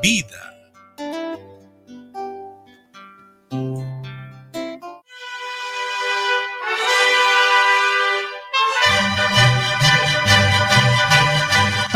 Vida.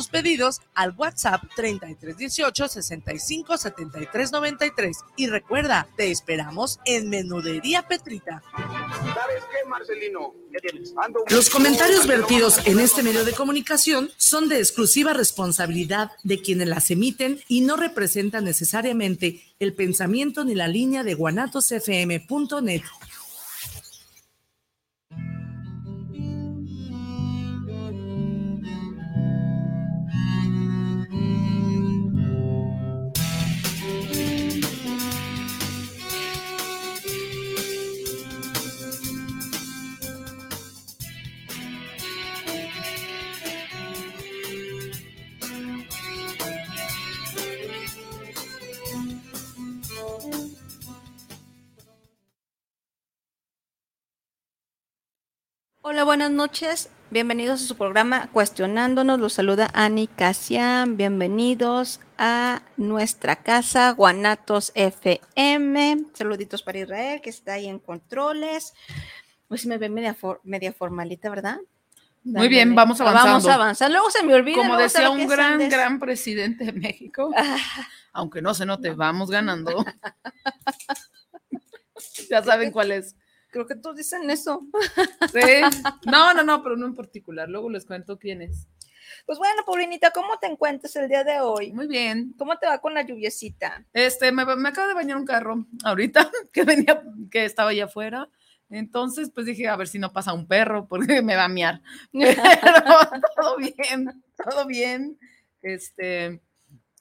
tus pedidos al WhatsApp 3318 65 73 93. Y recuerda, te esperamos en Menudería Petrita. ¿Sabes qué, Marcelino? Los comentarios vertidos en este medio de comunicación son de exclusiva responsabilidad de quienes las emiten y no representan necesariamente el pensamiento ni la línea de guanatosfm.net. Hola, buenas noches. Bienvenidos a su programa Cuestionándonos. Los saluda Ani Casian. Bienvenidos a nuestra casa, Guanatos FM. Saluditos para Israel, que está ahí en controles. Pues me ve media, media formalita, ¿verdad? Muy bien, vamos avanzando. Vamos avanzando. Luego se me olvida. Como decía un gran, gran presidente de México, aunque no se note, vamos ganando. ya saben cuál es. Creo que todos dicen eso. Sí. No, no, no, pero no en particular. Luego les cuento quién es. Pues bueno, Paulinita, ¿cómo te encuentras el día de hoy? Muy bien. ¿Cómo te va con la lluviecita? Este, me, me acabo de bañar un carro ahorita que venía, que estaba allá afuera. Entonces, pues dije, a ver si no pasa un perro, porque me va a miar. Pero todo bien, todo bien. Este,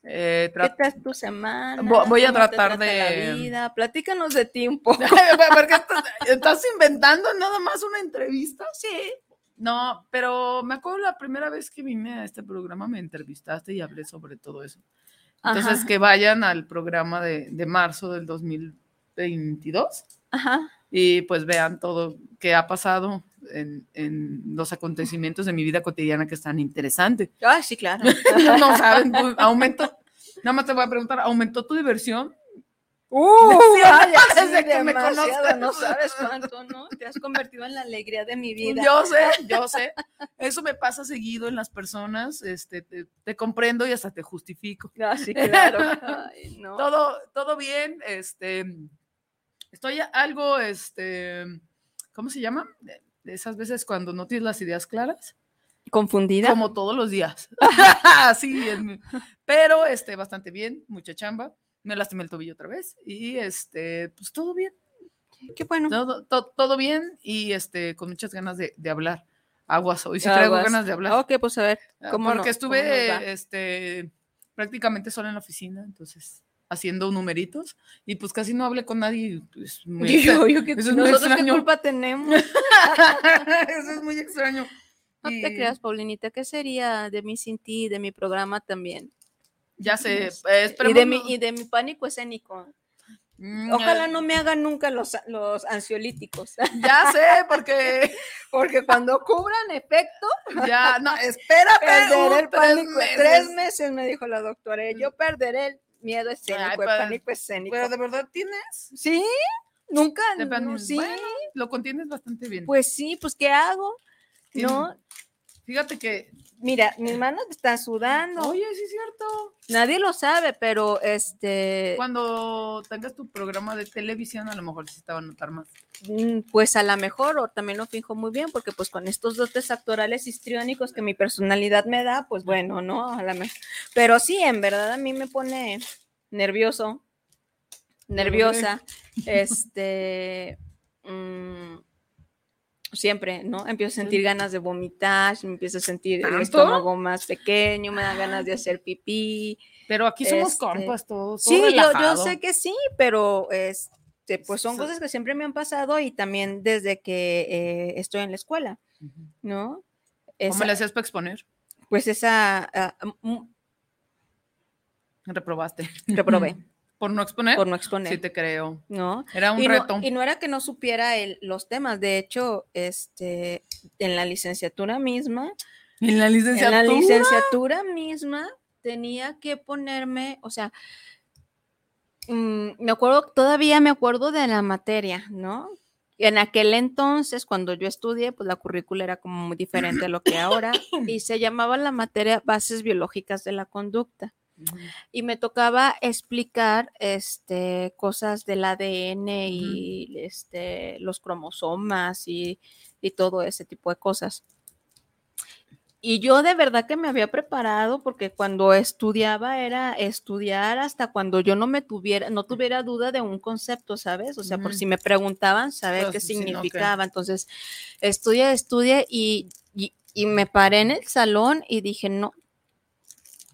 eh, ¿Qué tal tu semana? Voy a tratar de. La vida? Platícanos de ti un poco. Porque estás, estás, inventando nada más una entrevista. Sí. No, pero me acuerdo la primera vez que vine a este programa, me entrevistaste y hablé sobre todo eso. Entonces, Ajá. que vayan al programa de, de marzo del 2022. Ajá. Y pues vean todo que ha pasado en, en, los acontecimientos de mi vida cotidiana que están interesantes. Ah, sí, claro. no saben, pues, aumentó, nada más te voy a preguntar, ¿aumentó tu diversión? Uh, ay, desde que me conozcas. No sabes cuánto, ¿no? Te has convertido en la alegría de mi vida. Yo sé, yo sé. Eso me pasa seguido en las personas. Este, te, te comprendo y hasta te justifico. Ah, sí, claro. Ay, no. todo, todo bien. Este, estoy algo, este, ¿cómo se llama? De esas veces cuando no tienes las ideas claras. Confundida. Como todos los días. Así es. Pero este, bastante bien, mucha chamba. Me lastimé el tobillo otra vez. Y este, pues todo bien. Qué bueno. Todo, todo, todo bien y este, con muchas ganas de, de hablar. Aguas, hoy sí traigo Aguas. ganas de hablar. Ok, pues a ver. ¿cómo Porque no- estuve cómo este, prácticamente sola en la oficina, entonces haciendo numeritos y pues casi no hablé con nadie. y, Pues, muy yo, yo, ¿qué- eso es muy nosotros qué extraño. culpa tenemos. Eso es muy extraño. No Y te creas, Paulinita, ¿qué sería de mí sin ti, de mi programa también? Ya sé, eh, Y de, mi, no- y de mi pánico escénico. Mm, Ojalá no me hagan nunca los, los ansiolíticos, Ya sé, porque porque cuando cubran efecto, ya, no, espérate. perderé el tres pánico. meses. Tres meses, me dijo la doctora, yo perderé el miedo escénico, Ay, pero- pánico escénico. Pero de verdad tienes. ¿Sí? Nunca, no, sí. bueno, lo contienes bastante bien. Pues sí, pues ¿qué hago? No, Fíjate que, mira, mis manos están sudando. oye, sí es cierto. Nadie lo sabe, pero este, Cuando tengas tu programa de televisión, a lo mejor sí te va a notar más. mm, pues a lo mejor, o también lo fijo muy bien, porque pues con estos dotes actorales histriónicos que mi personalidad me da, pues bueno, ¿no? A la me- Pero sí, en verdad a mí me pone nervioso, nerviosa, este, mm, siempre, ¿no? Empiezo a sentir ganas de vomitar, me empiezo a sentir el estómago más pequeño, me dan ganas de hacer pipí, Pero aquí somos Este, compas todos. Sí, yo, sé que sí, pero este, pues son So- cosas que siempre me han pasado y también desde que eh, estoy en la escuela. ¿no? ¿Cómo Esa- le hacías para exponer? pues esa, ah, mm, Reprobaste. reprobé ¿Por no exponer? por no exponer, Sí, te creo. ¿no? Era un y, reto. No, y no era que no supiera el- los temas, de hecho, este, en la licenciatura misma, En la en licenciatura. la licenciatura misma tenía que ponerme, o sea, mm, me acuerdo, todavía me acuerdo de la materia, ¿no? En aquel entonces, cuando yo estudié, pues la currícula era como muy diferente a lo que ahora, y se llamaba la materia Bases Biológicas de la Conducta. Y me tocaba explicar este, cosas del ADN y este, los cromosomas y, y todo ese tipo de cosas. Y yo de verdad que me había preparado porque cuando estudiaba era estudiar hasta cuando yo no me tuviera, no tuviera duda de un concepto, ¿sabes? O sea, por si me preguntaban, saber Pero qué sí, significaba. Entonces, estudia, estudia y, y, y me paré en el salón y dije, no,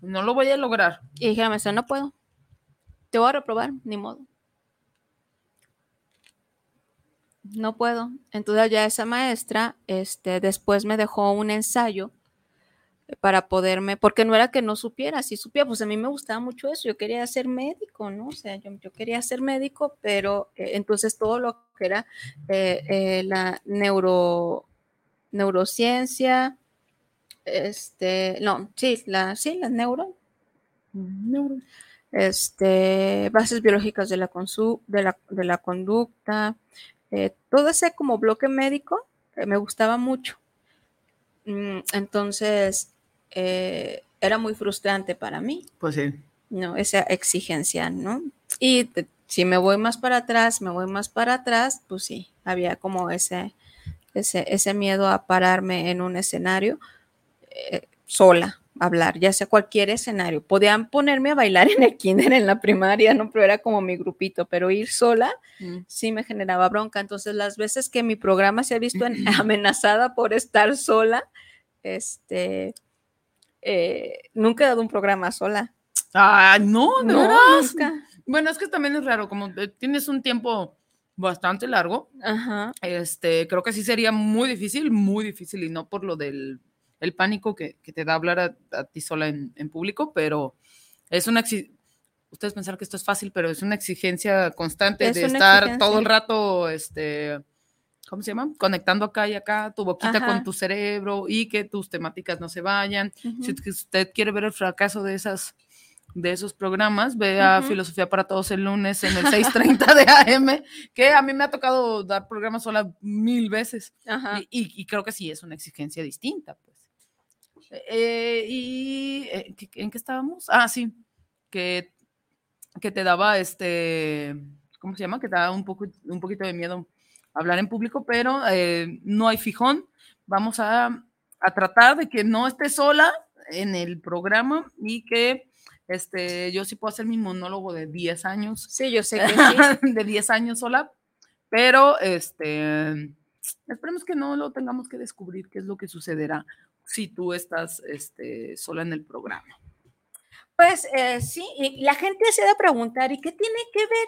No lo voy a lograr. y dije maestra, no puedo. Te voy a reprobar, ni modo. No puedo. Entonces ya esa maestra, este, después me dejó un ensayo para poderme, porque no era que no supiera, si supiera, pues a mí me gustaba mucho eso, yo quería ser médico, ¿no? O sea, yo, yo quería ser médico, pero eh, entonces todo lo que era eh, eh, la neuro, neurociencia, este, no, sí, la, sí, la neuro, este, bases biológicas de la, consu- de la, de la conducta, eh, todo ese como bloque médico eh, me gustaba mucho. Mm, Entonces, eh, era muy frustrante para mí, Pues sí. ¿no? Esa exigencia, ¿no? Y te- si me voy más para atrás, me voy más para atrás, pues sí, había como ese, ese, ese miedo a pararme en un escenario eh, sola, a hablar, ya sea cualquier escenario. Podían ponerme a bailar en el kinder, en la primaria, ¿no? Pero era como mi grupito, pero ir sola Mm. sí me generaba bronca. Entonces, las veces que mi programa se ha visto en- amenazada por estar sola, este, eh, nunca he dado un programa sola. Ay, no, de No, veras. nunca. Bueno, es que también es raro, como eh, tienes un tiempo bastante largo, Ajá. este, creo que sí sería muy difícil, muy difícil, y no por lo del el pánico que, que te da hablar a, a ti sola en, en público, pero es una ustedes pensar que esto es fácil, pero es una exigencia constante Es de estar exigencia. todo el rato, este, ¿cómo se llama? Conectando acá y acá, tu boquita Ajá. con tu cerebro y que tus temáticas no se vayan. ujú. Si ut- usted quiere ver el fracaso de esas de esos programas, ve a. Filosofía para Todos el lunes en el 6:30 de AM, que a mí me ha tocado dar programas sola mil veces y- y creo que sí es una exigencia distinta, pues. Eh, y eh, ¿qué- ¿en qué estábamos? Ah, sí, que, que te daba este, ¿cómo se llama? Que te daba un poco, un poquito de miedo hablar en público, pero eh, no hay fijón. Vamos a, a tratar de que no esté sola en el programa y que este, yo sí puedo hacer mi monólogo de 10 años Sí, yo sé que sí. de 10 años sola, pero este, esperemos que no lo tengamos que descubrir qué es lo que sucederá si tú estás este, sola en el programa. Pues eh, sí, y la gente se ha de preguntar, ¿y qué tiene que ver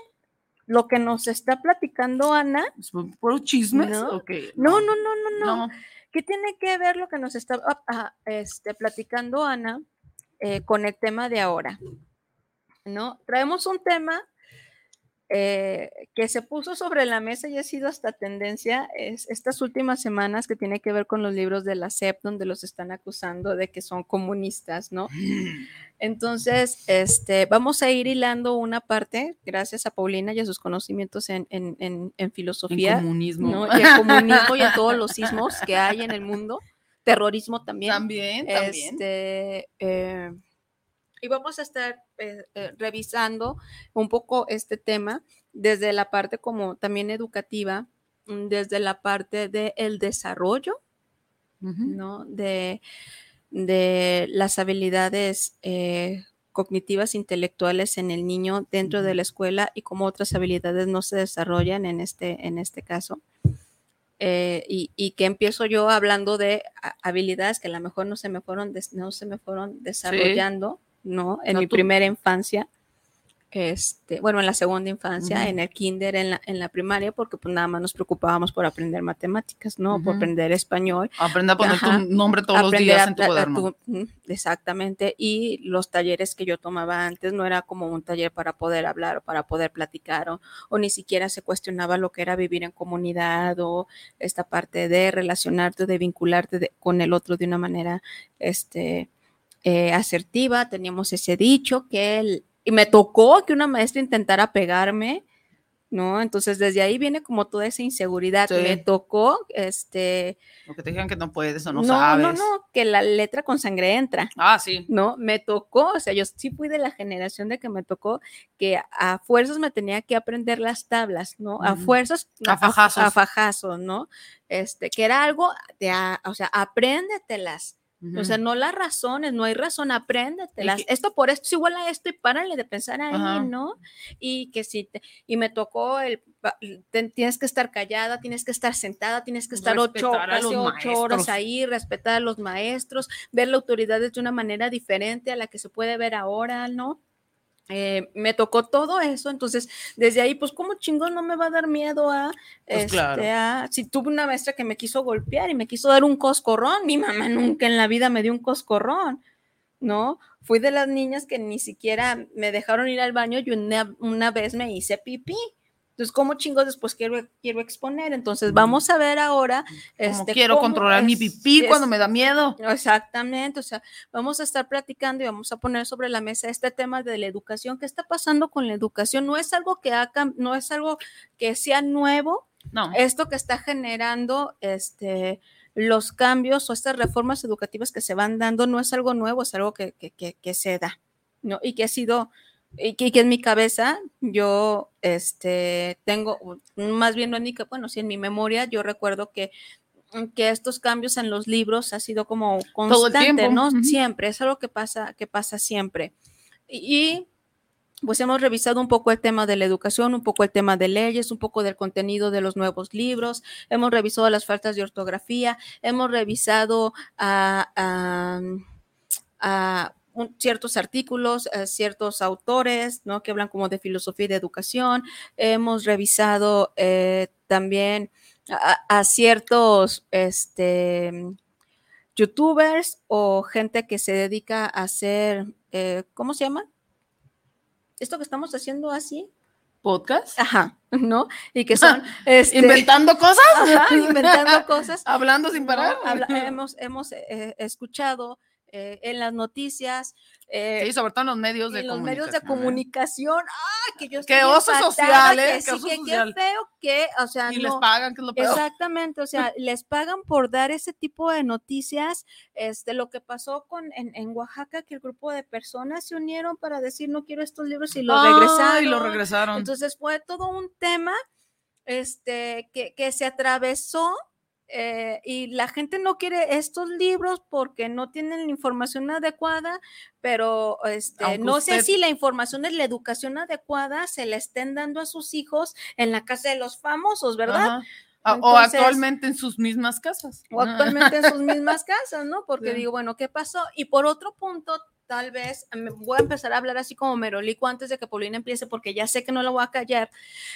lo que nos está platicando Ana? ¿Es por- ¿Por chismes? No. ¿O qué? No, no, no, no, no. no. ¿Qué tiene que ver lo que nos está ah, ah, este, platicando Ana eh, con el tema de ahora? ¿No? Traemos un tema eh, que se puso sobre la mesa y ha sido hasta tendencia es estas últimas semanas que tiene que ver con los libros de la SEP, donde los están acusando de que son comunistas, ¿no? Entonces, este, vamos a ir hilando una parte, gracias a Paulina y a sus conocimientos en, en- en- filosofía. comunismo. ¿no? Y el comunismo y en todos los sismos que hay en el mundo, terrorismo también. También, también. Este, eh, y vamos a estar eh, eh, revisando un poco este tema desde la parte como también educativa, mm, desde la parte del desarrollo. ¿no? De, de las habilidades eh, cognitivas intelectuales en el niño dentro de la escuela y cómo otras habilidades no se desarrollan en este, en este caso. Eh, y, y que empiezo yo hablando de a- habilidades que a lo mejor no se me fueron, des- no se me fueron desarrollando, ¿no? En No, mi tú- primera infancia. Este, bueno, en la segunda infancia, en el kinder, en la, en la primaria, porque pues nada más nos preocupábamos por aprender matemáticas, ¿no? Por aprender español. Aprende a poner Ajá. tu nombre todos los aprender días en tu cuaderno. tu- ujú, exactamente. Y los talleres que yo tomaba antes no era como un taller para poder hablar o para poder platicar o, o ni siquiera se cuestionaba lo que era vivir en comunidad o esta parte de relacionarte, de vincularte de- con el otro de una manera este, eh, asertiva. Teníamos ese dicho que el- y me tocó que una maestra intentara pegarme. ¿No? Entonces desde ahí viene como toda esa inseguridad. Sí. Me tocó, este, O que te digan que no puedes o no, no, sabes. no, no, que la letra con sangre entra, Ah, sí. ¿no? Me tocó, o sea, yo sí fui de la generación de que me tocó que a fuerzas me tenía que aprender las tablas, ¿no? A Ujú. fuerzas, A fajazos. a fajazos, ¿no? Este, que era algo de, a- o sea, apréndetelas. O sea, no las razones, no hay razón, apréndetelas. que- Esto por esto es igual a esto y párale de pensar ahí. ¿no? Y que si te, y me tocó el, te- tienes que estar callada, tienes que estar sentada, tienes que estar ocho, Respetar a casi ocho horas ahí, respetar a los maestros, ver la autoridad de una manera diferente a la que se puede ver ahora, ¿no? Eh, me tocó todo eso, entonces desde ahí, pues, ¿cómo chingón no me va a dar miedo a, Pues, este, claro. a- si tuve una maestra que me quiso golpear y me quiso dar un coscorrón, mi mamá nunca en la vida me dio un coscorrón, ¿no? Fui de las niñas que ni siquiera me dejaron ir al baño y una, una vez me hice pipí. Entonces, ¿cómo chingos después quiero, quiero exponer? Entonces, vamos a ver ahora. Este, quiero cómo controlar mi pipí es- cuando me da miedo. Exactamente, o sea, vamos a estar platicando y vamos a poner sobre la mesa este tema de la educación. ¿Qué está pasando con la educación? No es algo que ha no es algo que sea nuevo, No. esto que está generando este los cambios o estas reformas educativas que se van dando no es algo nuevo, es algo que, que- que- que se da, ¿no? Y que ha sido, y que, en mi cabeza yo este, tengo, más bien no en mi, ca- bueno, sí en mi memoria, yo recuerdo que que estos cambios en los libros ha sido como constante, ¿no? ujú. Siempre, es algo que pasa, que pasa siempre. Y pues hemos revisado un poco el tema de la educación, un poco el tema de leyes, un poco del contenido de los nuevos libros, hemos revisado las faltas de ortografía, hemos revisado a un- ciertos artículos, a ciertos autores, ¿no? Que hablan como de filosofía y de educación, hemos revisado eh, también a, a ciertos, este, youtubers o gente que se dedica a hacer, eh, ¿cómo se llama? Esto que estamos haciendo así, ¿Podcast? ajá, ¿no? Y que son este, ¿Inventando cosas? ajá, inventando cosas. Hablando sin parar. ¿no? Habla- hemos hemos eh, escuchado eh, en las noticias, eh, Sí, sobre todo en los medios de en los medios de ¿eh? comunicación. ¡Ah! Que yo Qué estoy oso social, ¿eh? que Qué sí, oso que social. Qué feo que, o sea, Y les no, pagan, que es lo peor. Exactamente, o sea, les pagan por dar ese tipo de noticias. Este, lo que pasó con en, en Oaxaca, que el grupo de personas se unieron para decir no quiero estos libros y los Ay, regresaron. lo regresaron. Entonces fue todo un tema este, que, que se atravesó eh, y la gente no quiere estos libros porque no tienen la información adecuada, pero este, Aunque no sé si la información es la educación adecuada se la estén dando a sus hijos en la casa de los famosos, ¿verdad? Ajá. O actualmente en sus mismas casas. o actualmente en sus mismas casas, ¿no? Porque Sí. digo, bueno, ¿qué pasó? Y por otro punto, tal vez me voy a empezar a hablar así como merolico antes de que Paulina empiece, porque ya sé que no la voy a callar.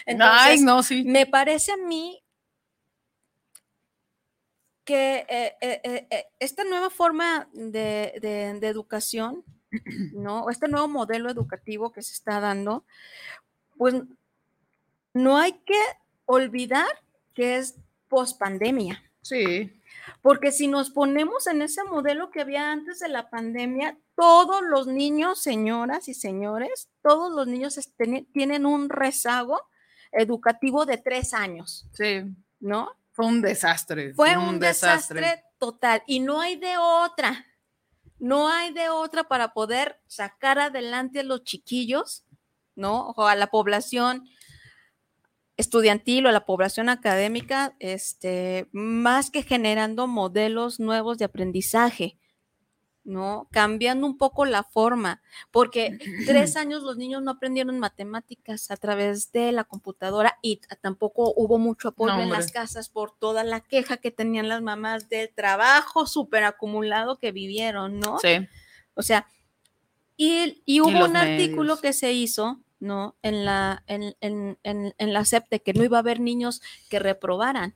Entonces, Ay, no, sí. me parece a mí que eh, eh, eh, esta nueva forma de, de- de educación, ¿no? Este nuevo modelo educativo que se está dando, pues no hay que olvidar que es post pandemia. Sí. Porque si nos ponemos en ese modelo que había antes de la pandemia, todos los niños, señoras y señores, todos los niños tienen un rezago educativo de tres años, Sí. ¿no? Fue un desastre. Fue un desastre total y no hay de otra. No hay de otra para poder sacar adelante a los chiquillos, ¿no? O a la población estudiantil o a la población académica, este, más que generando modelos nuevos de aprendizaje, ¿no? Cambiando un poco la forma, porque tres años los niños no aprendieron matemáticas a través de la computadora y tampoco hubo mucho apoyo No, en las casas por toda la queja que tenían las mamás del trabajo súper acumulado que vivieron, ¿no? Sí. O sea, Y, y hubo un artículo que se hizo, ¿no? En la, en, en, en, en la de que no iba a haber niños que reprobaran.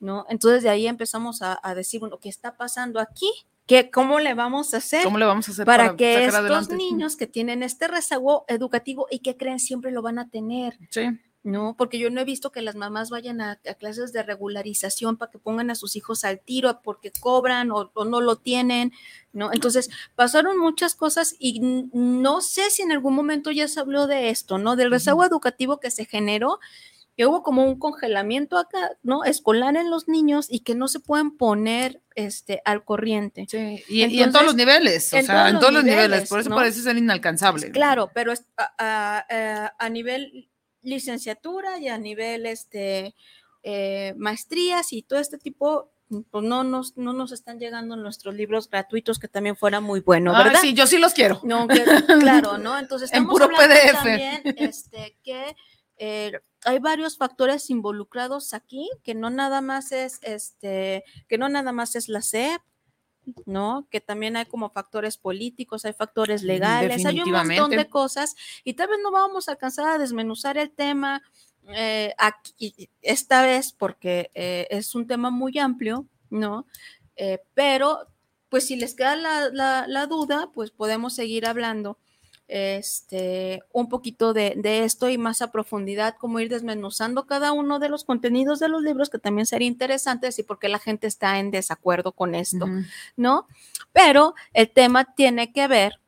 ¿no? Entonces de ahí empezamos a, a decir, bueno, ¿qué está pasando aquí? ¿Qué, ¿Cómo le vamos a hacer? ¿Cómo le vamos a hacer para, que estos adelante? niños que tienen este rezago educativo y que creen siempre lo van a tener, Sí. ¿no? Porque yo no he visto que las mamás vayan a, a clases de regularización para que pongan a sus hijos al tiro porque cobran o, o no lo tienen, ¿no? Entonces, pasaron muchas cosas y no sé si en algún momento ya se habló de esto, ¿no? Del rezago educativo que se generó, que hubo como un congelamiento acá, ¿no? Escolar en los niños y que no se pueden poner este, al corriente. Sí, y, y en todos los niveles, o en sea, todos en todos los niveles, niveles, por eso ¿no? parece ser inalcanzable. Claro, pero es a, a- a- a nivel licenciatura y a nivel este, eh, maestrías y todo este tipo, pues no nos, no nos están llegando nuestros libros gratuitos, que también fuera muy bueno, Ah, ¿verdad? sí, yo sí los quiero. No, que- claro, ¿no? Entonces En estamos puro hablando PDF. también este, que eh, hay varios factores involucrados aquí, que no nada más es este, que no nada más es la SEP, ¿no? Que también hay como factores políticos, hay factores legales, hay un montón de cosas y tal vez no vamos a alcanzar a desmenuzar el tema eh, aquí, esta vez porque eh, es un tema muy amplio, ¿no? Eh, pero pues si les queda la, la- la duda, pues podemos seguir hablando este, un poquito de, de esto y más a profundidad, cómo ir desmenuzando cada uno de los contenidos de los libros, que también sería interesante, y por qué la gente está en desacuerdo con esto. ¿no? Pero el tema tiene que ver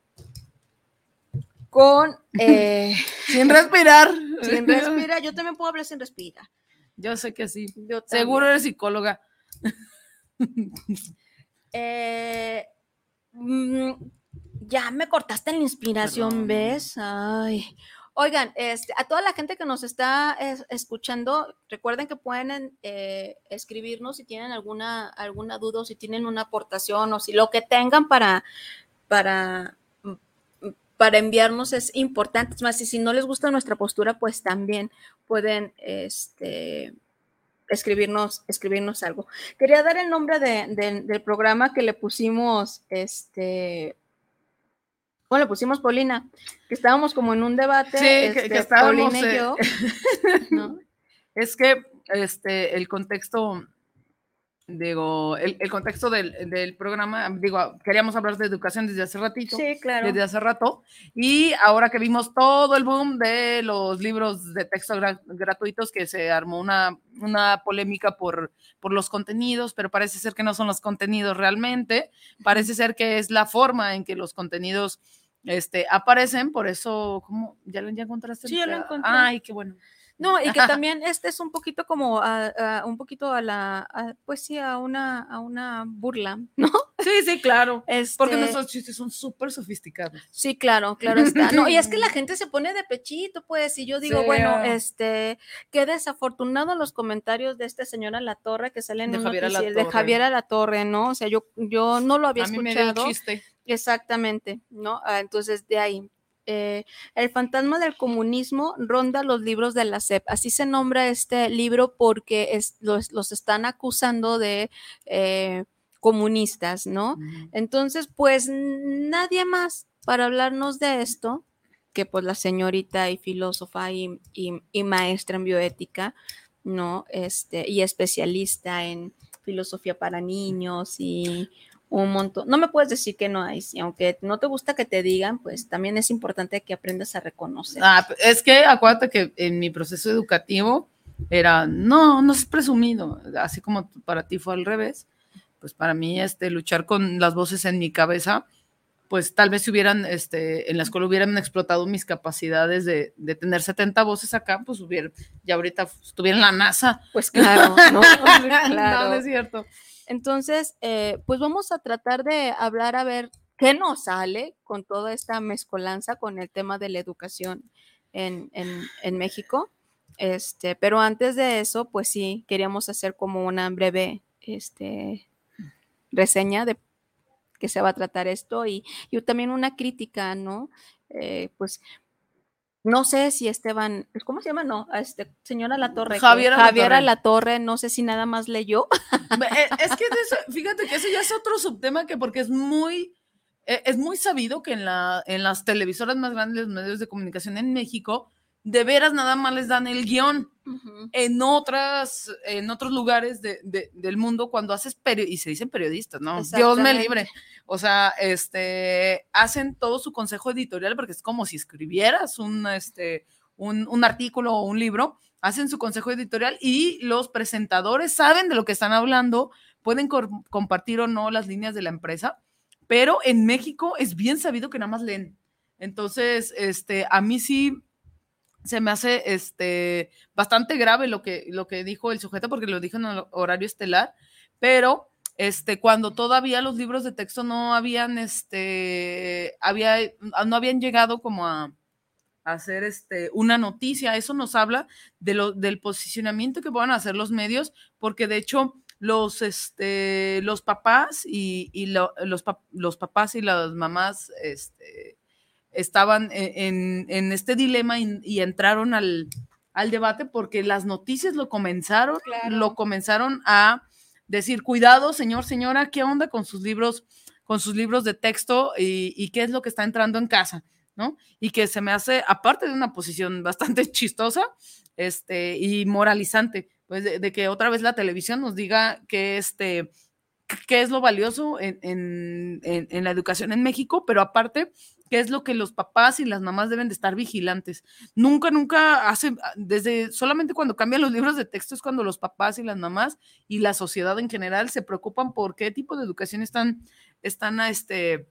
con... eh, Sin respirar. sin respirar, yo también puedo hablar sin respirar. Yo sé que sí. Yo Seguro eres psicóloga. Eh, mm, ya me cortaste la inspiración, Perdón. ¿ves? Ay. Oigan, este, a toda la gente que nos está es- escuchando, recuerden que pueden eh, escribirnos si tienen alguna, alguna duda o si tienen una aportación o si lo que tengan para, para, mm, para enviarnos es importante. Es más, y si no les gusta nuestra postura, pues también pueden este, escribirnos, escribirnos algo. Quería dar el nombre de- de- del programa que le pusimos, este, bueno, le pusimos Paulina, que estábamos como en un debate, Sí, que- que este, estábamos, Paulina y eh, yo, ¿no? Es que este, el contexto, digo, el, el contexto del, del programa, digo, queríamos hablar de educación desde hace ratito. Sí, claro. desde hace rato. Y ahora que vimos todo el boom de los libros de texto gra- gratuitos, que se armó una, una polémica por, por los contenidos, pero parece ser que no son los contenidos realmente. Parece ser que es la forma en que los contenidos este, aparecen. Por eso, ¿cómo? ¿Ya, lo- ya encontraste? Sí, ya lo encontré. Ay, qué bueno. No, y que también este es un poquito como a, a- un poquito a la, a, pues sí, a una, a una burla, ¿no? Sí, sí, claro. Porque Este, nuestros chistes son súper sofisticados. Sí, claro, claro está. No, y es que la gente se pone de pechito, pues, y yo digo, Sí. bueno, este, qué desafortunado los comentarios de este señor a la torre que salen De en Javier noticiero, de Alatorre. Javier a la torre, ¿no? O sea, yo, yo no lo había A mí me dio escuchado. el chiste. Exactamente, ¿no? Ah, entonces, de ahí. eh, el fantasma del comunismo ronda los libros de la SEP. Así se nombra este libro porque es- los, los están acusando de eh, comunistas, ¿no? Entonces, pues nadie más para hablarnos de esto que pues la señorita y filósofa y, y- y maestra en bioética, ¿no? Este, y especialista en filosofía para niños y un montón. No me puedes decir que no hay, y aunque no te gusta que te digan, pues también es importante que aprendas a reconocer. Ah, es que acuérdate que en mi proceso educativo era, no, no es presumido, así como para ti fue al revés, pues para mí este, luchar con las voces en mi cabeza, pues tal vez si hubieran, este, en la escuela hubieran explotado mis capacidades de, de tener 70 voces acá, pues hubiera, ya ahorita estuviera en la NASA. Pues claro, ¿no? No, Claro. no es cierto. Entonces, eh, pues vamos a tratar de hablar a ver qué nos sale con toda esta mezcolanza con el tema de la educación en, en- México. Este, pero antes de eso, pues sí, queríamos hacer como una breve este, reseña de que se va a tratar esto y, y también una crítica, ¿no? Eh, pues no sé si Esteban, ¿cómo se llama? No, a este señora La Torre. Javier Alatorre. Javier La Torre, no sé si nada más leyó. Eh, Es que eso- fíjate que eso ya es otro subtema que porque es muy e- es muy sabido que en, la, en las televisoras más grandes, los medios de comunicación en México, de veras nada más les dan el guion. En otras, en otros lugares de- de- del mundo, cuando haces periodistas, y se dicen periodistas, ¿no? Dios me libre. O sea, este, hacen todo su consejo editorial porque es como si escribieras un, este, un, un artículo o un libro, hacen su consejo editorial y los presentadores saben de lo que están hablando, pueden compartir o no las líneas de la empresa, pero en México es bien sabido que nada más leen. Entonces, este, a mí sí se me hace este, bastante grave lo que, lo que dijo el sujeto, porque lo dijo en el horario estelar, pero este, cuando todavía los libros de texto no habían, este, había, no habían llegado como a, a hacer este, una noticia, eso nos habla de lo, del posicionamiento que puedan hacer los medios, porque de hecho los, este, los papás y, y lo- los, los papás y las mamás, este, estaban e- en, en este dilema y, y entraron al, al debate porque las noticias lo comenzaron, Claro. lo comenzaron a decir, cuidado, señor, señora, ¿qué onda con sus libros, con sus libros de texto y, y qué es lo que está entrando en casa? ¿no? Y que se me hace, aparte de una posición bastante chistosa este, y moralizante, pues de, de que otra vez la televisión nos diga que este, qué es lo valioso en, en- en- en la educación en México, pero aparte, qué es lo que los papás y las mamás deben de estar vigilantes. Nunca, nunca hace, desde solamente cuando cambian los libros de texto es cuando los papás y las mamás y la sociedad en general se preocupan por qué tipo de educación están, están, a este,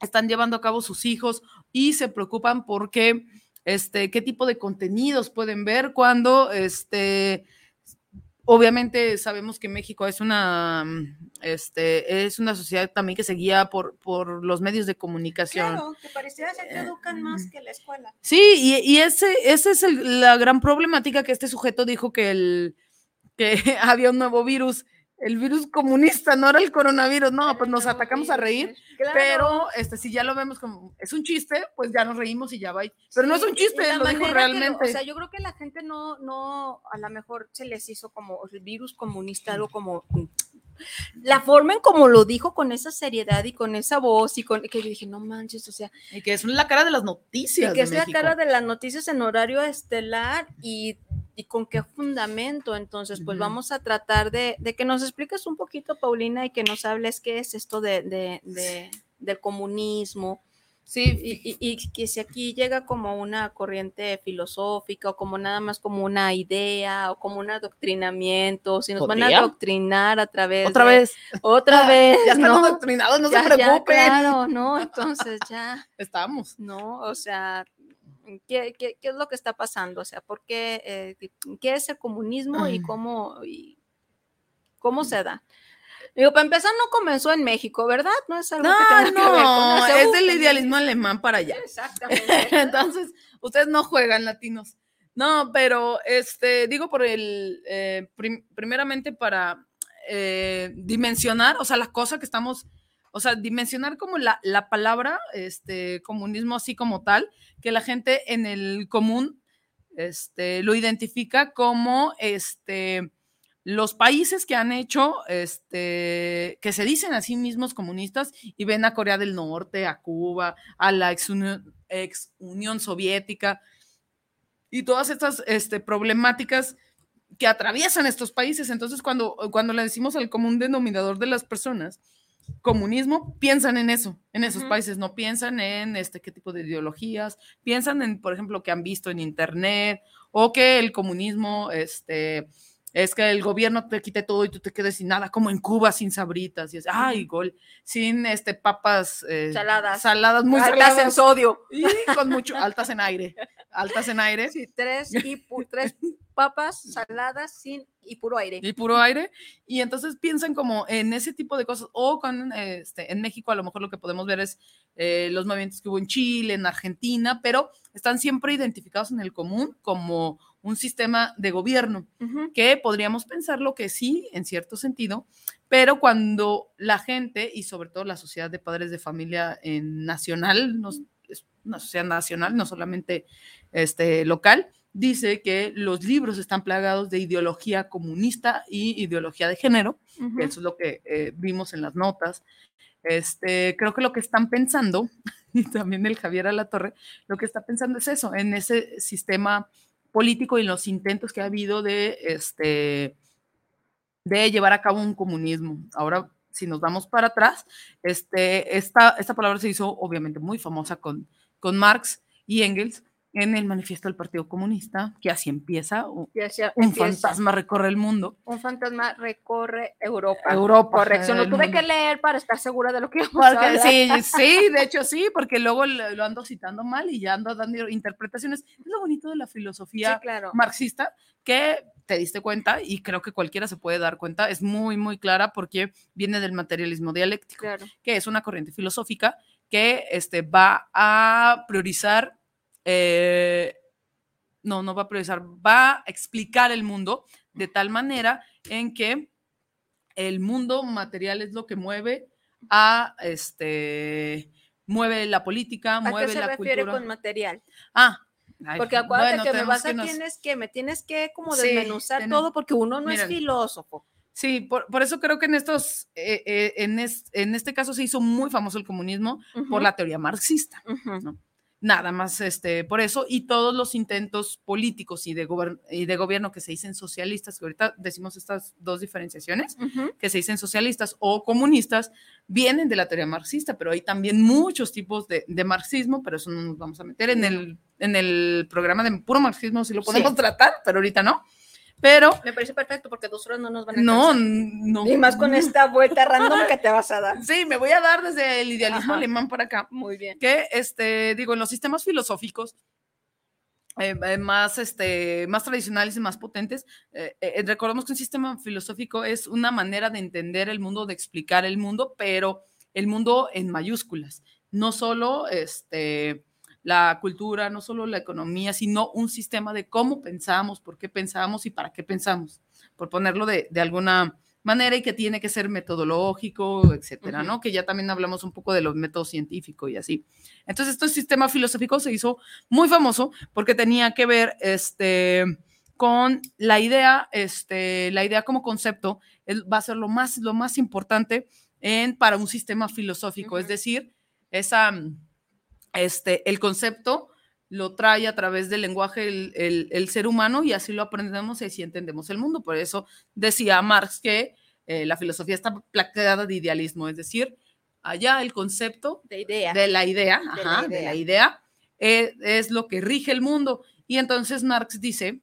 están llevando a cabo sus hijos y se preocupan por qué, este, qué tipo de contenidos pueden ver cuando, este, obviamente sabemos que México es una, mm, este, es una sociedad también que se guía por, por los medios de comunicación. Claro, que pareciera ser que educan más que la escuela. Sí, y, y ese, esa es el- la gran problemática que este sujeto dijo que, el, que había un nuevo virus, el virus comunista, no era el coronavirus, no, pues nos atacamos a reír, claro. pero este, si ya lo vemos como, es un chiste, pues ya nos reímos y ya va. Pero no es un y chiste, lo dijo que realmente. o sea, yo creo que la gente no, no, a lo mejor se les hizo como el virus comunista, algo como la forma en como lo dijo con esa seriedad y con esa voz y con que yo dije, no manches, o sea, y que es la cara de las y noticias. que de es la cara de las noticias en horario estelar y, y con qué fundamento. Entonces, pues vamos a tratar de, de que nos expliques un poquito, Paulina, y que nos hables qué es esto de, de- de- del comunismo. Sí, y, y- y que si aquí llega como una corriente filosófica o como nada más como una idea o como un adoctrinamiento, si nos van a adoctrinar a través Otra de- vez. otra vez, Ya estamos ¿no? adoctrinados, no Ya, se ya, preocupen. claro, no, entonces ya. Estamos. ¿no? O sea, ¿qué, qué, qué es lo que está pasando? O sea, ¿por qué, eh, qué es el comunismo y cómo, y cómo se da? Digo, para empezar, no comenzó en México, ¿verdad? No es algo No, que tenga que ver con no, ese- es Uh, del que- idealismo alemán para allá. Exactamente. Entonces, ustedes no juegan latinos. No, pero este, digo por el, eh, prim- primeramente para eh, dimensionar, o sea, la cosa que estamos, o sea, dimensionar como la, la palabra, este, comunismo así como tal, que la gente en el común, este, lo identifica como, este, los países que han hecho, este, que se dicen a sí mismos comunistas y ven a Corea del Norte, a Cuba, a la ex Unión, ex Unión Soviética y todas estas este, problemáticas que atraviesan estos países. Entonces, cuando, cuando le decimos al común denominador de las personas, comunismo, piensan en eso, en esos países, no piensan en este, qué tipo de ideologías, piensan en, por ejemplo, que han visto en internet o que el comunismo, este, es que el gobierno te quite todo y tú te quedes sin nada, como en Cuba sin sabritas, y es, ay, gol, sin este, papas eh, Saladas. saladas muy Altas en sodio. y con mucho, altas en aire, altas en aire Sí, tres, y pu- tres papas saladas sin y puro aire. y puro aire, y entonces piensan como en ese tipo de cosas, o con, este, en México a lo mejor lo que podemos ver es eh, los movimientos que hubo en Chile, en Argentina, pero están siempre identificados en el común como un sistema de gobierno. Ujú. que podríamos pensarlo que sí, en cierto sentido, pero cuando la gente y sobre todo la sociedad de padres de familia en nacional, no, es una sociedad nacional, no solamente este, local, dice que los libros están plagados de ideología comunista y ideología de género, que eso es lo que eh, vimos en las notas. Este, creo que lo que están pensando, y también el Javier Alatorre, lo que está pensando es eso, en ese sistema político y los intentos que ha habido de, este, de llevar a cabo un comunismo. Ahora, si nos vamos para atrás, este, esta, esta palabra se hizo obviamente muy famosa con, con Marx y Engels, en el manifiesto del Partido Comunista, que así empieza, un, fantasma recorre el mundo. Un fantasma recorre Europa. Europa. Corrección, lo tuve que leer para estar segura de lo que íbamos a hablar. Sí, sí, de hecho sí, porque luego lo, ando citando mal y ya ando dando interpretaciones. Es lo bonito de la filosofía marxista, que te diste cuenta, y creo que cualquiera se puede dar cuenta, es muy, muy clara porque viene del materialismo dialéctico, que es una corriente filosófica que este, va a priorizar eh, no, no va a priorizar, va a explicar el mundo de tal manera en que el mundo material es lo que mueve a este mueve la política, mueve qué se la refiere con material? Ah, porque acuérdate que me vas a tienes que me tienes que como desmenuzar todo porque uno no es filósofo. Sí, por, eso creo que en estos, eh, eh, en, en, este caso se hizo muy famoso el comunismo por la teoría marxista. ¿no? Nada más este, por eso, y todos los intentos políticos y de, y de gobierno que se dicen socialistas, que ahorita decimos estas dos diferenciaciones, que se dicen socialistas o comunistas, vienen de la teoría marxista, pero hay también muchos tipos de, marxismo, pero eso no nos vamos a meter en el, en el programa de puro marxismo, si lo podemos tratar, pero ahorita no. Pero. Me parece perfecto porque dos horas no nos van a. No, no. Y más con esta vuelta random que te vas a dar. Sí, me voy a dar desde el idealismo alemán por acá. Muy bien. Que, este, digo, en los sistemas filosóficos. Eh, eh, más, este, más tradicionales y más potentes. Eh, recordemos que un sistema filosófico es una manera de entender el mundo, de explicar el mundo, pero el mundo en mayúsculas, no solo este, la cultura, no solo la economía, sino un sistema de cómo pensamos, por qué pensamos y para qué pensamos, por ponerlo de, alguna manera y que tiene que ser metodológico, etcétera, ¿no? Que ya también hablamos un poco de los métodos científicos y así. Entonces, este sistema filosófico se hizo muy famoso porque tenía que ver, este, con la idea, este, la idea como concepto va a ser lo más, lo más importante en, para un sistema filosófico, es decir, esa este, el concepto lo trae a través del lenguaje el, ser humano y así lo aprendemos y así entendemos el mundo. Por eso decía Marx que eh, la filosofía está plaqueada de idealismo, es decir, allá el concepto de, idea. de la idea, de la idea, eh, es lo que rige el mundo. Y entonces Marx dice,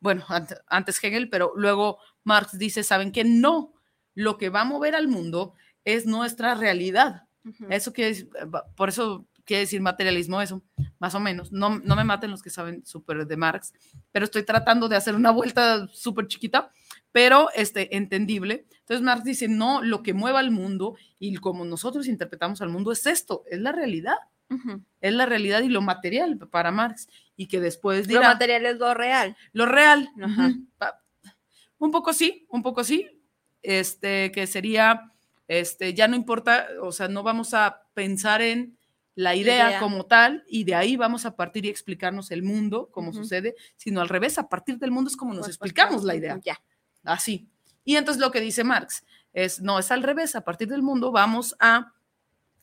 bueno, antes Hegel, pero luego Marx dice, ¿saben que No, lo que va a mover al mundo es nuestra realidad. Eso que por eso quiere decir materialismo eso, más o menos. No, no me maten los que saben súper de Marx, pero estoy tratando de hacer una vuelta súper chiquita, pero este, entendible. Entonces Marx dice, no, lo que mueva al mundo y como nosotros interpretamos al mundo es esto, es la realidad. Es la realidad y lo material para Marx. Y que después dirá... Lo material es lo real. Lo real. Un poco sí, un poco sí. Este, que sería, este, ya no importa, o sea, no vamos a pensar en la idea, como tal y de ahí vamos a partir y explicarnos el mundo, como sucede, sino al revés, a partir del mundo es como nos pues, pues, explicamos la idea. Ya. Así. Y entonces lo que dice Marx es, no, es al revés, a partir del mundo vamos a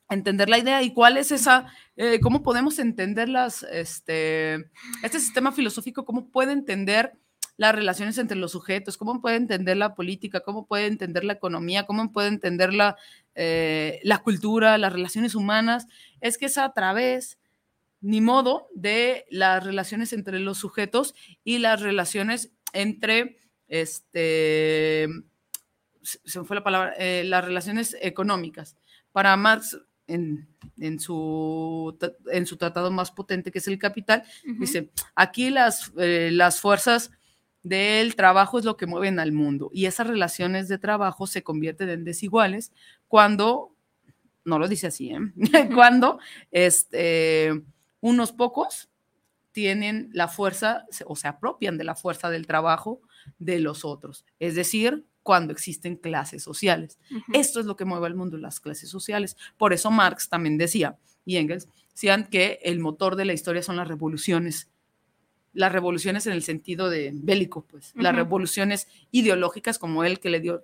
entender la idea y cuál es esa, eh, cómo podemos entender las, este, este sistema filosófico, cómo puede entender las relaciones entre los sujetos, cómo puede entender la política, cómo puede entender la economía, cómo puede entender la, eh, la cultura, las relaciones humanas, es que es a través, ni modo, de las relaciones entre los sujetos y las relaciones entre, este, se me fue la palabra, eh, las relaciones económicas. Para Marx, en, su, en su tratado más potente, que es el capital, dice, aquí las, eh, las fuerzas del trabajo es lo que mueven al mundo y esas relaciones de trabajo se convierten en desiguales cuando, no lo dice así, ¿eh? cuando este, unos pocos tienen la fuerza o se apropian de la fuerza del trabajo de los otros, es decir, cuando existen clases sociales. Esto es lo que mueve al mundo, las clases sociales. Por eso Marx también decía, y Engels, decían que el motor de la historia son las revoluciones las revoluciones en el sentido de bélico, pues, las revoluciones ideológicas como él que le dio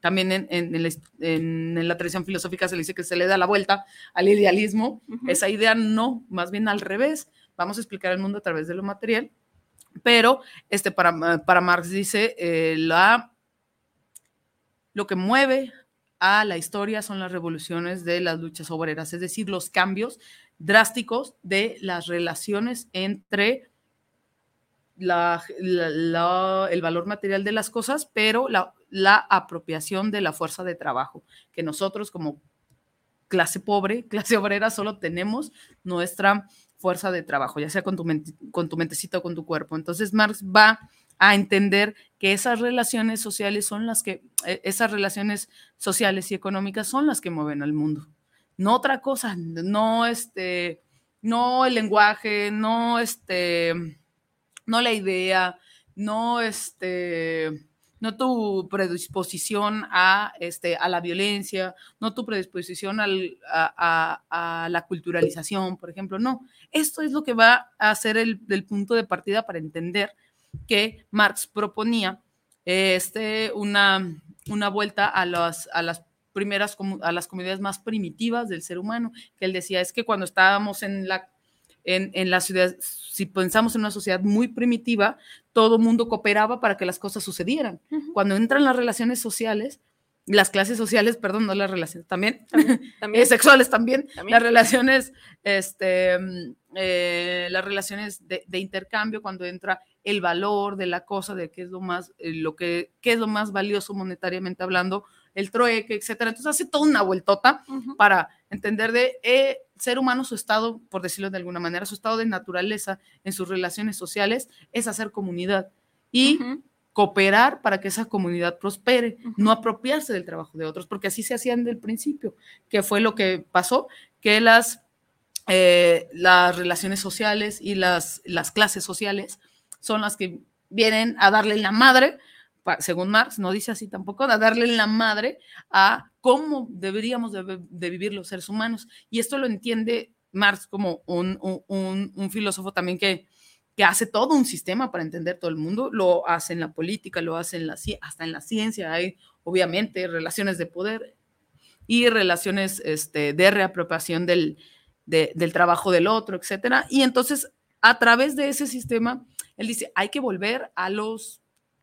también en, en, el- en la tradición filosófica se le dice que se le da la vuelta al idealismo. Esa idea no, más bien al revés. Vamos a explicar el mundo a través de lo material. Pero este, para, para Marx dice, eh, la, lo que mueve a la historia son las revoluciones de las luchas obreras, es decir, los cambios drásticos de las relaciones entre la- la- el valor material de las cosas, pero la, la apropiación de la fuerza de trabajo, que nosotros como clase pobre, clase obrera, solo tenemos nuestra fuerza de trabajo, ya sea con tu, mente- con tu mentecita o con tu cuerpo. Entonces Marx va a entender que esas relaciones sociales son las que, eh, esas relaciones sociales y económicas son las que mueven al mundo. No otra cosa, no este, no el lenguaje, no este, no la idea, no este, no tu predisposición a, este, a la violencia, no tu predisposición al- a, la culturalización, por ejemplo, no. Esto es lo que va a ser el, punto de partida para entender que Marx proponía este, una, una vuelta a las, a las primeras, a las comunidades más primitivas del ser humano, que él decía, es que cuando estábamos en la, en, en la ciudad, si pensamos en una sociedad muy primitiva, todo mundo cooperaba para que las cosas sucedieran. Ujú. Cuando entran las relaciones sociales, las clases sociales, perdón, no las relaciones, también, También. eh, sexuales también, También. las relaciones, este, mm, eh, las relaciones de, de intercambio, cuando entra el valor de la cosa, de qué es lo más, eh, lo que, qué es lo más valioso monetariamente hablando, el trueque, etcétera. Entonces hace toda una vueltota para entender de eh, ser humano su estado, por decirlo de alguna manera, su estado de naturaleza en sus relaciones sociales es hacer comunidad y cooperar para que esa comunidad prospere, no apropiarse del trabajo de otros, porque así se hacían del principio, que fue lo que pasó, que las, eh, las relaciones sociales y las, las clases sociales son las que vienen a darle la madre, según Marx, no dice así tampoco, a darle la madre a cómo deberíamos de, vivir los seres humanos. Y esto lo entiende Marx como un, un- filósofo también que, que hace todo un sistema para entender todo el mundo, lo hace en la política, lo hace en la, hasta en la ciencia, hay obviamente relaciones de poder y relaciones este, de reapropiación del, de- del trabajo del otro, etcétera. Y entonces, a través de ese sistema, él dice, hay que volver a los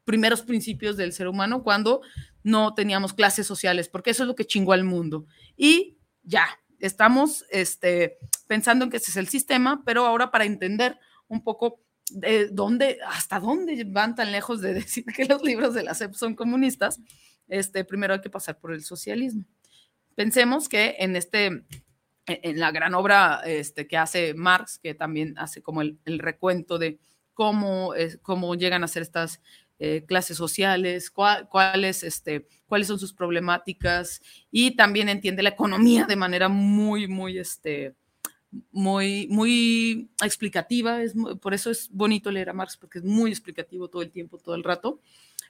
primeros principios del ser humano cuando no teníamos clases sociales, porque eso es lo que chingó al mundo. Y ya, estamos este, pensando en que ese es el sistema, pero ahora para entender un poco de dónde, hasta dónde van tan lejos de decir que los libros de la SEP son comunistas, este, primero hay que pasar por el socialismo. Pensemos que en este, en- en la gran obra este, que hace Marx, que también hace como el, el recuento de cómo, es- cómo llegan a ser estas eh, clases sociales, cuál- cuáles, este, cuáles son sus problemáticas y también entiende la economía de manera muy, muy, este, muy, muy explicativa. Es, por eso es bonito leer a Marx, porque es muy explicativo todo el tiempo, todo el rato.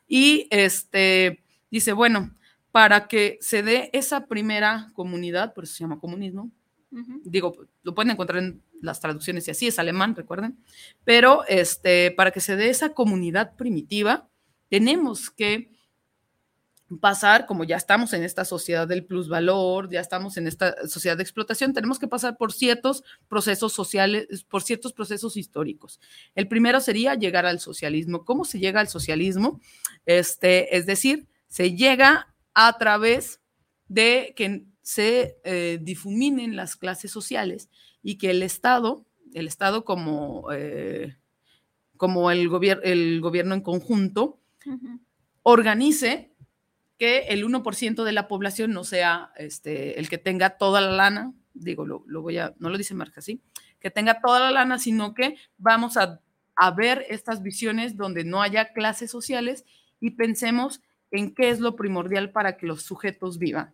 Y este, dice, bueno, para que se dé esa primera comunidad, por eso se llama comunismo, digo, lo pueden encontrar en las traducciones y así, es alemán, recuerden, pero este, para que se dé esa comunidad primitiva, tenemos que pasar, como ya estamos en esta sociedad del plusvalor, ya estamos en esta sociedad de explotación, tenemos que pasar por ciertos procesos sociales, por ciertos procesos históricos. El primero sería llegar al socialismo. ¿Cómo se llega al socialismo? Este, es decir, se llega a través de que se eh, difuminen las clases sociales y que el Estado, el Estado como, eh, como el, gobier el gobierno en conjunto, organice que el 1% de la población no sea este, el que tenga toda la lana, digo, lo, lo voy a, no lo dice Marx así, que tenga toda la lana, sino que vamos a, a ver estas visiones donde no haya clases sociales y pensemos en qué es lo primordial para que los sujetos vivan.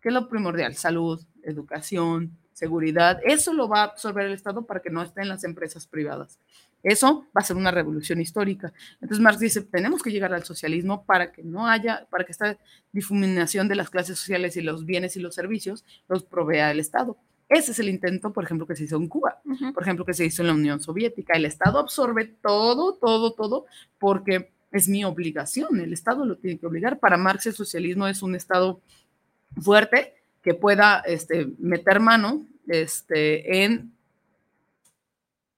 ¿Qué es lo primordial? Salud, educación, seguridad. Eso lo va a absorber el Estado para que no estén las empresas privadas. Eso va a ser una revolución histórica. Entonces Marx dice, tenemos que llegar al socialismo para que no haya, para que esta difuminación de las clases sociales y los bienes y los servicios los provea el Estado. Ese es el intento, por ejemplo, que se hizo en Cuba, Ujú. por ejemplo, que se hizo en la Unión Soviética. El Estado absorbe todo, todo, todo, porque es mi obligación, el Estado lo tiene que obligar. Para Marx el socialismo es un Estado fuerte que pueda este, meter mano este, en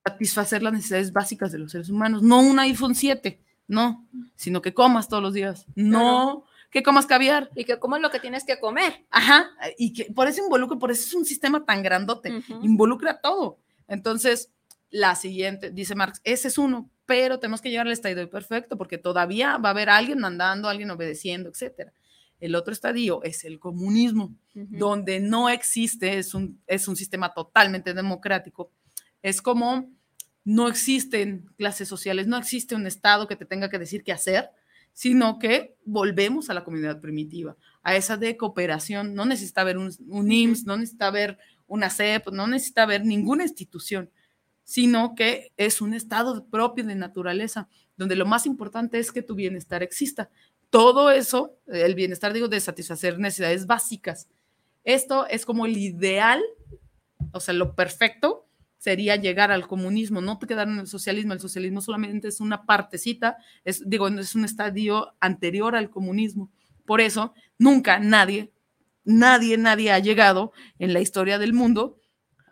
satisfacer las necesidades básicas de los seres humanos, no un iPhone 7, no, sino que comas todos los días, no que comas caviar. Y que comas lo que tienes que comer. Ajá, y que por eso involucra, por eso es un sistema tan grandote, involucra todo. Entonces, la siguiente, dice Marx, ese es uno, pero tenemos que llegar al estadio perfecto porque todavía va a haber alguien mandando, alguien obedeciendo, etcétera. El otro estadio es el comunismo, donde no existe, es un, es un sistema totalmente democrático. Es como no existen clases sociales, no existe un Estado que te tenga que decir qué hacer, sino que volvemos a la comunidad primitiva, a esa de cooperación. No necesita haber un, un IMSS, no necesita haber una CEP, no necesita haber ninguna institución, sino que es un estado propio de naturaleza, donde lo más importante es que tu bienestar exista todo eso, el bienestar, digo, de satisfacer necesidades básicas. Esto es como el ideal, o sea, lo perfecto sería llegar al comunismo, no te quedar en el socialismo. El socialismo solamente es una partecita, es, digo, es un estadio anterior al comunismo. Por eso, nunca nadie, nadie, nadie ha llegado en la historia del mundo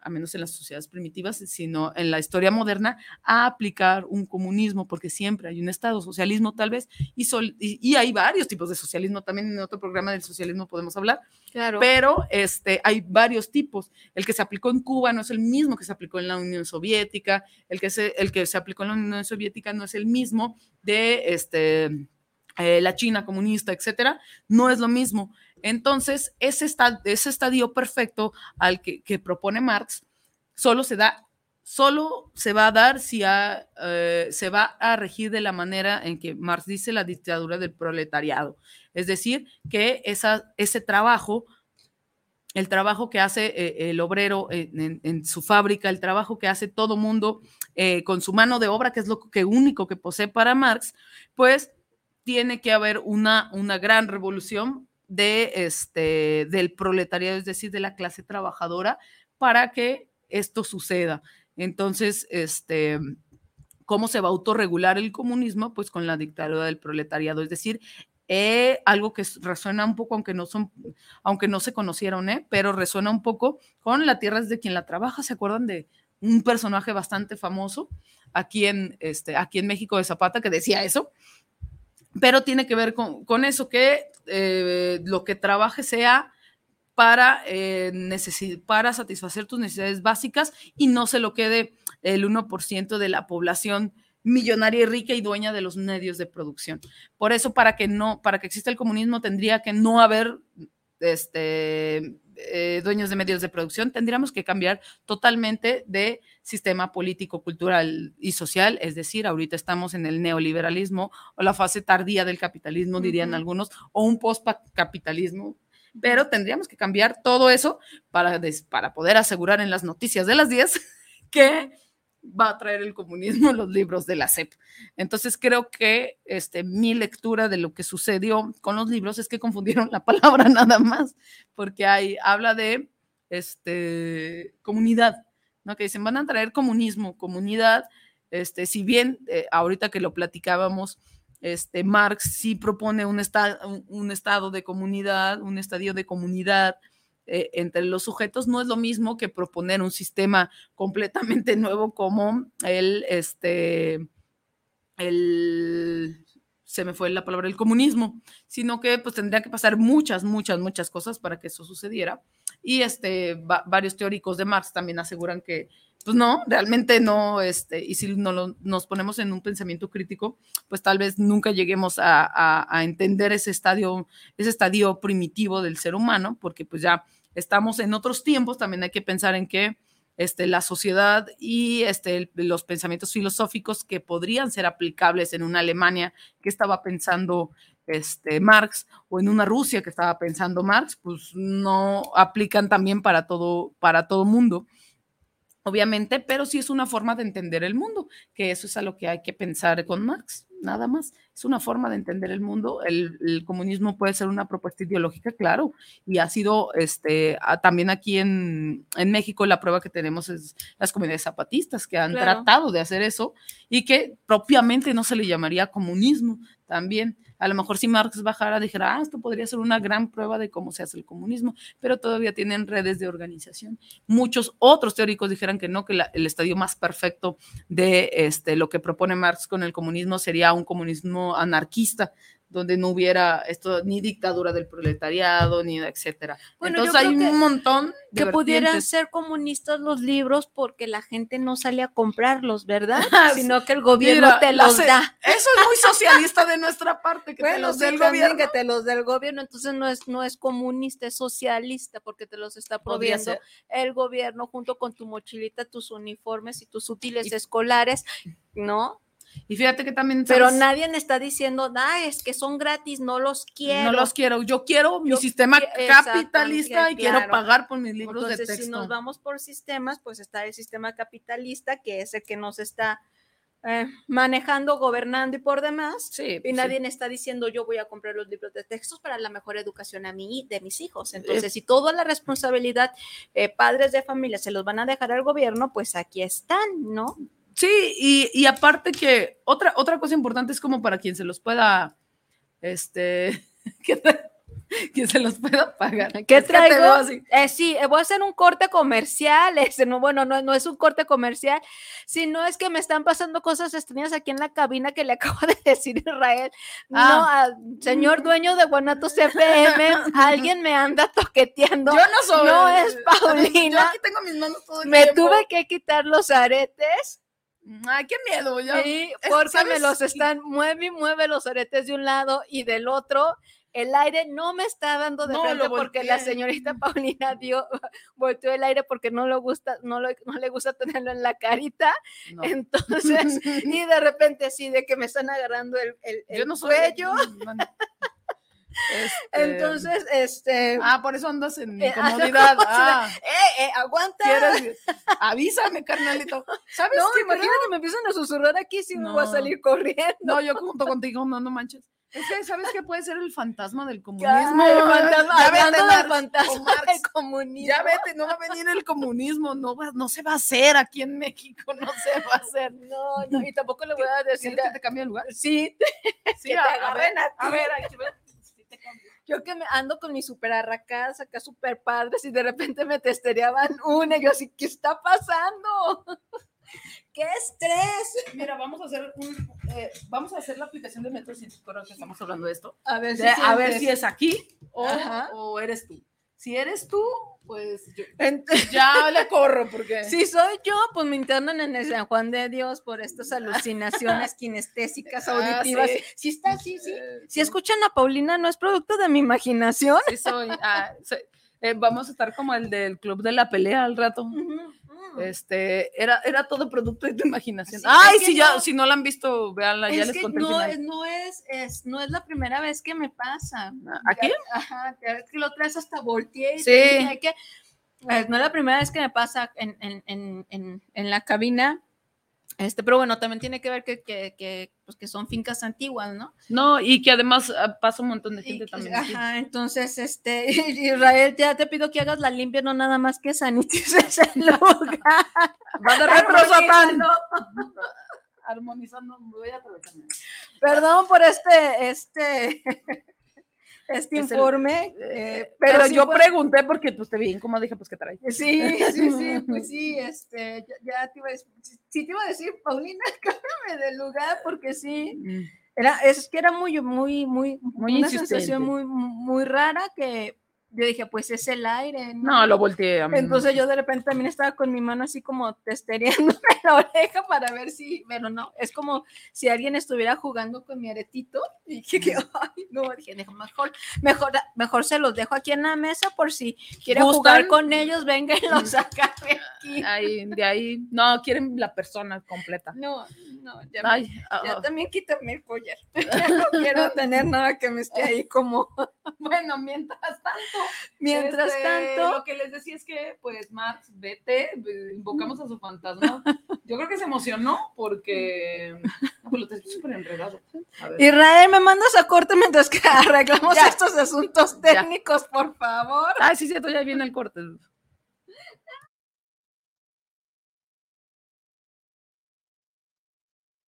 a menos en las sociedades primitivas, sino en la historia moderna, a aplicar un comunismo, porque siempre hay un Estado, socialismo tal vez, y, y, hay varios tipos de socialismo, también en otro programa del socialismo podemos hablar, claro. pero este, hay varios tipos. El que se aplicó en Cuba no es el mismo que se aplicó en la Unión Soviética, el que se, el que se aplicó en la Unión Soviética no es el mismo de este, eh, la China comunista, etcétera, no es lo mismo. Entonces, ese, ese estadio perfecto al que, propone Marx solo se da, solo se va a dar si eh, se va a regir de la manera en que Marx dice la dictadura del proletariado. Es decir, que esa, ese trabajo, el trabajo que hace eh, el obrero en, su fábrica, el trabajo que hace todo mundo eh, con su mano de obra, que es lo que único que posee para Marx, pues tiene que haber una, una gran revolución de este, del proletariado, es decir, de la clase trabajadora, para que esto suceda. Entonces, este, ¿cómo se va a autorregular el comunismo? Pues con la dictadura del proletariado, es decir, eh, algo que resuena un poco, aunque no son, aunque no se conocieron, ¿eh? pero resuena un poco con la tierra de quien la trabaja. ¿Se acuerdan de un personaje bastante famoso aquí en, este, aquí en México de Zapata que decía eso? pero tiene que ver con, eso, que eh, lo que trabaje sea para, eh, para satisfacer tus necesidades básicas y no se lo quede el 1% de la población millonaria y rica y dueña de los medios de producción. Por eso, para que no, para que exista el comunismo, tendría que no haber este, eh, dueños de medios de producción, tendríamos que cambiar totalmente de sistema político, cultural y social, es decir, ahorita estamos en el neoliberalismo o la fase tardía del capitalismo, dirían algunos, o un post-capitalismo, pero tendríamos que cambiar todo eso para, para poder asegurar en las noticias de las 10 que va a traer el comunismo en los libros de la SEP. Entonces creo que este, mi lectura de lo que sucedió con los libros es que confundieron la palabra nada más, porque hay, habla de este, comunidad, ¿no? que dicen, van a traer comunismo, comunidad, este, si bien eh, ahorita que lo platicábamos, este, Marx sí propone un, un estado de comunidad, un estadio de comunidad, eh, entre los sujetos no es lo mismo que proponer un sistema completamente nuevo como el, este, el, se me fue la palabra, el comunismo, sino que pues tendría que pasar muchas, muchas, muchas cosas para que eso sucediera. Y este, varios teóricos de Marx también aseguran que, pues no, realmente no, este, y si no nos ponemos en un pensamiento crítico, pues tal vez nunca lleguemos a, a, entender ese estadio, ese estadio primitivo del ser humano, porque pues ya estamos en otros tiempos, también hay que pensar en que este, la sociedad y este, los pensamientos filosóficos que podrían ser aplicables en una Alemania que estaba pensando este, Marx o en una Rusia que estaba pensando Marx, pues no aplican también para todo, para todo mundo. Obviamente, pero sí es una forma de entender el mundo, que eso es a lo que hay que pensar con Marx, nada más. Es una forma de entender el mundo. El, el comunismo puede ser una propuesta ideológica, claro, y ha sido este, a- también aquí en, en México la prueba que tenemos es las comunidades zapatistas que han Claro. tratado de hacer eso y que propiamente no se le llamaría comunismo también. A lo mejor si Marx bajara, dijera, ah, esto podría ser una gran prueba de cómo se hace el comunismo, pero todavía tienen redes de organización. Muchos otros teóricos dijeran que no, que el estadio más perfecto de este, lo que propone Marx con el comunismo sería un comunismo anarquista, donde no hubiera esto ni dictadura del proletariado, ni etcétera. Bueno, Entonces hay un montón de que pudieran ser comunistas los libros porque la gente no sale a comprarlos, ¿verdad? Ah, Sino que el gobierno Mira, te los da. Eso es muy socialista de nuestra parte, que te los sí, dé el también gobierno. que te los del gobierno, entonces no es, no es comunista, es socialista, porque te los está proviendo el gobierno junto con tu mochilita, tus uniformes y tus útiles Y- escolares, ¿no? Y fíjate que también. Pero nadie me está diciendo, ah, es que son gratis, no los quiero. No los quiero. Yo quiero mi Yo sistema qui- capitalista y quiero pagar por mis libros Entonces, de texto. si nos vamos por sistemas, pues está el sistema capitalista, que es el que nos está eh, manejando, gobernando y por demás. Sí, Y pues sí. nadie está diciendo yo voy a comprar los libros de textos para la mejor educación a mí de mis hijos. Entonces, si toda la responsabilidad, eh, padres de familia, se los van a dejar al gobierno, pues aquí están, ¿no? Sí, y, y aparte que otra, otra cosa importante es como para quien se los pueda, este, que quien se los pueda pagar. ¿Qué traigo? Eh, sí, eh, voy a hacer un corte comercial. Este, no, bueno, no, no es un corte comercial, sino es que me están pasando cosas extrañas aquí en la cabina que le acabo de decir Israel. No, Ah. ah, señor dueño de Guanatos FM, alguien me anda toqueteando. Yo no soy. no es Yo Paulina. aquí tengo mis manos todo el Me tiempo. tuve que quitar los aretes Ay, qué miedo. Ya. y es- porque me ¿sabes? los están, mueve y mueve los aretes de un lado y del otro. El aire no me está dando de No, frente lo porque la señorita Paulina dio, volteó el aire porque no le gusta, no, lo- no le gusta tenerlo en la carita. No. Entonces, y de repente así de que me están agarrando el, el- el Yo no soy. cuello. Este, Entonces, este, Ah, por eso andas en Eh, incomodidad. Ah, eh, eh, aguanta. ¿quieres? Avísame, carnalito. ¿Sabes No, qué? imagínate, me empiezan a susurrar aquí si me voy a No. salir corriendo. No, yo junto contigo, no, no manches. Es que, ¿sabes qué puede ser el fantasma del comunismo? el fantasma, Ya vete, del Marx, fantasma Marx. del comunismo. Ya vete, no va a venir el comunismo, no, va- no se va a hacer aquí en México, no se va a hacer. No, no, y tampoco le voy a decir. ¿Quieres que te cambie el lugar? Sí, Sí, que te a- a agarren ver, a a ver, aquí, yo que me ando con mis super arracadas acá super padres y de repente me testereaban una y yo así, ¿qué está pasando? ¡Qué estrés! Mira, vamos a hacer un, eh, vamos a hacer la aplicación de Metro si ahora que estamos hablando de esto. A ver De- a ver si es aquí o, o eres tú. Si eres tú, pues yo- ya le corro porque si soy yo, pues me internan en el San Juan de Dios por estas alucinaciones kinestésicas Ah, auditivas. sí. sí. está, sí, sí. Eh, Si escuchan a Paulina, no es producto de mi imaginación. sí soy. ah, soy- eh, vamos a estar como el del club de la pelea al rato. Este, era, era todo producto de tu imaginación. Sí, Ay, es si ya, no- si no la han visto, véanla, ya Es les conté el no, final. es, no, es, es- no es la primera vez que me pasa. ¿Aquí? Ya- Ajá, ves que lo traes hasta volteé. y Sí. dije, que, eh, no es la primera vez que me pasa en, en, en, en, en la cabina. Este, pero bueno, también tiene que ver que, que, que, pues que son fincas antiguas, ¿no? No, y que además ah, pasa un montón de gente también. aquí. ajá, entonces, este, Israel, ya te pido que hagas la limpia, no nada más que sanitices el lugar. Va de retro, Satán. Armonizando. Voy a. Perdón por este, este, este Es informe. Eh, eh, pero sí yo fue- pregunté porque pues te vi como dije, pues qué trae. Sí, sí, sí, pues sí, este, ya, ya te iba a decir, sí te iba a decir, Paulina, cámbiame del lugar, porque sí, era, es que era muy, muy, muy, Muy una insistente. sensación muy, muy rara que yo dije, pues es el aire, ¿no? No, lo volteé a mí. Entonces yo de repente también estaba con mi mano así como testereándome la oreja para ver si, pero no, es como si alguien estuviera jugando con mi aretito y dije que, ay, no, dije, "Deja, mejor, mejor, mejor se los dejo aquí en la mesa por si quiere jugar con ellos, venga y los saca de aquí. Ahí, de ahí, no, quieren la persona completa. No, No, ya, me- Ay, ya ah, también quítame el collar. Ya no quiero tener nada que me esté ahí como. bueno, mientras tanto. Mientras este, tanto, Lo que les decía es que, pues, Max, vete, eh, invocamos a su fantasma. Yo creo que se emocionó porque. No, pues lo súper enredado. Israel, me mandas a corte mientras que arreglamos Ya. estos asuntos Ya. técnicos, por favor. Ay, sí, cierto, ya viene el corte.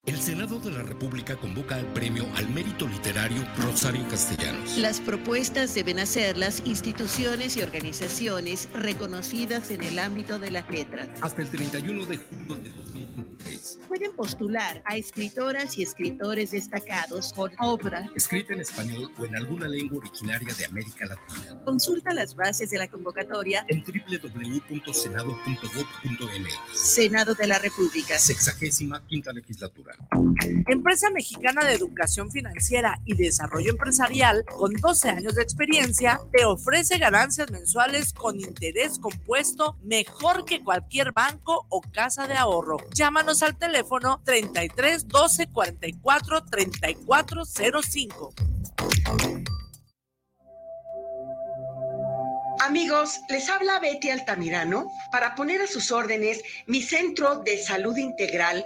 El Senado de la República convoca al premio al mérito literario Rosario Castellanos. Las propuestas deben hacer las instituciones y organizaciones reconocidas en el ámbito de las letras. Hasta el 31 de julio de 2023. Pueden postular a escritoras y escritores destacados con obra. Escrita en español o en alguna lengua originaria de América Latina. Consulta las bases de la convocatoria En www.senado.gov.mx. Senado de la República. Sexagésima quinta legislatura. Empresa Mexicana de Educación Financiera y Desarrollo Empresarial, con 12 años de experiencia, te ofrece ganancias mensuales con interés compuesto mejor que cualquier banco o casa de ahorro. Llámanos al teléfono 33 12 44 34 05. Amigos, les habla Betty Altamirano para poner a sus órdenes mi centro de salud integral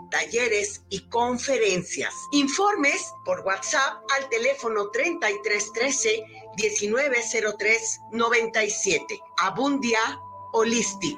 talleres y conferencias. Informes por WhatsApp al teléfono 3313 1903 97. Abundia Holistic.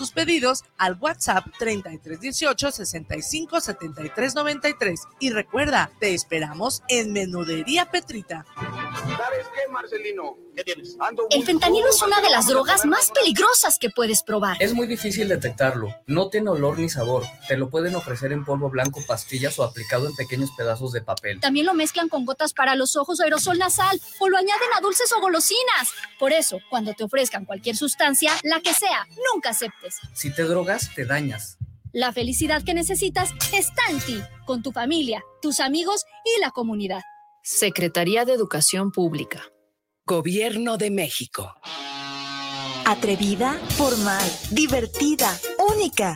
tus pedidos al WhatsApp 3318 65 73 93. Y recuerda, te esperamos en Menudería Petrita. ¿Sabes qué, Marcelino? ¿Qué tienes? Ando El fentanilo es una de las drogas más peligrosas que puedes probar. Es muy difícil detectarlo. No tiene olor ni sabor. Te lo pueden ofrecer en polvo blanco, pastillas o aplicado en pequeños pedazos de papel. También lo mezclan con gotas para los ojos o aerosol nasal o lo añaden a dulces o golosinas. Por eso, cuando te ofrezcan cualquier sustancia, la que sea, nunca Si te drogas, te dañas. La felicidad que necesitas está en ti, con tu familia, tus amigos y la comunidad. Secretaría de Educación Pública. Gobierno de México. Atrevida, formal, divertida, única.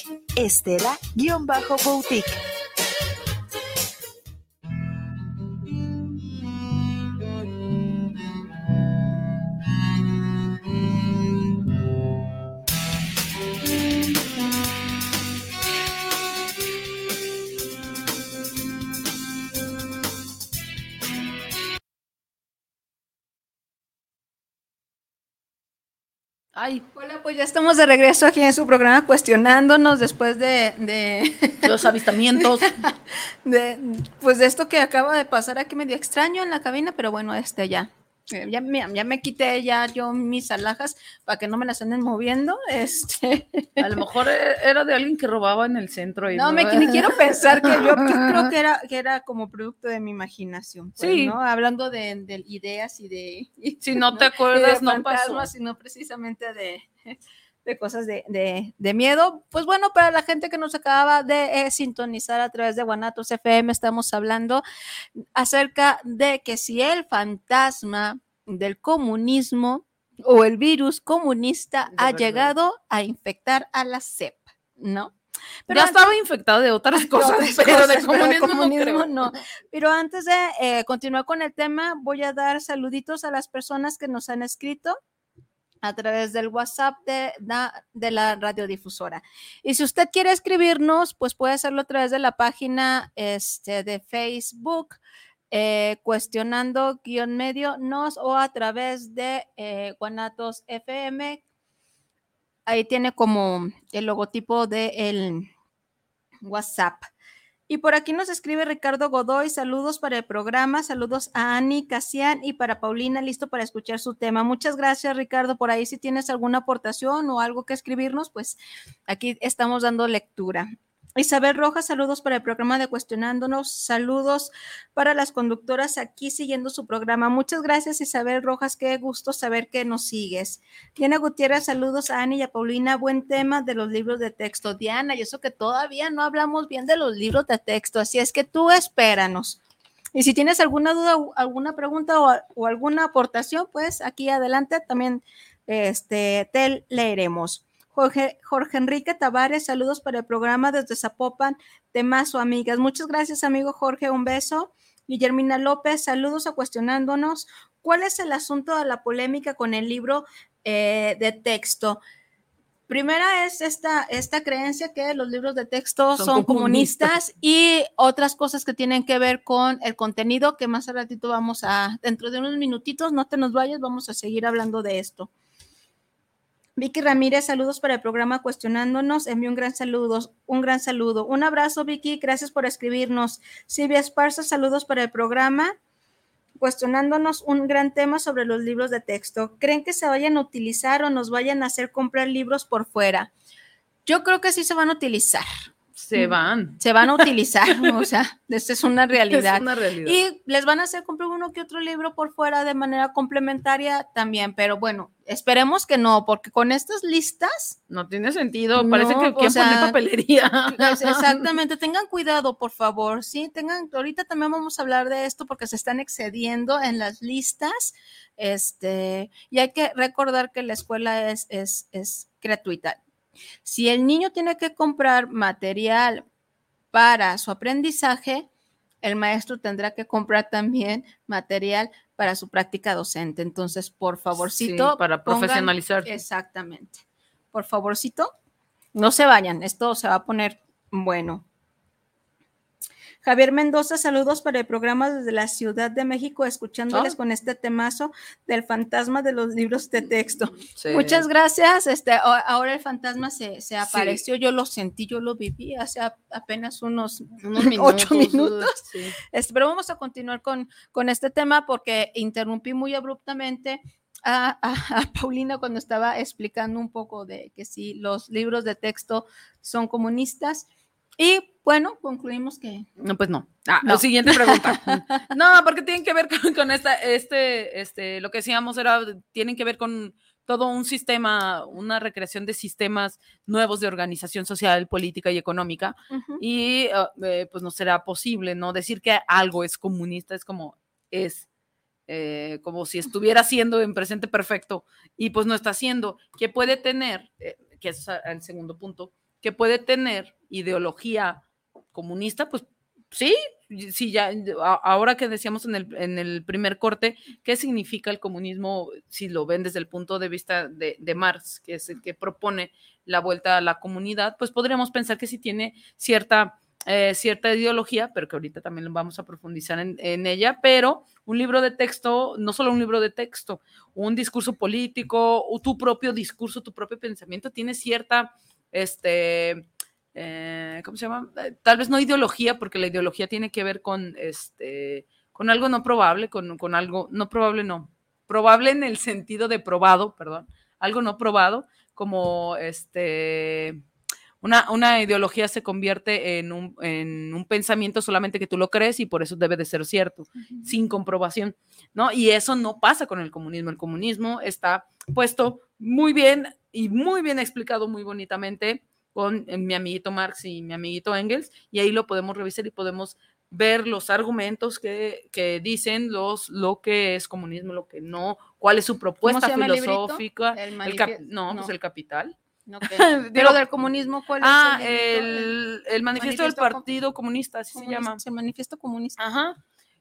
Estela-Boutique. Ay, Hola, pues ya estamos de regreso aquí en su programa cuestionándonos después de, de, los avistamientos. de, pues de esto que acaba de pasar aquí medio extraño en la cabina, pero bueno, este ya. Eh, Ya me, ya me quité ya yo mis alhajas para que no me las anden moviendo. Este, A lo mejor e- era de alguien que robaba en el centro. Y no, me ni quiero pensar que yo creo que era, que era como producto de mi imaginación. pues, Sí. ¿no? Hablando de, de ideas y de. y- Si no te acuerdas, no pasó. sino precisamente de, de cosas de, de- de miedo. Pues bueno, para la gente que nos acaba de eh, sintonizar a través de Guanatos FM, estamos hablando acerca de que si el fantasma del comunismo o el virus comunista ha verdad. llegado a infectar a la cepa, ¿no? ya antes- estaba infectado de otras cosas, otras pero de pero comunismo, no. Pero antes de eh, continuar con el tema, voy a dar saluditos a las personas que nos han escrito a través del WhatsApp de, de la radiodifusora. Y si usted quiere escribirnos, pues puede hacerlo a través de la página este, de Facebook, eh, cuestionando guion medio nos o a través de eh, Guanatos FM. Ahí tiene como el logotipo del WhatsApp. Y por aquí nos escribe Ricardo Godoy, saludos para el programa, saludos a Ani Casian y para Paulina, listo para escuchar su tema. Muchas gracias, Ricardo. Por ahí si tienes alguna aportación o algo que escribirnos, pues aquí estamos dando lectura. Isabel Rojas, saludos para el programa de Cuestionándonos, saludos para las conductoras aquí siguiendo su programa. Muchas gracias, Isabel Rojas, qué gusto saber que nos sigues. Diana Gutiérrez, saludos a Ani y a Paulina, buen tema de los libros de texto. Diana, y eso que todavía no hablamos bien de los libros de texto, así es que tú espéranos. Y si tienes alguna duda, alguna pregunta o, o alguna aportación, pues aquí adelante también este, te leeremos. Jorge, Jorge Enrique Tavares, saludos para el programa desde Zapopan, Temazo, amigas. Muchas gracias, amigo Jorge, un beso. Guillermina López, saludos a cuestionándonos. ¿Cuál es el asunto de la polémica con el libro eh, de texto? Primera es esta, esta creencia que los libros de texto son, Son comunistas. comunistas. y otras cosas que tienen que ver con el contenido que más al ratito vamos a, dentro de unos minutitos, no te nos vayas, vamos a seguir hablando de esto. Vicky Ramírez, saludos para el programa Cuestionándonos. Envío un gran saludo, un gran saludo. Un abrazo, Vicky, gracias por escribirnos. Silvia Esparza, saludos para el programa. Cuestionándonos un gran tema sobre los libros de texto. ¿Creen que se vayan a utilizar o nos vayan a hacer comprar libros por fuera? Yo creo que sí se van a utilizar. Se van. Se van a utilizar, o sea, esa es una realidad. Es una realidad. Y les van a hacer comprar uno que otro libro por fuera de manera complementaria también, pero bueno, esperemos que no, porque con estas listas No tiene sentido. Parece No, que quieren poner papelería. Exactamente, tengan cuidado, por favor, sí, tengan, ahorita también vamos a hablar de esto porque se están excediendo en las listas, este, y hay que recordar que la escuela es, es, es gratuita. Si el niño tiene que comprar material para su aprendizaje, el maestro tendrá que comprar también material para su práctica docente. Entonces, por favorcito. Sí, para pongan- profesionalizarse. Exactamente. Por favorcito, no se vayan, esto se va a poner bueno. Javier Mendoza, saludos para el programa desde la Ciudad de México, escuchándoles Ah. con este temazo del fantasma de los libros de texto. Sí. Muchas gracias. Este, ahora el fantasma se, se apareció, yo lo sentí, yo lo viví hace apenas unos, Unos ocho minutos, minutos. sí. Este, pero vamos a continuar con, con este tema porque interrumpí muy abruptamente a, a- a Paulina cuando estaba explicando un poco de que si los libros de texto son comunistas. Y bueno, concluimos que No, pues no. Ah, No. Siguiente pregunta. no, porque tienen que ver con, con esta, este, este, lo que decíamos era, tienen que ver con todo un sistema, una recreación de sistemas nuevos de organización social, política y económica. Ujú. Y ah, eh, pues no será posible, ¿no? Decir que algo es comunista es como es. eh, como si estuviera siendo en presente perfecto y pues no está siendo, que puede tener, eh, que es el segundo punto, que puede tener ideología comunista, pues sí, sí, ya, ahora que decíamos en el, en el primer corte, ¿qué significa el comunismo si lo ven desde el punto de vista de, de Marx, que es el que propone la vuelta a la comunidad? Pues podríamos pensar que sí tiene cierta, eh, cierta ideología, pero que ahorita también vamos a profundizar en, en ella, pero un libro de texto, no solo un libro de texto, un discurso político, o tu propio discurso, tu propio pensamiento, tiene cierta, este, eh, ¿cómo se llama? Eh, Tal vez no ideología, porque la ideología tiene que ver con, este, con algo no probable, con, con algo, no probable, no, probable en el sentido de probado, perdón, algo no probado, como este, una, una ideología se convierte en un, en un pensamiento solamente que tú lo crees y por eso debe de ser cierto, sin comprobación, ¿no? Y eso no pasa con el comunismo. El comunismo está puesto muy bien y muy bien explicado, muy bonitamente con eh, mi amiguito Marx y mi amiguito Engels, y ahí lo podemos revisar y podemos ver los argumentos que, que dicen los lo que es comunismo, lo que no, cuál es su propuesta filosófica. El el cap- no, no. pues el capital. Ok. Digo- Pero del comunismo, ¿cuál Ah, es el, librito? el, el manifiesto del Partido Comunista, así se llama. El manifiesto comunista. Ajá.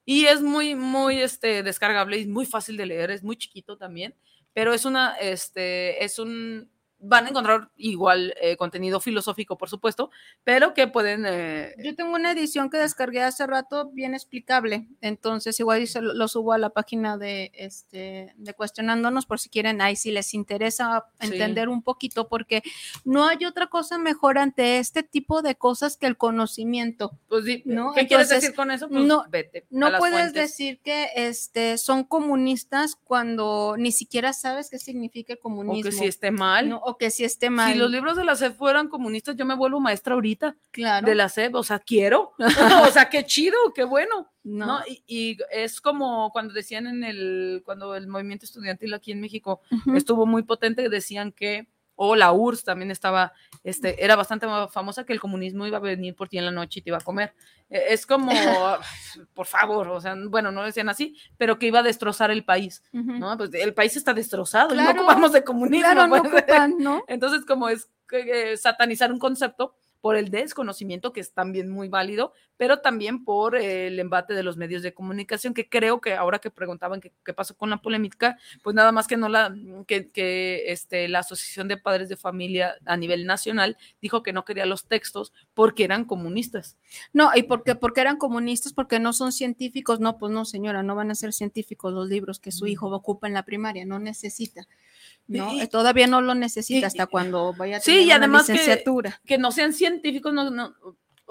Y es muy, muy este, descargable y muy fácil de leer, es muy chiquito también, pero es una, este, es un, van a encontrar igual eh, contenido filosófico, por supuesto, pero que pueden... eh, Yo tengo una edición que descargué hace rato bien explicable, entonces igual lo, lo subo a la página de este de cuestionándonos por si quieren ahí si les interesa Sí. entender un poquito porque no hay otra cosa mejor ante este tipo de cosas que el conocimiento. pues, ¿no? ¿Qué quieres decir con eso? Pues no- vete. No puedes fuentes. decir que este son comunistas cuando ni siquiera sabes qué significa el O comunismo. que si esté mal. ¿no? O que si esté mal. Si los libros de la SEP fueran comunistas, yo me vuelvo maestra ahorita claro. de la SEP, o sea, quiero. o sea, qué chido, qué bueno. No. ¿no? Y, y es como cuando decían en el, cuando el movimiento estudiantil aquí en México estuvo muy potente, decían que, o la URSS también estaba, este, era bastante famosa que el comunismo iba a venir por ti en la noche y te iba a comer. Eh, Es como, por favor, o sea, bueno, no decían así, pero que iba a destrozar el país. ¿no? Pues el país está destrozado, y no ocupamos de comunismo. Claro, no pues. ocupan, ¿no? Entonces, como es que, eh, satanizar un concepto por el desconocimiento, que es también muy válido, pero también por eh, el embate de los medios de comunicación, que creo que ahora que preguntaban qué qué pasó con la polémica, pues nada más que no la, que, que, este, la Asociación de Padres de Familia a nivel nacional dijo que no quería los textos porque eran comunistas. No, y porque, porque eran comunistas, porque no son científicos. No, pues no, señora, no van a ser científicos los libros que su hijo ocupa en la primaria, no necesita. No, Y- todavía no lo necesita y- hasta cuando vaya a Sí, tener y una además que- licenciatura. que no sean científicos, no, no,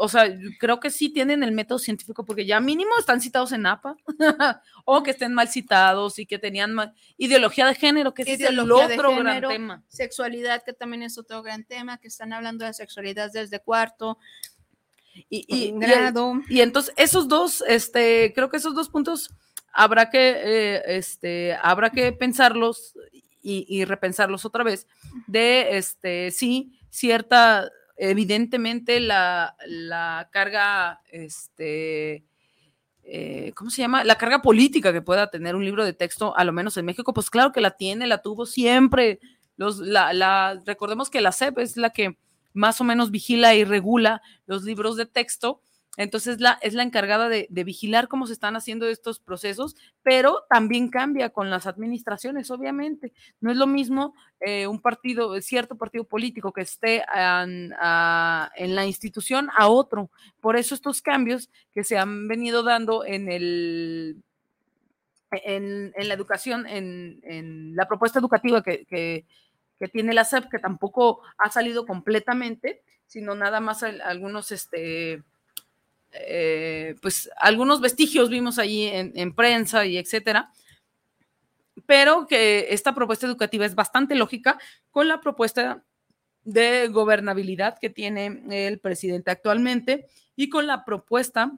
o sea, creo que sí tienen el método científico porque ya mínimo están citados en APA o que estén mal citados y que tenían mal- ideología de género, que es el otro gran tema. Sexualidad, que también es otro gran tema, que están hablando de sexualidad desde cuarto Y, y- y- grado. y entonces esos dos, este, creo que esos dos puntos habrá que, eh, este, habrá que pensarlos y, y repensarlos otra vez de, este, sí, cierta, evidentemente la, la carga, este, eh, ¿cómo se llama? La carga política que pueda tener un libro de texto, a lo menos en México, pues claro que la tiene, la tuvo siempre. Los, la, la, recordemos que la CEP es la que más o menos vigila y regula los libros de texto. Entonces la, es la encargada de, vigilar cómo se están haciendo estos procesos, pero también cambia con las administraciones, obviamente. No es lo mismo eh, un partido, cierto partido político que esté en la institución a otro. Por eso estos cambios que se han venido dando en el en, la educación, en, la propuesta educativa que, que- tiene la SEP, que tampoco ha salido completamente, sino nada más al- algunos, este, eh, pues algunos vestigios vimos allí en, en prensa y etcétera, pero que esta propuesta educativa es bastante lógica con la propuesta de gobernabilidad que tiene el presidente actualmente y con la propuesta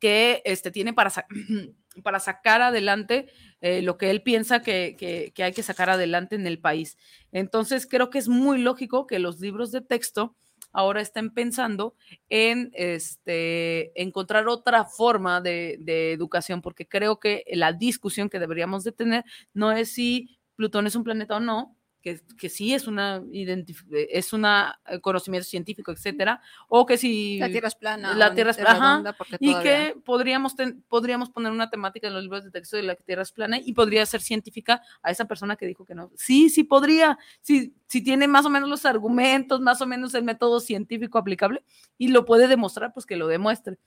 que este, tiene para, para sacar adelante eh, lo que él piensa que- que hay que sacar adelante en el país. Entonces, creo que es muy lógico que los libros de texto ahora estén pensando en este, encontrar otra forma de, de educación, porque creo que la discusión que deberíamos de tener no es si Plutón es un planeta o no, que, que sí es una identif- es una eh, conocimiento científico, etcétera, o que si La Tierra es plana. la Tierra es plana, y todavía- que podríamos, ten- podríamos poner una temática en los libros de texto de la Tierra es plana y podría ser científica a esa persona que dijo que no. Sí, sí podría, sí, si tiene más o menos los argumentos, más o menos el método científico aplicable y lo puede demostrar, pues que lo demuestre.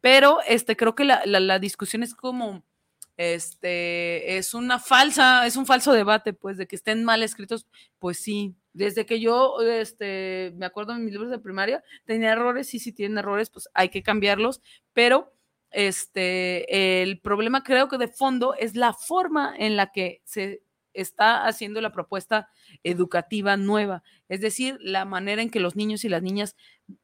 Pero este, creo que la, la- la discusión es como, este, es una falsa, es un falso debate, pues, de que estén mal escritos, pues sí. Desde que yo, este, me acuerdo en mis libros de primaria, tenía errores, sí, sí tienen errores, pues hay que cambiarlos, pero este, el problema creo que de fondo es la forma en la que se está haciendo la propuesta educativa nueva, es decir, la manera en que los niños y las niñas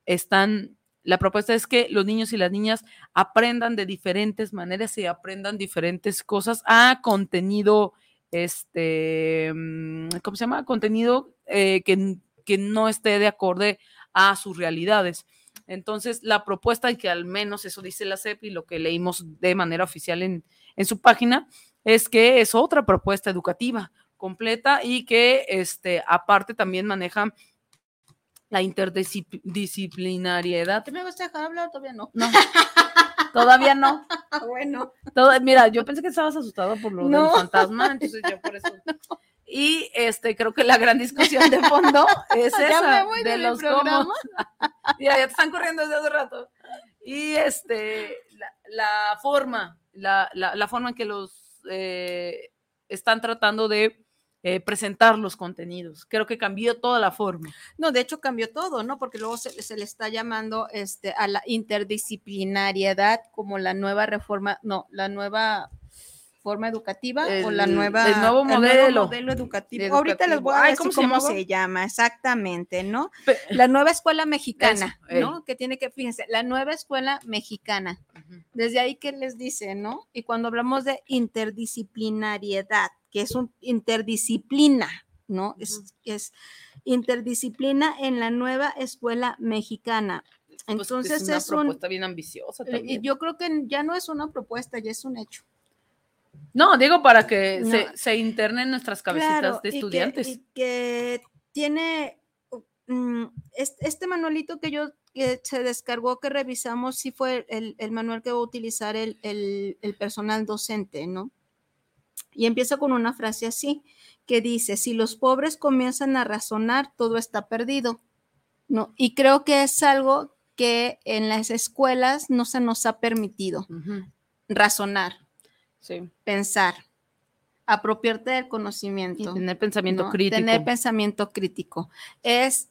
están, la propuesta es que los niños y las niñas aprendan de diferentes maneras y aprendan diferentes cosas a contenido, este, mm, ¿cómo se llama? Contenido eh, que, que no esté de acorde a sus realidades. Entonces, la propuesta, y que al menos eso dice la CEP y lo que leímos de manera oficial en, en su página, es que es otra propuesta educativa completa y que este, aparte también maneja la interdisciplinariedad. ¿Te me vas a dejar hablar? Todavía no. No. Todavía no. bueno. Todo- mira, yo pensé que estabas asustado por lo No. del fantasma, entonces yo por eso. Y este, creo que la gran discusión de fondo es Ya esa, me voy de los cómo. ya, ya te están corriendo desde hace rato. Y este, la, la forma, la, la- la forma en que los eh, están tratando de eh, presentar los contenidos. Creo que cambió toda la forma. No, de hecho cambió todo, ¿no? Porque luego se, se le está llamando este, a la interdisciplinariedad como la nueva reforma, no, la nueva forma educativa o la nueva el nuevo modelo. modelo educativo. Educativo. Ahorita les voy a decir ¿cómo cómo, se llamaba? se llama exactamente, ¿no? Pe- La nueva escuela mexicana. ¿no? Que tiene que, fíjense, la nueva escuela mexicana. Desde ahí que les dice, ¿no? Y cuando hablamos de interdisciplinariedad, que es un interdisciplina, ¿no? Es, es interdisciplina en la nueva escuela mexicana. Pues, Entonces es una es, un, propuesta bien ambiciosa y también. yo creo que ya no es una propuesta, ya es un hecho. No, digo para que No. se, se internen nuestras cabecitas Claro, de y que- estudiantes. Y que, tiene mm, es- este, manualito que yo que se descargó, que revisamos, sí fue el, el manual que va a utilizar el, el- el personal docente, ¿no? Y empieza con una frase así, que dice, si los pobres comienzan a razonar, todo está perdido, ¿no? Y creo que es algo que en las escuelas no se nos ha permitido, razonar, Sí. pensar, apropiarte del conocimiento. Y tener pensamiento ¿no? crítico. Tener pensamiento crítico. Es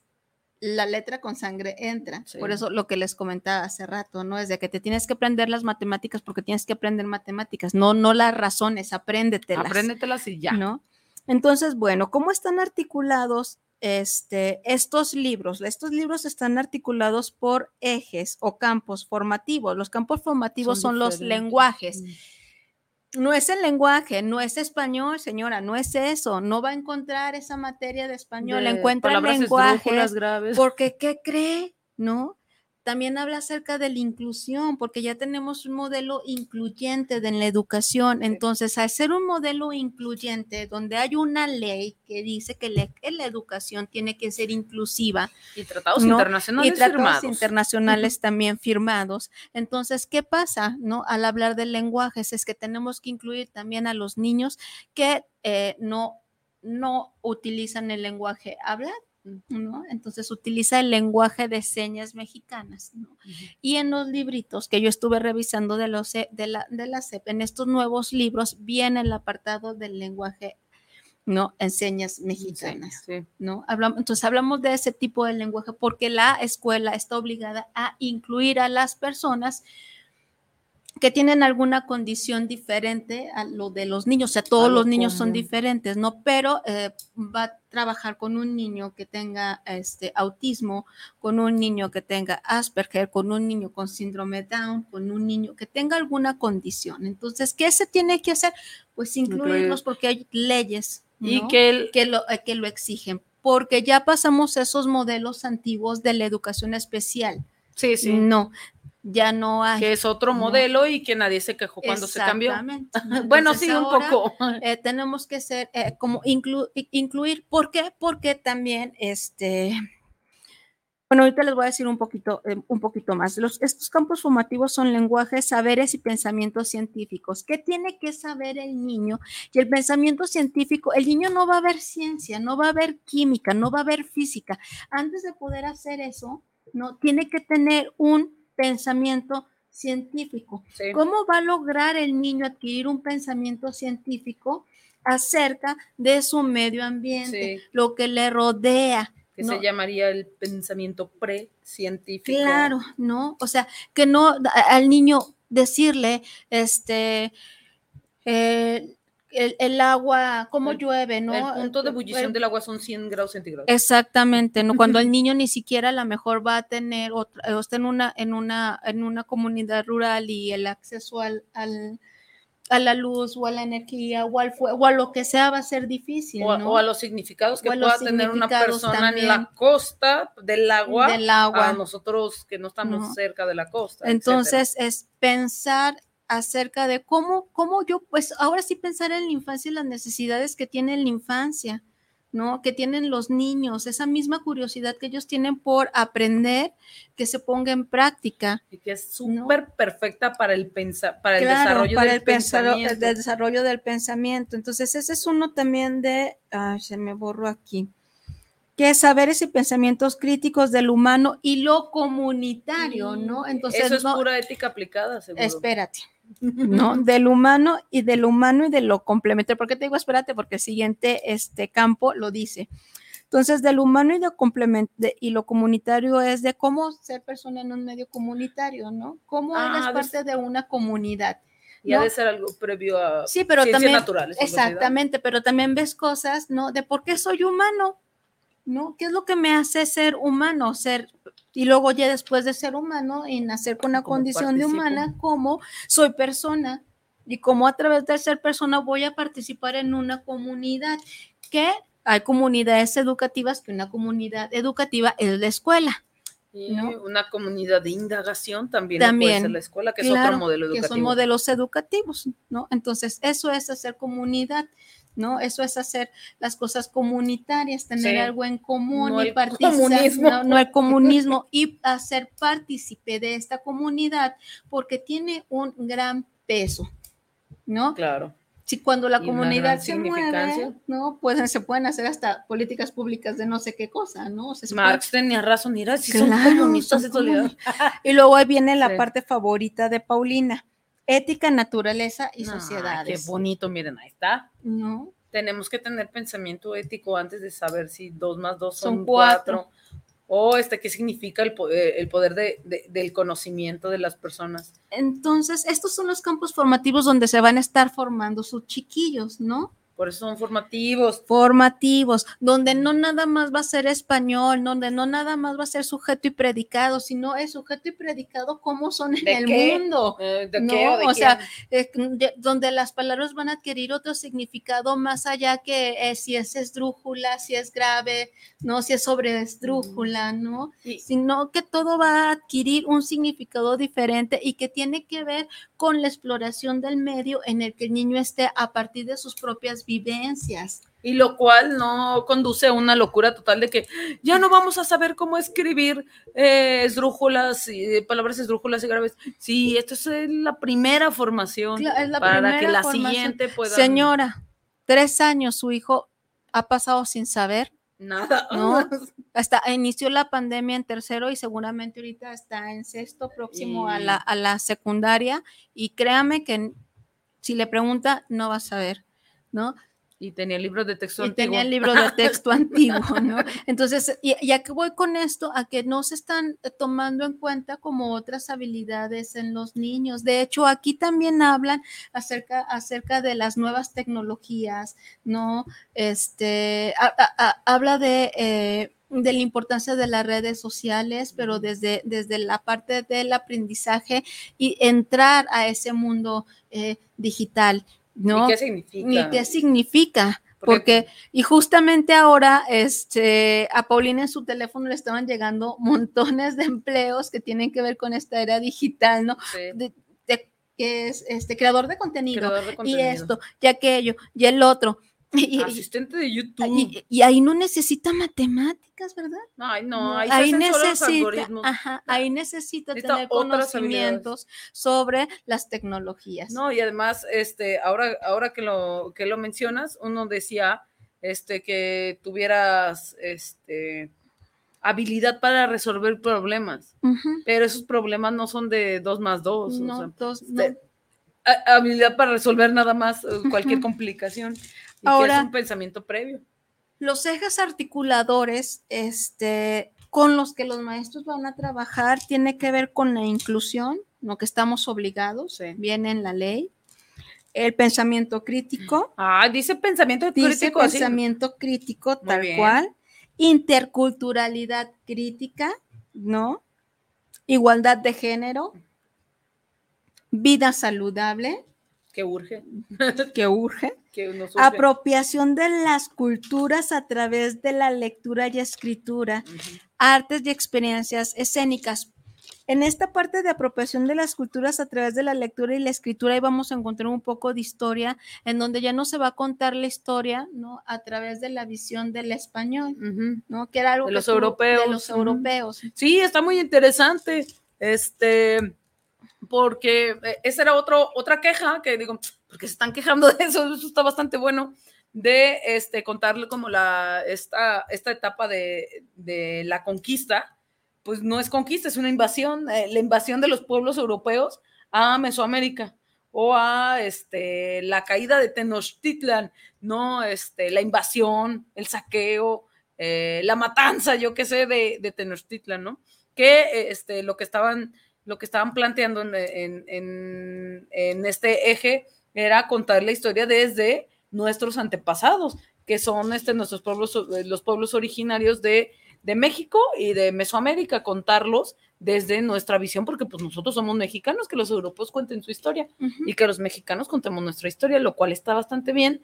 la letra con sangre entra. Por eso lo que les comentaba hace rato, ¿no? Es de que te tienes que aprender las matemáticas porque tienes que aprender matemáticas. No, no las razones, apréndetelas. Apréndetelas y ya. ¿No? Entonces, bueno, ¿cómo están articulados este, estos libros? Estos libros están articulados por ejes o campos formativos. Los campos formativos son, Son los lenguajes. No es el lenguaje, no es español, señora, no es eso. No va a encontrar esa materia de español, De encuentra graves. Porque, ¿qué cree? ¿No? También habla acerca de la inclusión, porque ya tenemos un modelo incluyente de la educación. Entonces, al ser un modelo incluyente, donde hay una ley que dice que, la educación tiene que ser inclusiva, Y tratados ¿no? internacionales y tratados firmados. internacionales también firmados. Entonces, ¿qué pasa? ¿No? Al hablar de lenguajes es que tenemos que incluir también a los niños que eh, no, no utilizan el lenguaje hablado. ¿No? Entonces utiliza el lenguaje de señas mexicanas. ¿no? Y en los libritos que yo estuve revisando de, los, de, la, de la SEP, en estos nuevos libros viene el apartado del lenguaje ¿no? En señas mexicanas, ¿no? Hablamos, entonces hablamos de ese tipo de lenguaje porque la escuela está obligada a incluir a las personas que tienen alguna condición diferente a lo de los niños, o sea, todos lo los niños son diferentes, ¿no? Pero eh, va a trabajar con un niño que tenga este autismo, con un niño que tenga Asperger, con un niño con síndrome Down, con un niño que tenga alguna condición. Entonces, ¿qué se tiene que hacer? Pues incluirlos porque hay leyes Y que el- que, lo, eh, que lo exigen, porque ya pasamos esos modelos antiguos de la educación especial. Sí, sí. No, ya no hay. que es otro ¿no? modelo y que nadie se quejó cuando se cambió. Exactamente. bueno, Entonces, sí, un poco. eh, tenemos que ser eh, como inclu- incluir, ¿por qué? Porque también este bueno, ahorita les voy a decir un poquito, eh, un poquito más. Los, estos campos formativos son lenguajes, saberes y pensamientos científicos. ¿Qué tiene que saber el niño? Y el pensamiento científico, el niño no va a ver ciencia, no va a ver química, no va a ver física. Antes de poder hacer eso, no tiene que tener un pensamiento científico. Sí. ¿Cómo va a lograr el niño adquirir un pensamiento científico acerca de su medio ambiente, Sí. lo que le rodea? que ¿no? se llamaría el pensamiento pre-científico. Claro, ¿no? O sea, que no al niño decirle, este, eh, el, el agua, cómo El- llueve, ¿no? El punto de ebullición El- del agua son 100 grados centígrados. Exactamente, ¿no? Cuando el niño ni siquiera a lo mejor va a tener otra, o está en una, en una, en una comunidad rural y el acceso al, al- a la luz o a la energía o al fuego o a lo que sea va a ser difícil, o, a, ¿no? o a los significados que pueda tener una persona en la costa del agua, Del agua. a nosotros que no estamos No. cerca de la costa. etcétera. Entonces es pensar acerca de cómo, cómo yo, pues ahora sí pensar en la infancia y las necesidades que tiene la infancia, ¿no? Que tienen los niños, esa misma curiosidad que ellos tienen por aprender, que se ponga en práctica. y que es súper perfecta para el pensa, para el Claro, desarrollo para del el, pensamiento. del desarrollo del pensamiento. Entonces, ese es uno también de, ay, se me borró aquí, que es saberes y pensamientos críticos del humano y lo comunitario, ¿no? Entonces, Eso es no- pura ética aplicada, seguro. espérate, ¿no? Del humano y del humano y de lo complementario. ¿Por qué te digo espérate? Porque el siguiente este campo lo dice. Entonces, del humano y, de complement de- y lo comunitario es de cómo ser persona en un medio comunitario, ¿no? Cómo Ah, eres parte de una comunidad. Y ha ¿no? de ser algo previo a Sí, pero también, naturales. exactamente, pero también ves cosas, ¿no? De por qué soy humano, ¿no? ¿Qué es lo que me hace ser humano? Ser, y luego ya después de ser humano y nacer con una ¿Cómo condición de humana, ¿cómo soy persona? Y cómo a través de ser persona voy a participar en una comunidad, que hay comunidades educativas, que una comunidad educativa es la escuela. Y ¿no? una comunidad de indagación también, lo puede También, ser la escuela, que es otro modelo educativo. Que son modelos educativos, ¿no? Entonces, eso es hacer comunidad, ¿no? Eso es hacer las cosas comunitarias, tener Sí. algo en común No y el participar, comunismo. no, no el comunismo, y hacer partícipe de esta comunidad porque tiene un gran peso, ¿no? Claro. Si cuando la comunidad se mueve. ¿no? Pues se pueden hacer hasta políticas públicas de no sé qué cosa, ¿no? O sea, se puede- Marx tenía razón, mira, si son Claro, comunistas son comunistas. Y luego ahí viene la Sí. parte favorita de Paulina, ética, naturaleza y sociedades. Qué bonito, miren, ahí está. ¿No? Tenemos que tener pensamiento ético antes de saber si dos más dos Son son, cuatro. cuatro. O este, qué significa el poder, el poder de- de- del conocimiento de las personas. Entonces, estos son los campos formativos donde se van a estar formando sus chiquillos, ¿no? Por eso son formativos. Formativos, donde no nada más va a ser español, donde no nada más va a ser sujeto y predicado, sino el sujeto y predicado cómo son en ¿De el qué? mundo. Eh, ¿De ¿no? qué o de o sea, eh, de- donde las palabras van a adquirir otro significado más allá que eh, si es esdrújula, si es grave, no, si es sobre esdrújula, ¿no? Sino que todo va a adquirir un significado diferente y que tiene que ver con la exploración del medio en el que el niño esté a partir de sus propias vivencias. Y lo cual no conduce a una locura total de que ya no vamos a saber cómo escribir eh, esdrújulas y palabras esdrújulas y graves. Sí, esto es eh, la primera formación Cla- es la para que la formación. siguiente pueda. Señora, tres años su hijo ha pasado sin saber. Nada. ¿no? Hasta inició la pandemia en tercero y seguramente ahorita está en sexto, próximo a, la, a la secundaria. Y créame que si le pregunta, no va a saber, ¿no? Y tenía libros de texto y antiguo. tenía el libro de texto antiguo, ¿no? Entonces, y, y a qué voy con esto? A que no se están eh, tomando en cuenta como otras habilidades en los niños. De hecho, aquí también hablan acerca, acerca de las nuevas tecnologías, ¿no? Este, a- a- a- habla de... eh, de la importancia de las redes sociales, pero desde, desde la parte del aprendizaje y entrar a ese mundo eh, digital, ¿no? ¿Y qué significa? Ni qué significa. Porque- y justamente ahora, este, a Paulina en su teléfono le estaban llegando montones de empleos que tienen que ver con esta era digital, ¿no? Sí. De- de- que es este creador de contenido, Creador de y contenido. esto, y aquello, y el otro. Y, Asistente de YouTube. y- y ahí no necesita matemáticas, ¿verdad? Ay, no, No, ahí, ahí solo los necesita, algoritmos. ajá, ahí necesita Necesita tener conocimientos sobre las tecnologías. No, y además, este, ahora, ahora que lo, que lo mencionas, uno decía este, que tuvieras este, habilidad para resolver problemas, pero esos problemas no son de dos más dos. o No, sea, dos, no. de- habilidad para resolver nada más eh, cualquier complicación. Y que Ahora- es un pensamiento previo. Los ejes articuladores, este, con los que los maestros van a trabajar, tiene que ver con la inclusión, lo que estamos obligados, viene en la ley. el pensamiento crítico. Ah, dice pensamiento Dice crítico así. pensamiento crítico Muy tal bien. cual, interculturalidad crítica, ¿no? Igualdad de género, vida saludable, Que urge. que urge, Que nos urge. apropiación de las culturas a través de la lectura y escritura, artes y experiencias escénicas. En esta parte de apropiación de las culturas a través de la lectura y la escritura, ahí vamos a encontrar un poco de historia, en donde ya no se va a contar la historia, ¿no? A través de la visión del español. ¿no? Que era algo De los europeos. De los europeos. Sí, está muy interesante. Este, porque eh, esa era otro, otra queja que digo, ¿por qué se están quejando de eso? Eso está bastante bueno. De este, contarle como la, esta, esta etapa de, de la conquista, pues no es conquista, es una invasión, eh, la invasión de los pueblos europeos a Mesoamérica o a este, la caída de Tenochtitlan, ¿no? Este, la invasión, el saqueo, eh, la matanza, yo qué sé, de, de Tenochtitlan, ¿no? Que eh, este, lo que estaban, lo que estaban planteando en, en- en- en este eje era contar la historia desde nuestros antepasados, que son este, nuestros pueblos, eh, los pueblos originarios de, de México y de Mesoamérica, contarlos desde nuestra visión, porque pues nosotros somos mexicanos, que los europeos cuenten su historia y que los mexicanos contemos nuestra historia, lo cual está bastante bien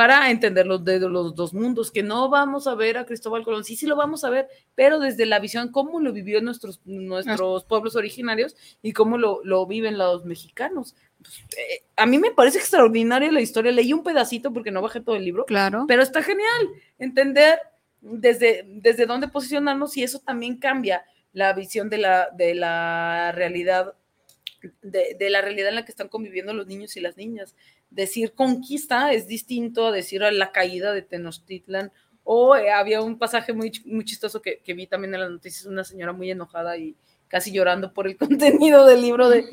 para entender los de los dos mundos, que no vamos a ver a Cristóbal Colón, sí, sí lo vamos a ver, pero desde la visión cómo lo vivió nuestros, nuestros pueblos originarios y cómo lo, lo viven los mexicanos. Pues, eh, a mí me parece extraordinaria la historia, leí un pedacito porque no bajé todo el libro, Claro. pero está genial entender desde, desde dónde posicionarnos y eso también cambia la visión de la, de la realidad, de, de la realidad en la que están conviviendo los niños y las niñas. Decir conquista es distinto a decir a la caída de Tenochtitlan. O eh, había un pasaje muy, muy chistoso que, que vi también en las noticias, una señora muy enojada y casi llorando por el contenido del libro de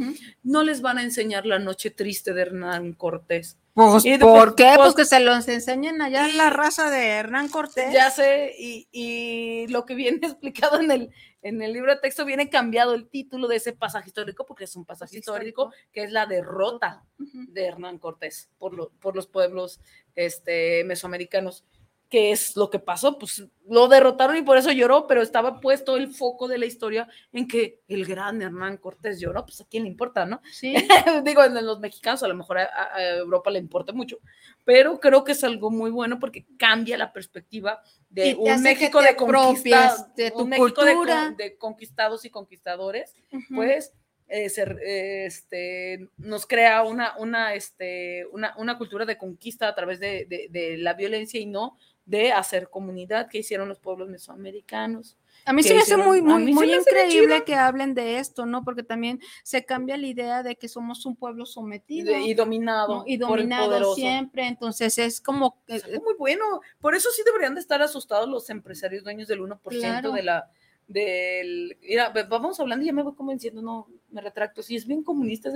no les van a enseñar la noche triste de Hernán Cortés. Pues, Y ¿Por qué? pues, Pues que se los enseñen allá en la raza de Hernán Cortés. Ya sé, y, y lo que viene explicado en el, en el libro de texto viene cambiado el título de ese pasaje histórico, porque es un pasaje histórico, que es la derrota de Hernán Cortés por, lo- por los pueblos este, mesoamericanos. ¿Qué es lo que pasó? Pues lo derrotaron y por eso lloró, pero estaba puesto el foco de la historia en que el gran Hernán Cortés lloró, pues a quién le importa, ¿no? Sí. Digo, en los mexicanos a lo mejor a, a- Europa le importa mucho, pero creo que es algo muy bueno porque cambia la perspectiva de un que México de conquista, apropies de tu un México de cultura. de conquistados y conquistadores, Ujú. pues eh, ser- eh, este, nos crea una, una, este, una, una cultura de conquista a través de, de- de la violencia y no de hacer comunidad que hicieron los pueblos mesoamericanos. A mí se me hace muy, muy, muy increíble que hablen de esto, ¿no? Porque también se cambia la idea de que somos un pueblo sometido. de- y dominado ¿no? Y dominado siempre. Entonces es como. que- algo muy bueno. Por eso sí deberían de estar asustados los empresarios dueños del 1% Claro. de la del mira, vamos hablando y ya me voy convenciendo, no, me retracto, si es bien comunista,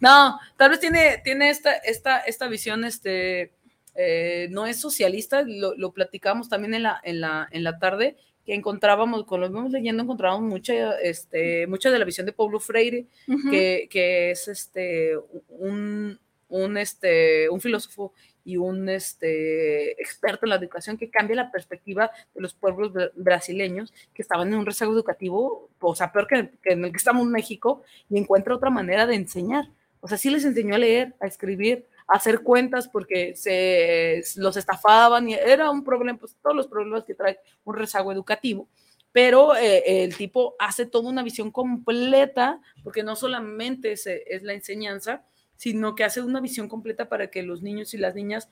no, tal vez tiene, tiene esta, esta, esta visión, este, eh, no es socialista, lo, lo platicamos también en la, en la, en la tarde, que encontrábamos, cuando lo íbamos leyendo, encontrábamos mucha, este, mucha de la visión de Paulo Freire, que, que es este, un, un, este, un filósofo y un este, experto en la educación que cambia la perspectiva de los pueblos bra- brasileños que estaban en un rezago educativo, o sea, peor que, que en el que estamos en México, y encuentra otra manera de enseñar. O sea, sí les enseñó a leer, a escribir, hacer cuentas porque se los estafaban y era un problema, pues todos los problemas que trae un rezago educativo. Pero eh, el tipo hace toda una visión completa, porque no solamente es, la enseñanza, sino que hace una visión completa para que los niños y las niñas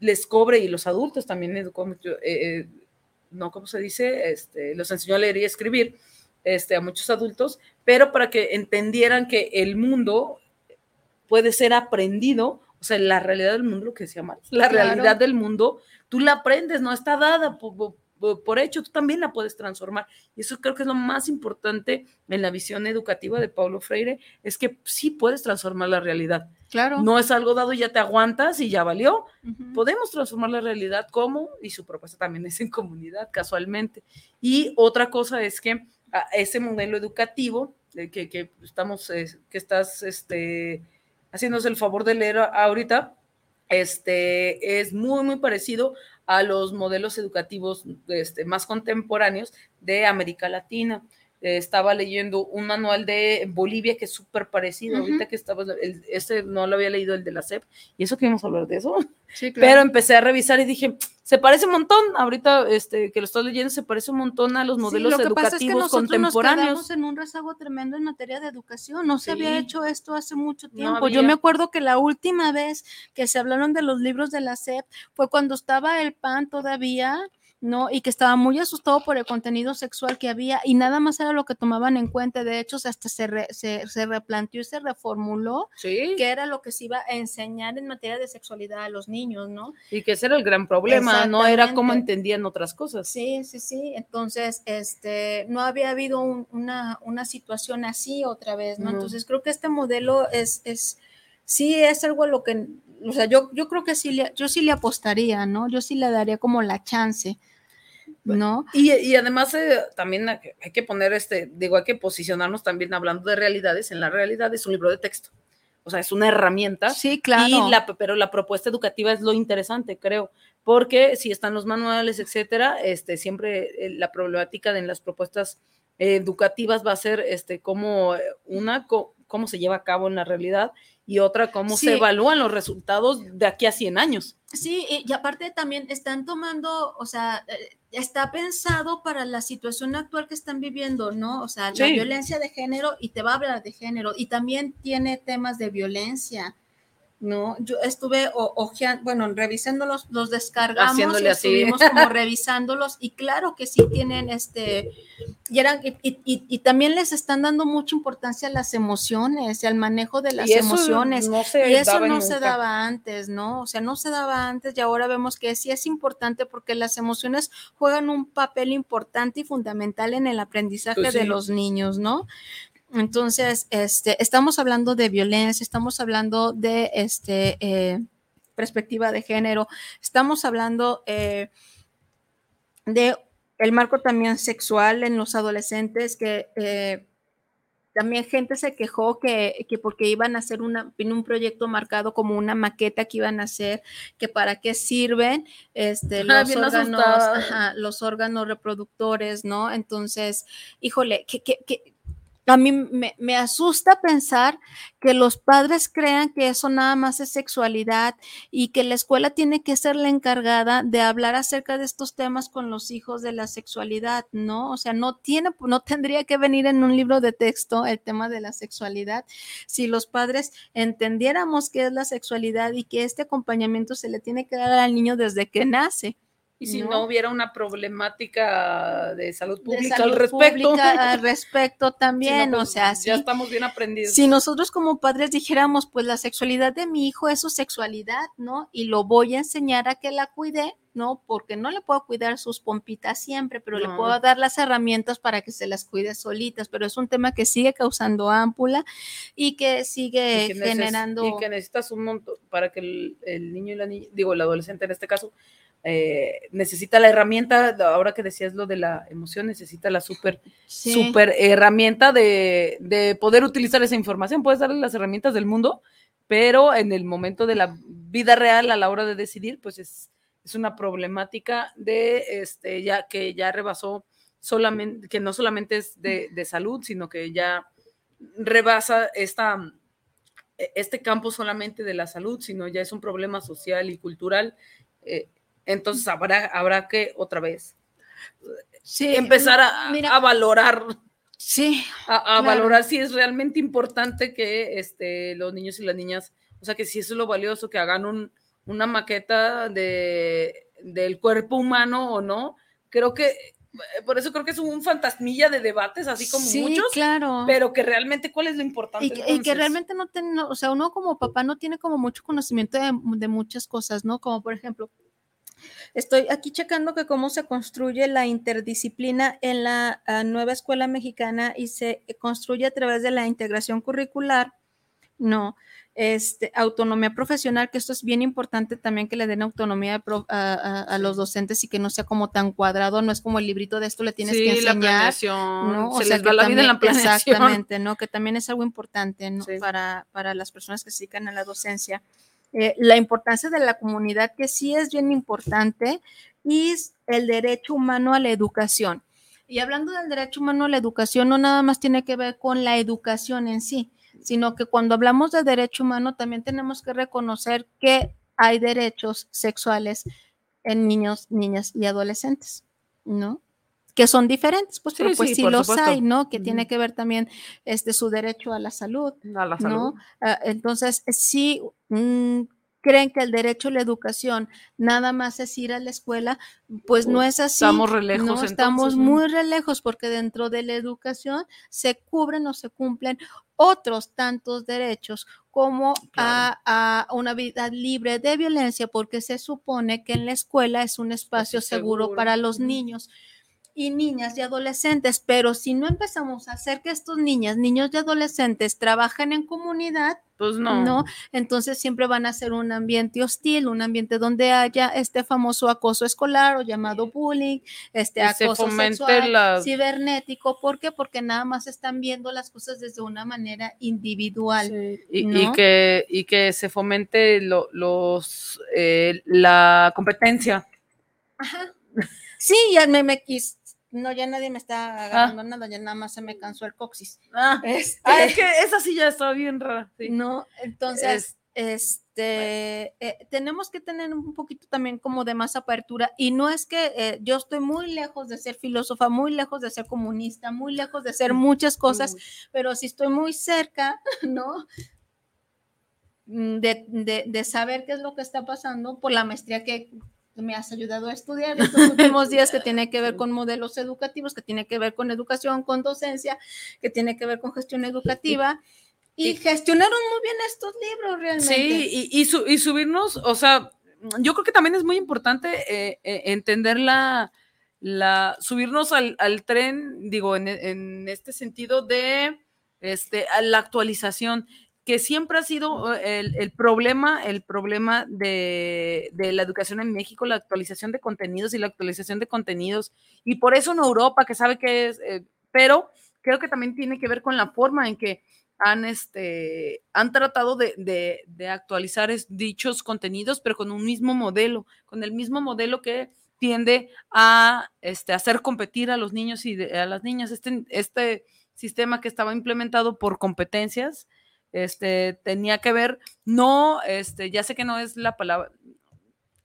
les cobre y los adultos también eh, eh, no, ¿cómo se dice? Este, los enseñó a leer y escribir este, a muchos adultos, pero para que entendieran que el mundo puede ser aprendido, o sea, la realidad del mundo, lo que decía Marx, la Claro. realidad del mundo, tú la aprendes, no está dada por, por- por hecho, tú también la puedes transformar. Y eso creo que es lo más importante en la visión educativa de Paulo Freire, es que sí puedes transformar la realidad. Claro. No es algo dado y ya te aguantas y ya valió. Podemos transformar la realidad como, y su propuesta también es en comunidad, casualmente. Y otra cosa es que a ese modelo educativo eh, que, que estamos, que estás este, haciéndose el favor de leer ahorita, este, es muy, muy parecido a los modelos educativos este, más contemporáneos de América Latina. Eh, estaba leyendo un manual de Bolivia que es súper parecido. Ahorita que estaba, el, este no lo había leído, el de la CEP, y eso que íbamos a hablar de eso. Pero empecé a revisar y dije, se parece un montón. Ahorita este, que lo estoy leyendo, se parece un montón a los modelos lo que educativos pasa es que nosotros contemporáneos. Nos quedamos en un rezago tremendo en materia de educación. No se Sí. había hecho esto hace mucho No tiempo. Yo había. me acuerdo que la última vez que se hablaron de los libros de la SEP fue cuando estaba el PAN todavía. ¿No? Y que estaba muy asustado por el contenido sexual que había y nada más era lo que tomaban en cuenta. De hecho, hasta se, re- se, se replanteó y se reformuló Sí. que era lo que se iba a enseñar en materia de sexualidad a los niños, ¿no? Y que ese era el gran problema, no era cómo entendían otras cosas. Sí, sí, sí. Entonces, este, no había habido un- una, una situación así otra vez, ¿no? No. Entonces, creo que este modelo es, es, sí es algo a lo que, o sea, yo, yo creo que sí le, yo sí le apostaría, ¿no? Yo sí le daría como la chance, ¿no? Y, y además eh, también hay que- poner este, digo, hay que posicionarnos también hablando de realidades. En la realidad es un libro de texto. O sea, es una herramienta. Sí, claro. Y la, pero la propuesta educativa es lo interesante, creo. Porque si están los manuales, etcétera, este, siempre eh, la problemática de en las propuestas eh, educativas va a ser este, cómo eh, una, co- cómo se lleva a cabo en la realidad y otra, cómo Sí. se evalúan los resultados de aquí a 100 años. Sí, y, aparte también están tomando, o sea, eh, está pensado para la situación actual que están viviendo, ¿no? O sea, la Sí. violencia de género y te va a hablar de género y también tiene temas de violencia, ¿no? Yo estuve o- ojean- bueno, revisándolos, los descargamos Haciéndole así. estuvimos como revisándolos y claro que sí tienen este, y, eran, y, y- también les están dando mucha importancia a las emociones y al manejo de las Y emociones. no y eso no se daba antes, ¿no? O sea, no se daba antes y ahora vemos que sí es importante porque las emociones juegan un papel importante y fundamental en el aprendizaje Pues de los niños, ¿no? Entonces, este, estamos hablando de violencia, estamos hablando de este, eh, perspectiva de género, estamos hablando eh, de el marco también sexual en los adolescentes que eh, también gente se quejó que, que porque iban a hacer una, en un proyecto marcado como una maqueta que iban a hacer, que para qué sirven este, los, órganos, ajá, los órganos reproductores, ¿no? Entonces, híjole, que, que, que a mí me, asusta pensar que los padres crean que eso nada más es sexualidad y que la escuela tiene que ser la encargada de hablar acerca de estos temas con los hijos de la sexualidad, ¿no? O sea, no tiene, no tendría que venir en un libro de texto el tema de la sexualidad. Si los padres entendiéramos qué es la sexualidad y que este acompañamiento se le tiene que dar al niño desde que nace. Y si no, ¿no? hubiera una problemática de salud de pública salud al respecto. pública al respecto también, Si no, o pues, sea, ya estamos bien aprendidos. Si nosotros como padres dijéramos, pues la sexualidad de mi hijo es su sexualidad, ¿no? Y lo voy a enseñar a que la cuide, ¿no? Porque no le puedo cuidar sus pompitas siempre, pero le puedo dar las herramientas para que se las cuide solitas, pero es un tema que sigue causando ámpula y que sigue y que neces- generando... y que necesitas un montón para que el, el niño y la niña, digo, el adolescente en este caso, eh, necesita la herramienta, ahora que decías lo de la emoción, necesita la super, Sí. super herramienta de, de poder utilizar esa información. Puedes darle las herramientas del mundo, pero en el momento de la vida real, a la hora de decidir, pues es, es una problemática de este, ya que ya rebasó solamente, que no solamente es de, de salud, sino que ya rebasa esta, e- este campo solamente de la salud, sino ya es un problema social y cultural. eh, entonces habrá, habrá que otra vez Sí, empezar a, mira, a valorar, sí, a, a claro. valorar si es realmente importante que este, los niños y las niñas, o sea, que si eso es lo valioso, que hagan un, una maqueta de, del cuerpo humano o no. Creo que, por eso creo que es un fantasmilla de debates, así como sí, muchos, claro. pero que realmente, ¿cuál es lo importante? Y que, y que realmente no tiene, o sea, uno como papá no tiene como mucho conocimiento de, de muchas cosas, ¿no? Como por ejemplo, estoy aquí checando que cómo se construye la interdisciplina en la ah, nueva escuela mexicana y se construye a través de la integración curricular, ¿no? este, autonomía profesional, que esto es bien importante también que le den autonomía a, a- a- los docentes y que no sea como tan cuadrado, no es como el librito de esto le tienes Sí, que la enseñar. planeación, ¿no? se les va la vida en la planeación. Exactamente, ¿no? Que también es algo importante, ¿no? Para, para las personas que se dedican a la docencia. Eh, la importancia de la comunidad, que sí es bien importante, y el derecho humano a la educación. Y hablando del derecho humano a la educación, no nada más tiene que ver con la educación en sí, sino que cuando hablamos de derecho humano también tenemos que reconocer que hay derechos sexuales en niños, niñas y adolescentes, ¿no? Que son diferentes, pues, Sí, pero pues sí, los supuesto. hay, ¿no? Que tiene que ver también este, su derecho a la salud, A la ¿no? salud. Ah, entonces, sí, mm, creen que el derecho a la educación nada más es ir a la escuela, pues no es así. Estamos re lejos, No, estamos muy re lejos porque dentro de la educación se cubren o se cumplen otros tantos derechos como a, a una vida libre de violencia, porque se supone que en la escuela es un espacio seguro, seguro. para los niños y niñas y adolescentes, pero si no empezamos a hacer que estos niñas, niños y adolescentes trabajen en comunidad, pues no. entonces siempre van a ser un ambiente hostil, un ambiente donde haya este famoso acoso escolar o llamado bullying, este acoso sexual, la- cibernético, ¿por qué? Porque nada más están viendo las cosas desde una manera individual. Y, ¿no? y que, y que se fomente lo- los, eh, la competencia. Ajá. Sí, ya me, me quis- no, ya nadie me está agarrando nada, ya nada más se me cansó el coxis. Ah, Este, ah, es que esa sí ya está bien rara. sí. No, entonces, Es- este, eh, tenemos que tener un poquito también como de más apertura y no es que eh, yo estoy muy lejos de ser filósofa, muy lejos de ser comunista, muy lejos de ser muchas cosas, pero sí estoy muy cerca, ¿no? Mm, De, de- de saber qué es lo que está pasando por la maestría que me has ayudado a estudiar estos últimos días que tiene que ver con modelos educativos, que tiene que ver con educación, con docencia, que tiene que ver con gestión educativa. Y gestionaron muy bien estos libros realmente. Sí, y, y, su- y subirnos, o sea, yo creo que también es muy importante eh, eh, entender la, la, subirnos al, al tren, digo, en, en este sentido de este, a la actualización, que siempre ha sido eh, el, el problema, el problema de, de la educación en México, la actualización de contenidos y la actualización de contenidos, y por eso en Europa, que sabe que es, eh, pero creo que también tiene que ver con la forma en que han, este, han tratado de, de- actualizar es- dichos contenidos, pero con un mismo modelo, con el mismo modelo que tiende a este, hacer competir a los niños y a las niñas. Este, este sistema que estaba implementado por competencias, este, tenía que ver, no, este, ya sé que no es la palabra,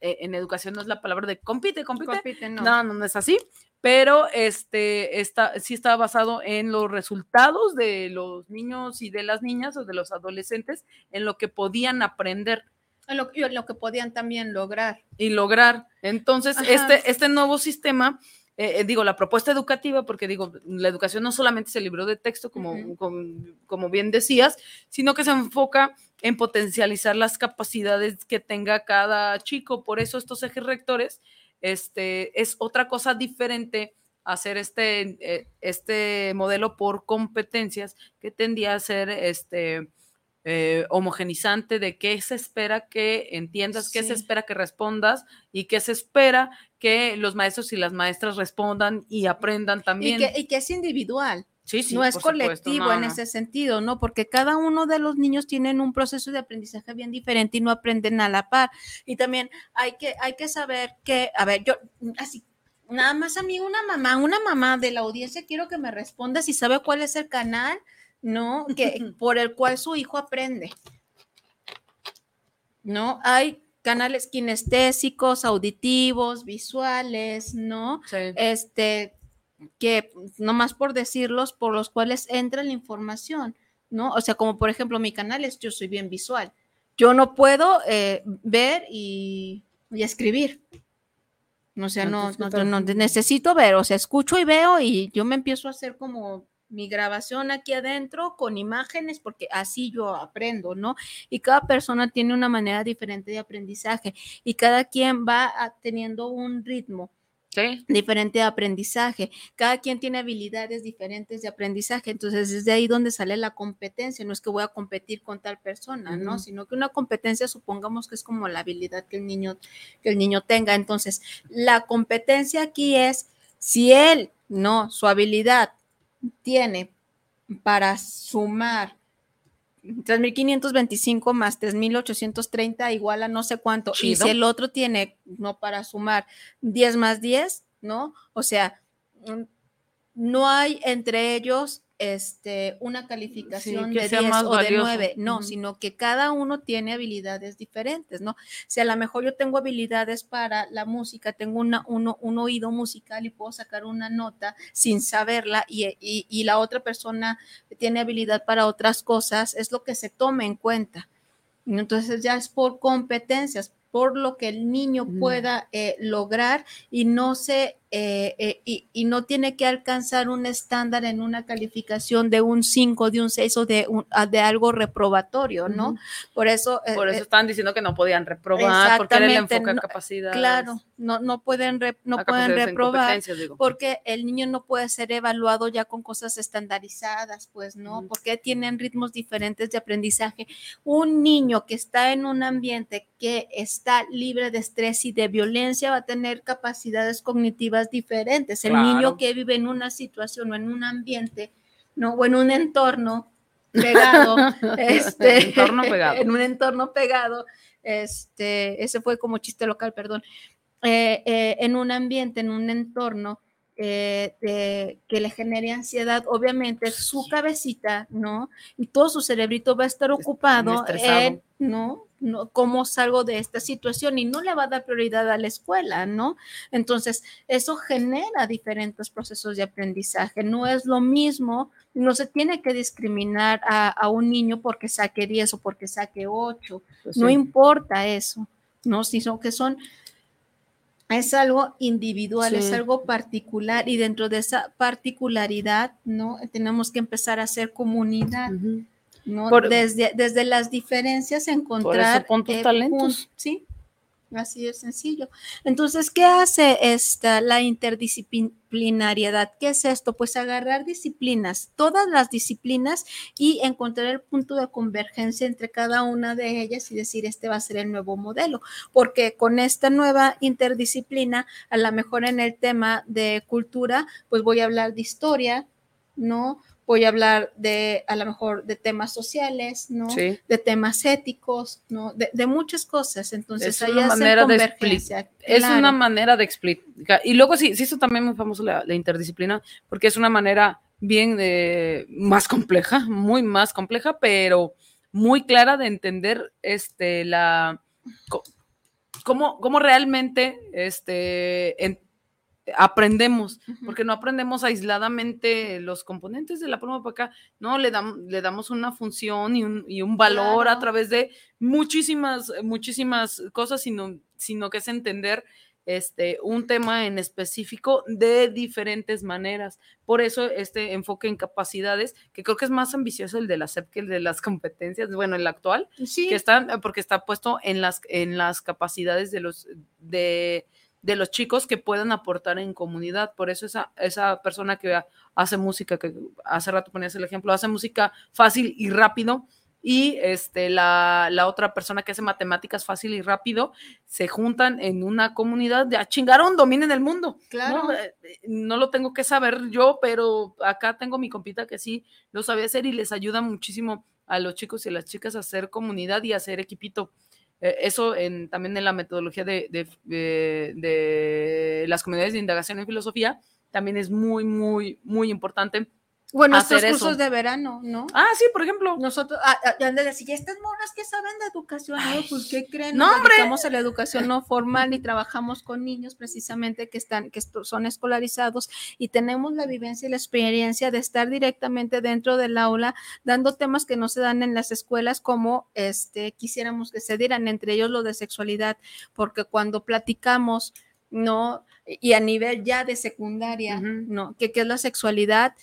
eh, en educación no es la palabra de compite, compite, Compite, no. no, no, no es así, pero este está, sí está basado en los resultados de los niños y de las niñas o de los adolescentes, en lo que podían aprender En lo, en lo que podían también lograr. y lograr. Entonces, Ajá. este, este nuevo sistema, eh, eh, digo, la propuesta educativa, porque digo, la educación no solamente es el libro de texto, como, como, como bien decías, sino que se enfoca en potencializar las capacidades que tenga cada chico. Por eso estos ejes rectores este, es otra cosa diferente hacer este, eh, este modelo por competencias que tendía a ser este, eh, homogenizante de qué se espera que entiendas, qué se espera que respondas y qué se espera que los maestros y las maestras respondan y aprendan Y también. que, y que es individual. Sí, sí, no es colectivo no, en no. ese sentido, ¿no? Porque cada uno de los niños tienen un proceso de aprendizaje bien diferente y no aprenden a la par. Y también hay que, hay que saber que, a ver, yo, así, nada más a mí, una mamá, una mamá de la audiencia, quiero que me responda si sabe cuál es el canal, ¿no? Que, por el cual su hijo aprende. ¿No? Hay canales kinestésicos, auditivos, visuales, ¿no? Este, que nomás por decirlos, por los cuales entra la información, ¿no? O sea, como por ejemplo mi canal es Yo soy bien visual. Yo no puedo eh, ver y, y escribir. O sea, no, Entonces, ¿qué no, no, necesito ver, o sea, escucho y veo y yo me empiezo a hacer como mi grabación aquí adentro con imágenes porque así yo aprendo, ¿no? Y cada persona tiene una manera diferente de aprendizaje y cada quien va a- teniendo un ritmo diferente aprendizaje. Cada quien tiene habilidades diferentes de aprendizaje, entonces es de ahí donde sale la competencia. No es que voy a competir con tal persona, ¿no? Sino que una competencia, supongamos que es como la habilidad que el niño, que el niño tenga. Entonces, la competencia aquí es si él, no, su habilidad tiene para sumar 3.525 más 3.830 igual a no sé cuánto. Y Chido. si el otro tiene, no para sumar 10 más 10, ¿no? O sea, mm, no hay entre ellos este, una calificación de sea 10 más o de valioso. 9, no, sino que cada uno tiene habilidades diferentes, ¿no? Si a lo mejor yo tengo habilidades para la música, tengo una, uno, un oído musical y puedo sacar una nota sin saberla y, y- y la otra persona tiene habilidad para otras cosas, es lo que se toma en cuenta. Entonces ya es por competencias, por lo que el niño pueda eh, lograr y no se eh, eh, y, y no tiene que alcanzar un estándar en una calificación de un 5, de un 6 o de, un- ah, de algo reprobatorio, ¿no? Por eso... eh, Por eso eh, estaban diciendo que no podían reprobar, porque era el enfoque a no- capacidad. Claro, no, no pueden, re- no A pueden reprobar porque el niño no puede ser evaluado ya con cosas estandarizadas, pues, ¿no? Porque tienen ritmos diferentes de aprendizaje. Un niño que está en un ambiente que está libre de estrés y de violencia va a tener capacidades cognitivas diferentes. El niño que vive en una situación o en un ambiente, ¿no? O en un entorno pegado, este, Entorno pegado. en un entorno pegado, este, ese fue como chiste local, perdón, eh, eh, en un ambiente, en un entorno eh, de- que le genere ansiedad, obviamente su cabecita, ¿no? Y todo su cerebrito va a estar ocupado en, ¿no? ¿No? ¿Cómo salgo de esta situación? Y no le va a dar prioridad a la escuela, ¿no? Entonces, eso genera diferentes procesos de aprendizaje. No es lo mismo, no se tiene que discriminar a, a un niño porque saque 10 o porque saque 8. Pues no sí. importa eso, ¿no? Sino que son es algo individual, es Sí. algo particular y dentro de esa particularidad, ¿no? Tenemos que empezar a hacer comunidad, ¿no? Por- desde, desde las diferencias encontrar tus eh, talentos. pun- sí, así de sencillo. Entonces, ¿qué hace esta la interdisciplinariedad? ¿Qué es esto? Pues agarrar disciplinas, todas las disciplinas y encontrar el punto de convergencia entre cada una de ellas y decir, este va a ser el nuevo modelo, porque con esta nueva interdisciplina, a lo mejor en el tema de cultura, pues voy a hablar de historia, ¿no? Voy a hablar de, a lo mejor, de temas sociales, ¿no? Sí. De temas éticos, ¿no? De, de muchas cosas. Entonces, es una manera de. Es una manera de explicar. Y luego sí, sí, eso también muy famoso la, la interdisciplina, porque es una manera bien eh, más compleja, muy más compleja, pero muy clara de entender este, la, cómo, cómo realmente este, en- aprendemos, porque no aprendemos aisladamente los componentes de la pluma para acá, no, le, dam- le damos una función y un, y un valor a través de muchísimas, muchísimas cosas, sino, sino que es entender este, un tema en específico de diferentes maneras. Por eso este enfoque en capacidades, que creo que es más ambicioso el de la SEP que el de las competencias, bueno, el actual, Sí. que están, porque está puesto en las, en las capacidades de los, de, de los chicos que puedan aportar en comunidad. Por eso esa, esa persona que ha- hace música, que hace rato ponías el ejemplo, hace música fácil y rápido, y este, la, la otra persona que hace matemáticas fácil y rápido, se juntan en una comunidad de a chingaron, dominen el mundo. Claro. ¿no? Eh, no lo tengo que saber yo, pero acá tengo mi compita que sí lo sabe hacer y les ayuda muchísimo a los chicos y a las chicas a hacer comunidad y a hacer equipito. Eh, eso en, también en la metodología de, de- de- de las comunidades de indagación en filosofía también es muy, muy, muy importante. Bueno, hacer estos cursos eso. de verano, ¿no? Ah, sí, por ejemplo. Nosotros, ah, ah, de decir, "Ya estas monas que saben de educación, ¿no? pues ¿qué creen? no, hombre. dedicamos a la educación no formal y trabajamos con niños precisamente que están, que son escolarizados y tenemos la vivencia y la experiencia de estar directamente dentro del aula dando temas que no se dan en las escuelas como este quisiéramos que se dieran, entre ellos lo de sexualidad, porque cuando platicamos, ¿no? Y a nivel ya de secundaria, ¿no? ¿Qué, qué es la sexualidad?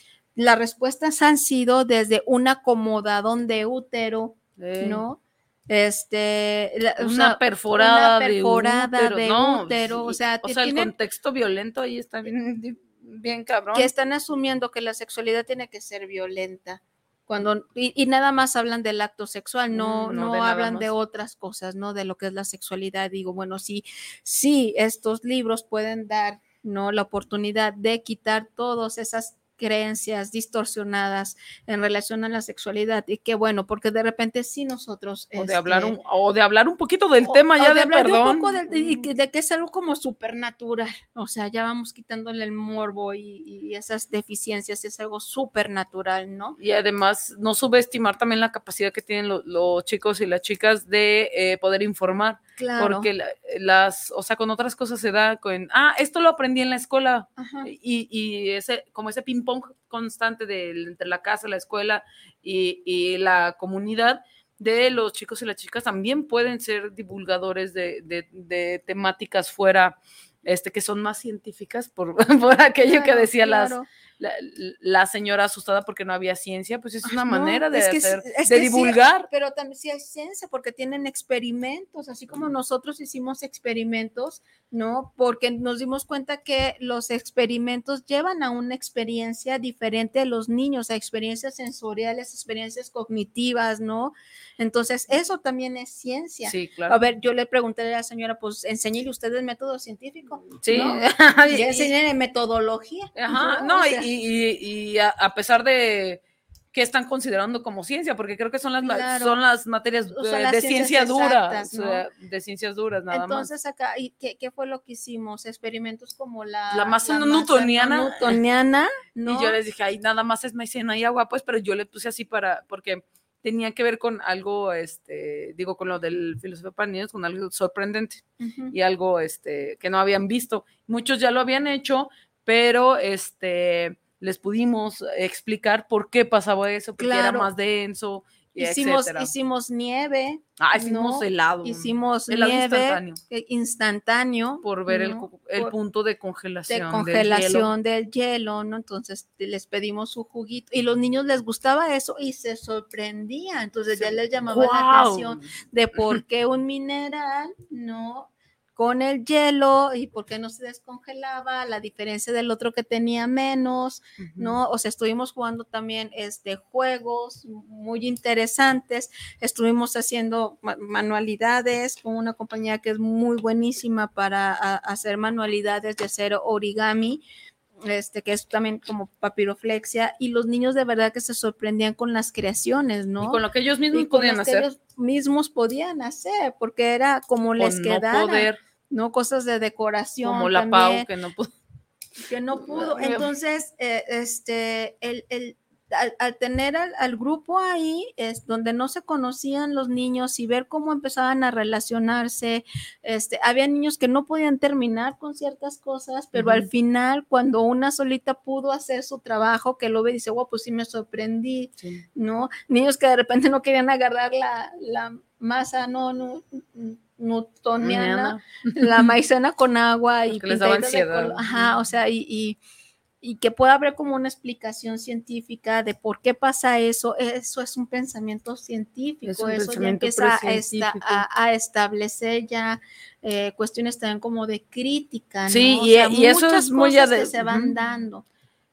Las respuestas han sido desde un acomodadón de útero. ¿no? este la- o Una sea, perforada, una de perforada útero, de no, útero, o sea, o sea, el contexto violento ahí está bien, bien cabrón. que están asumiendo que la sexualidad tiene que ser violenta. Cuando, y, y nada más hablan del acto sexual, no, Mm, no no, de nada hablan de otras cosas, ¿no? De lo que es la sexualidad. Digo, bueno, sí, sí, estos libros pueden dar, ¿no? La oportunidad de quitar todas esas creencias distorsionadas en relación a la sexualidad. Y qué bueno, porque de repente sí nosotros... o de hablar este, un, o de hablar un poquito del o- tema o ya de, hablar de un perdón. y que- de que es algo como supernatural. O sea, ya vamos quitándole el morbo y, y esas deficiencias, es algo supernatural, ¿no? Y además, no subestimar también la capacidad que tienen lo- los chicos y las chicas de eh, poder informar. Claro. Porque la- las, o sea, con otras cosas se da con, ah, esto lo aprendí en la escuela. Ajá. Y, y ese, como ese ping-pong constante del- entre la casa, la escuela y, y la comunidad de los chicos y las chicas también pueden ser divulgadores de, de- de temáticas fuera, este, que son más científicas, por, por aquello que Claro, decía las. La, la señora asustada porque no había ciencia, pues es una No, manera de, es que sí- hacer, es de sí, divulgar. pero también sí hay ciencia porque tienen experimentos, así como nosotros hicimos experimentos, ¿no? Porque nos dimos cuenta que los experimentos llevan a una experiencia diferente de los niños, a experiencias sensoriales, experiencias cognitivas, ¿no? Entonces, eso también es ciencia. Sí, claro. A ver, yo le pregunté a la señora, pues enséñele usted el método científico. Sí. ¿no? Y- metodología. Ajá, ¿no? no, O y, sea, y- y a, a pesar de que están considerando como ciencia, porque creo que son las, Claro. son las materias O sea, eh, las de ciencia dura, exactas, o sea, de ciencias duras nada Entonces acá, ¿y qué, qué fue lo que hicimos? Experimentos como la... La masa masa newtoniana. newtoniana, más. ¿no? Y yo les dije, ay, nada más es maicena y agua, pues, pero yo le puse así para, porque tenía que ver con algo, este, digo, con lo del filosofía para niños, con algo sorprendente Ujú. y algo, este, que no habían visto. Muchos ya lo habían hecho, pero, este, les pudimos explicar por qué pasaba eso, porque era Claro. más denso, y Hicimos, etcétera. hicimos nieve. Ah, hicimos ¿no? helado. Hicimos helado nieve instantáneo. eh, instantáneo. por ver el, ¿no? cu- el Por- punto de de congelación. del hielo. congelación del hielo, ¿no? Entonces les pedimos su juguito y los niños les gustaba eso y se sorprendía, entonces ya les llamaba la atención de por qué un mineral, ¿no? Con el hielo y por qué no se descongelaba, la diferencia del otro que tenía menos, ¿no? O sea, estuvimos jugando también este, juegos muy interesantes, estuvimos haciendo ma- manualidades con una compañía que es muy buenísima para a- hacer manualidades de hacer origami, este, que es también como papiroflexia, y los niños de verdad que se sorprendían con las creaciones, ¿no? Y con lo que ellos mismos Y podían hacer. ellos mismos podían hacer, porque era como les no quedara, poder. ¿No? Cosas de decoración. Como la también Pau, que no pudo. que no pudo. Entonces, eh, este, el, el- al, al tener al, al grupo ahí, es donde no se conocían los niños y ver cómo empezaban a relacionarse, este, había niños que no podían terminar con ciertas cosas, pero al final, cuando una solita pudo hacer su trabajo, que lo ve y dice, wow, pues sí me sorprendí, ¿no? Niños que de repente no querían agarrar la, la masa, no, no, newtoniana, la maicena con agua y les daba de ansiedad. Ajá, o sea, y, y, y que pueda haber como una explicación científica de por qué pasa eso, eso es un pensamiento científico, Es un eso ya pensamiento empieza a, esta- a- a establecer ya eh, cuestiones también como de crítica, ¿no? Sí, O y- sea, y eso es muy ya cosas que de- se van Ujú. dando.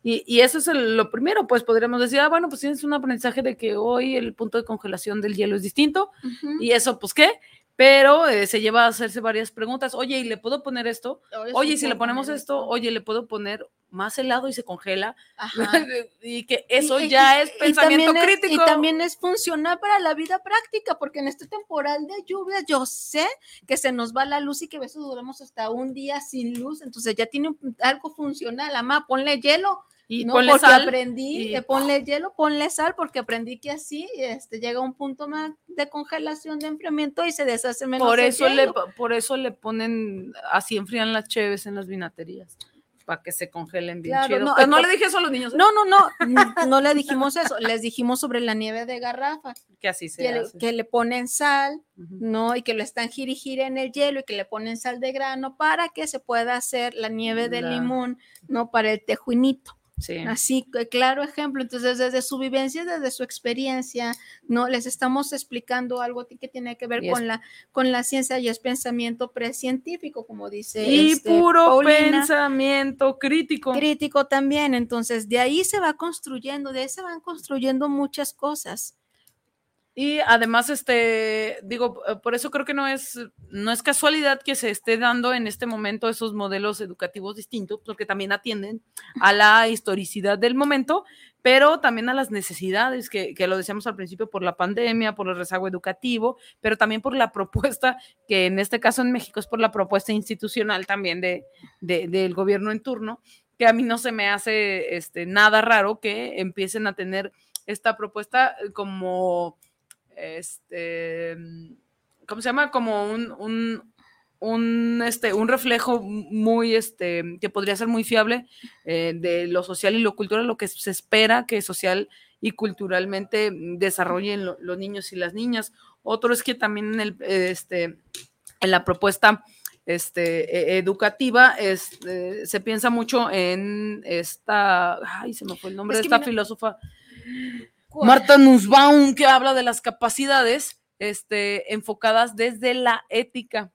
Y, y eso es el- lo primero, pues podríamos decir, ah, bueno, pues tienes un aprendizaje de que hoy el punto de congelación del hielo es distinto, Ujú. y eso, pues qué, pero eh, se lleva a hacerse varias preguntas, oye, ¿y le puedo poner esto? Oye, Oye, sí ¿y si le ponemos esto, oye, ¿le puedo poner más helado y se congela? Ajá. y que eso Y- ya y- es y pensamiento es- crítico. y también es funcional para la vida práctica, porque en este temporal de lluvias yo sé que se nos va la luz y que a veces duramos hasta un día sin luz, entonces ya tiene un- algo funcional. Amá, ponle hielo. Y ¿no? ponle porque sal aprendí, y- eh, ponle hielo, ponle sal, porque aprendí que así este, llega un punto más de congelación de enfriamiento y se deshace menos Por eso, le, por eso le ponen, así enfrían las cheves en las vinaterías, para que se congelen bien Claro, chido. no, Pero no le dije eso a los niños, ¿eh? No, no, no, no, le dijimos eso, les dijimos sobre la nieve de garrafa. que así se que le, que le ponen sal. ¿no? Y que lo están gire en el hielo y que le ponen sal de grano para que se pueda hacer la nieve de La- limón, ¿no? Para el tejuinito, Sí. Así, c- claro ejemplo. Entonces, desde su vivencia, desde su experiencia, no les estamos explicando algo que tiene que ver con la con la ciencia y es pensamiento precientífico, como dice Y este, puro Paulina. pensamiento crítico. crítico también. Entonces, de ahí se va construyendo, de ahí se van construyendo muchas cosas. Y además, este, digo, eh, por eso creo que no es, no es casualidad que se esté dando en este momento esos modelos educativos distintos, porque también atienden a la historicidad del momento, pero también a las necesidades, que, que lo decíamos al principio, por la pandemia, por el rezago educativo, pero también por la propuesta, que en este caso en México es por la propuesta institucional también de, de- del gobierno en turno, que a mí no se me hace este, nada raro que empiecen a tener esta propuesta como este, ¿cómo se llama? Como un, un, un, este, un reflejo muy, este, que podría ser muy fiable eh, de lo social y lo cultural, lo que se espera que social y culturalmente desarrollen lo- los niños y las niñas. Otro es que también en, el, este, en la propuesta este, e- educativa este, se piensa mucho en esta, ay, se me fue el nombre Es de esta filósofa. Marta Nussbaum, que habla de las capacidades este, enfocadas desde la ética,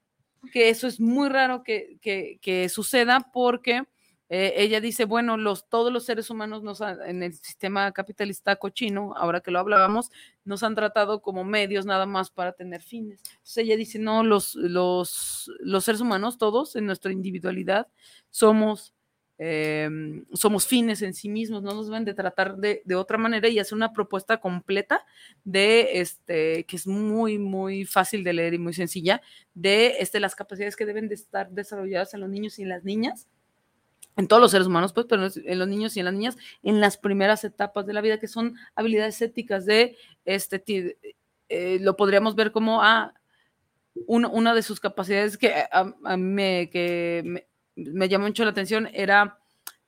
que eso es muy raro que, que- suceda porque eh, ella dice, bueno, los, todos los seres humanos nos en el sistema capitalista cochino, ahora que lo hablábamos, nos han tratado como medios nada más para tener fines. Entonces ella dice, no, los, los, los seres humanos, todos en nuestra individualidad, somos eh, somos fines en sí mismos, no nos deben de tratar de, de otra manera y hacer una propuesta completa de este, que es muy, muy fácil de leer y muy sencilla, de este, las capacidades que deben de estar desarrolladas en los niños y en las niñas, en todos los seres humanos, pues, pero en los niños y en las niñas, en las primeras etapas de la vida, que son habilidades éticas de, este, eh, lo podríamos ver como, ah, una, de sus capacidades que a, a me, que me, me llamó mucho la atención era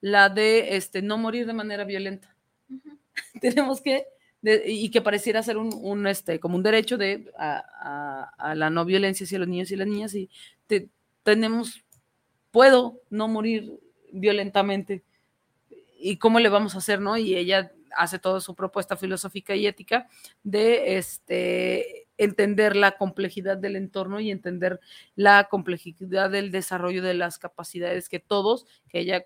la de este, no morir de manera violenta. Tenemos que, de- y que pareciera ser un, un, este, como un derecho de, a, a- a la no violencia hacia los niños y las niñas, y te- tenemos, puedo no morir violentamente. ¿Y cómo le vamos a hacer, no? Y ella hace toda su propuesta filosófica y ética de este, entender la complejidad del entorno y entender la complejidad del desarrollo de las capacidades que todos, que ella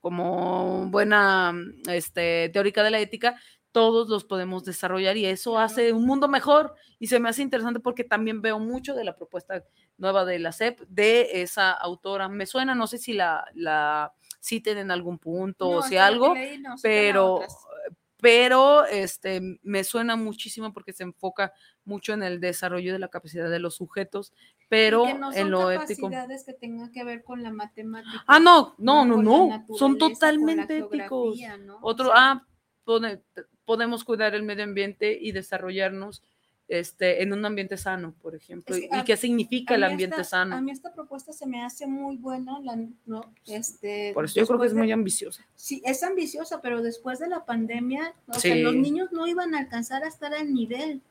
como buena este, teórica de la ética, todos los podemos desarrollar y eso hace un mundo mejor y se me hace interesante porque también veo mucho de la propuesta nueva de la CEP, de esa autora. Me suena, no sé si la, la citen en algún punto o si algo, no, pero. Pero este, me suena muchísimo porque se enfoca mucho en el desarrollo de la capacidad de los sujetos, pero Y que no en son lo ético. capacidades que tengan que ver con la matemática. Ah, no, no, no, no, son totalmente éticos. ¿no? Otro, O sea, ah, pone- podemos cuidar el medio ambiente y desarrollarnos este, en un ambiente sano, por ejemplo. Es que ¿Y qué significa el ambiente esta- A sano? mí esta propuesta se me hace muy buena, la, no, este, Por eso yo creo que es de- muy ambiciosa. Sí, es ambiciosa, pero después de la pandemia, o sea, los niños no iban a alcanzar a estar al nivel.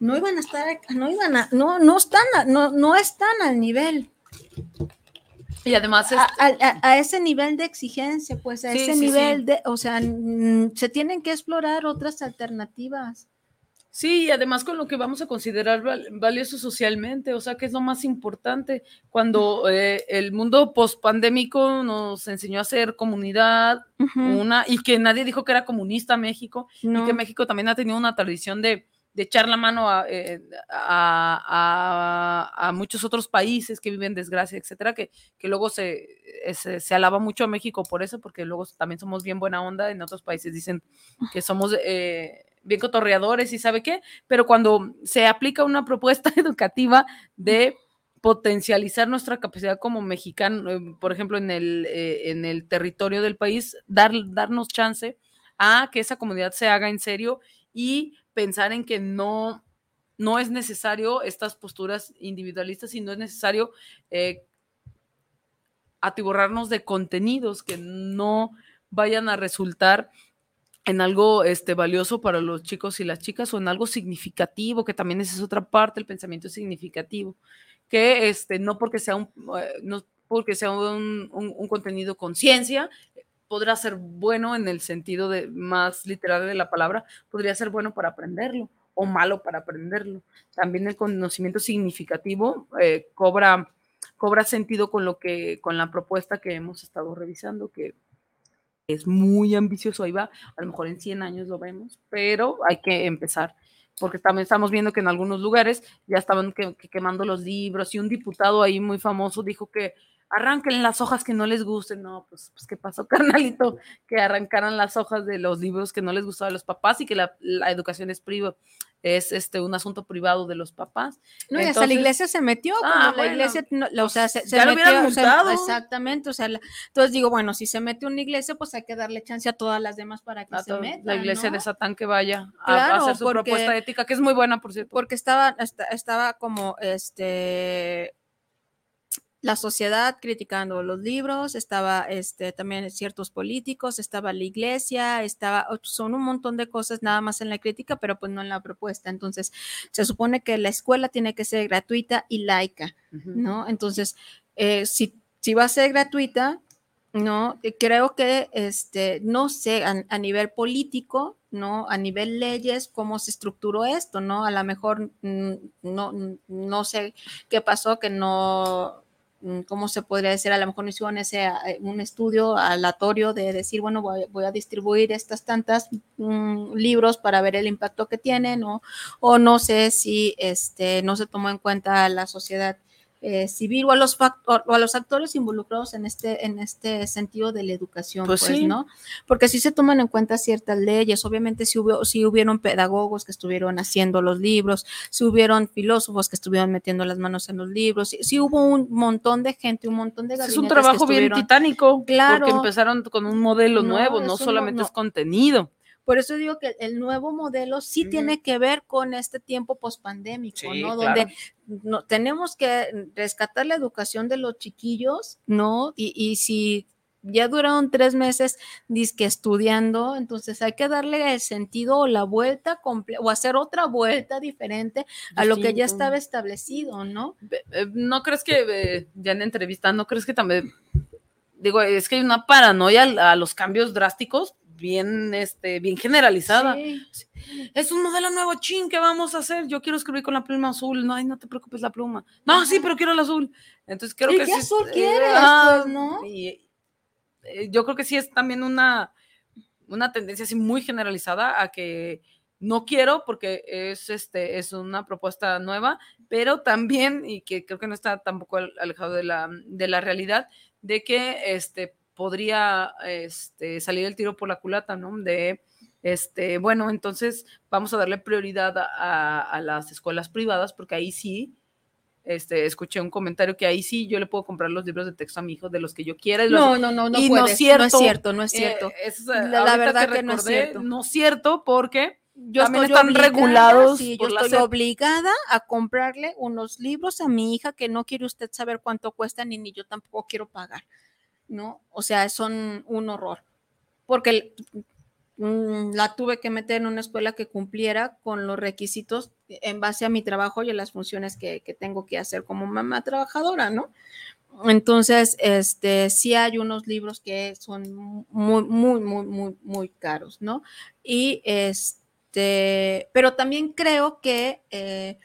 No iban a estar, no iban a, no, no están, no, no están al nivel. Y además, a, a- a- a ese nivel de exigencia, pues a Sí, ese sí, nivel de, o sea, se tienen que explorar otras alternativas. Sí, y además con lo que vamos a considerar val- valioso socialmente, o sea, que es lo más importante. Cuando eh, el mundo post-pandémico nos enseñó a ser comunidad, una, y que nadie dijo que era comunista México, y No. que México también ha tenido una tradición de, de echar la mano a, eh, a- a- a muchos otros países que viven desgracia, etcétera, que, que luego se, eh, se, se alaba mucho a México por eso, porque luego también somos bien buena onda, en otros países dicen que somos eh, bien cotorreadores y sabe qué, pero cuando se aplica una propuesta educativa de potencializar nuestra capacidad como mexicano, eh, por ejemplo, en el, eh, en el territorio del país, dar, darnos chance a que esa comunidad se haga en serio y pensar en que no, no es necesario estas posturas individualistas y no es necesario eh, atiborrarnos de contenidos que no vayan a resultar en algo este, valioso para los chicos y las chicas o en algo significativo, que también esa es otra parte, el pensamiento significativo, que este, no porque sea un, eh, no porque sea un, un- un contenido con ciencia, podrá ser bueno en el sentido de más literal de la palabra, podría ser bueno para aprenderlo o malo para aprenderlo. También el conocimiento significativo eh, cobra, cobra sentido con lo que, con la propuesta que hemos estado revisando, que es muy ambicioso, ahí va, a lo mejor en 100 años lo vemos, pero hay que empezar porque también estamos viendo que en algunos lugares ya estaban quemando los libros y un diputado ahí muy famoso dijo que arranquen las hojas que no les gusten. No, pues, pues ¿qué pasó, carnalito? Que arrancaran las hojas de los libros que no les gustaban a los papás y que la, educación es privada es este un asunto privado de los papás. No, y hasta la iglesia se metió, ah, la iglesia, o sea, se, ya lo hubieran multado. exactamente, o sea, entonces digo, bueno, si se mete una iglesia, pues hay que darle chance a todas las demás para que se metan. La iglesia de Satán que vaya a, hacer su propuesta ética, que es muy buena, por cierto. Porque estaba, estaba como, este, la sociedad criticando los libros, estaba este, también ciertos políticos, estaba la iglesia, estaba, son un montón de cosas nada más en la crítica, pero pues no en la propuesta. Entonces, se supone que la escuela tiene que ser gratuita y laica, ¿no? Entonces, eh, si, si va a ser gratuita, ¿no? Eh, creo que, este, no sé, a, nivel político, ¿no? A nivel leyes, cómo se estructuró esto, ¿no? A lo mejor mm, no, no sé qué pasó, que no, ¿cómo se podría decir? A lo mejor no hicieron ese, eh, un estudio aleatorio de decir, bueno, voy, a distribuir estas tantas mm, libros para ver el impacto que tienen, o, o no sé si este, no se tomó en cuenta la sociedad eh, civil o a, los o a los actores involucrados en este, en este sentido de la educación, pues, pues ¿no? Porque si se toman en cuenta ciertas leyes, obviamente si, hubo, si hubieron pedagogos que estuvieron haciendo los libros, si hubieron filósofos que estuvieron metiendo las manos en los libros, si, hubo un montón de gente, un montón de Es un trabajo bien titánico, claro, porque empezaron con un modelo nuevo, no solamente es contenido. Por eso digo que el nuevo modelo sí tiene que ver con este tiempo pospandémico, ¿no? Donde no, tenemos que rescatar la educación de los chiquillos, ¿no? Y, y si ya duraron tres meses disque estudiando, entonces hay que darle el sentido o la vuelta o hacer otra vuelta diferente a lo que ya estaba establecido, ¿no? Eh, ¿No crees que, eh, ya en entrevista, no crees que también, digo, es que hay una paranoia a los cambios drásticos? Bien, este, bien generalizada. Es un modelo nuevo, chin, ¿qué vamos a hacer? Yo quiero escribir con la pluma azul. No, ay, no te preocupes, la pluma. No, sí, pero quiero el azul. Entonces creo que qué azul eh, quieres, pues, ¿no? Y, eh, yo creo que sí es también una, una tendencia así muy generalizada a que no quiero porque es, este, es una propuesta nueva, pero también, y que creo que no está tampoco alejado de la, de la realidad, de que este, podría este, salir el tiro por la culata, ¿no? De, este, bueno, entonces vamos a darle prioridad a, las escuelas privadas, porque ahí sí, este, escuché un comentario que ahí sí yo le puedo comprar los libros de texto a mi hijo de los que yo quiera. no, no, no, no, y no, es cierto, no es cierto, no es cierto. Eh, la, verdad que, no es cierto. No es cierto porque yo estoy están regulados. Sí, yo estoy obligada a comprarle unos libros a mi hija que no quiere usted saber cuánto cuestan y ni yo tampoco quiero pagar. ¿No? O sea, son un horror, porque mm, la tuve que meter en una escuela que cumpliera con los requisitos en base a mi trabajo y a las funciones que, tengo que hacer como mamá trabajadora, ¿no? Entonces, este, sí hay unos libros que son muy, muy, muy, muy, muy caros, ¿no? Y este, pero también creo que eh,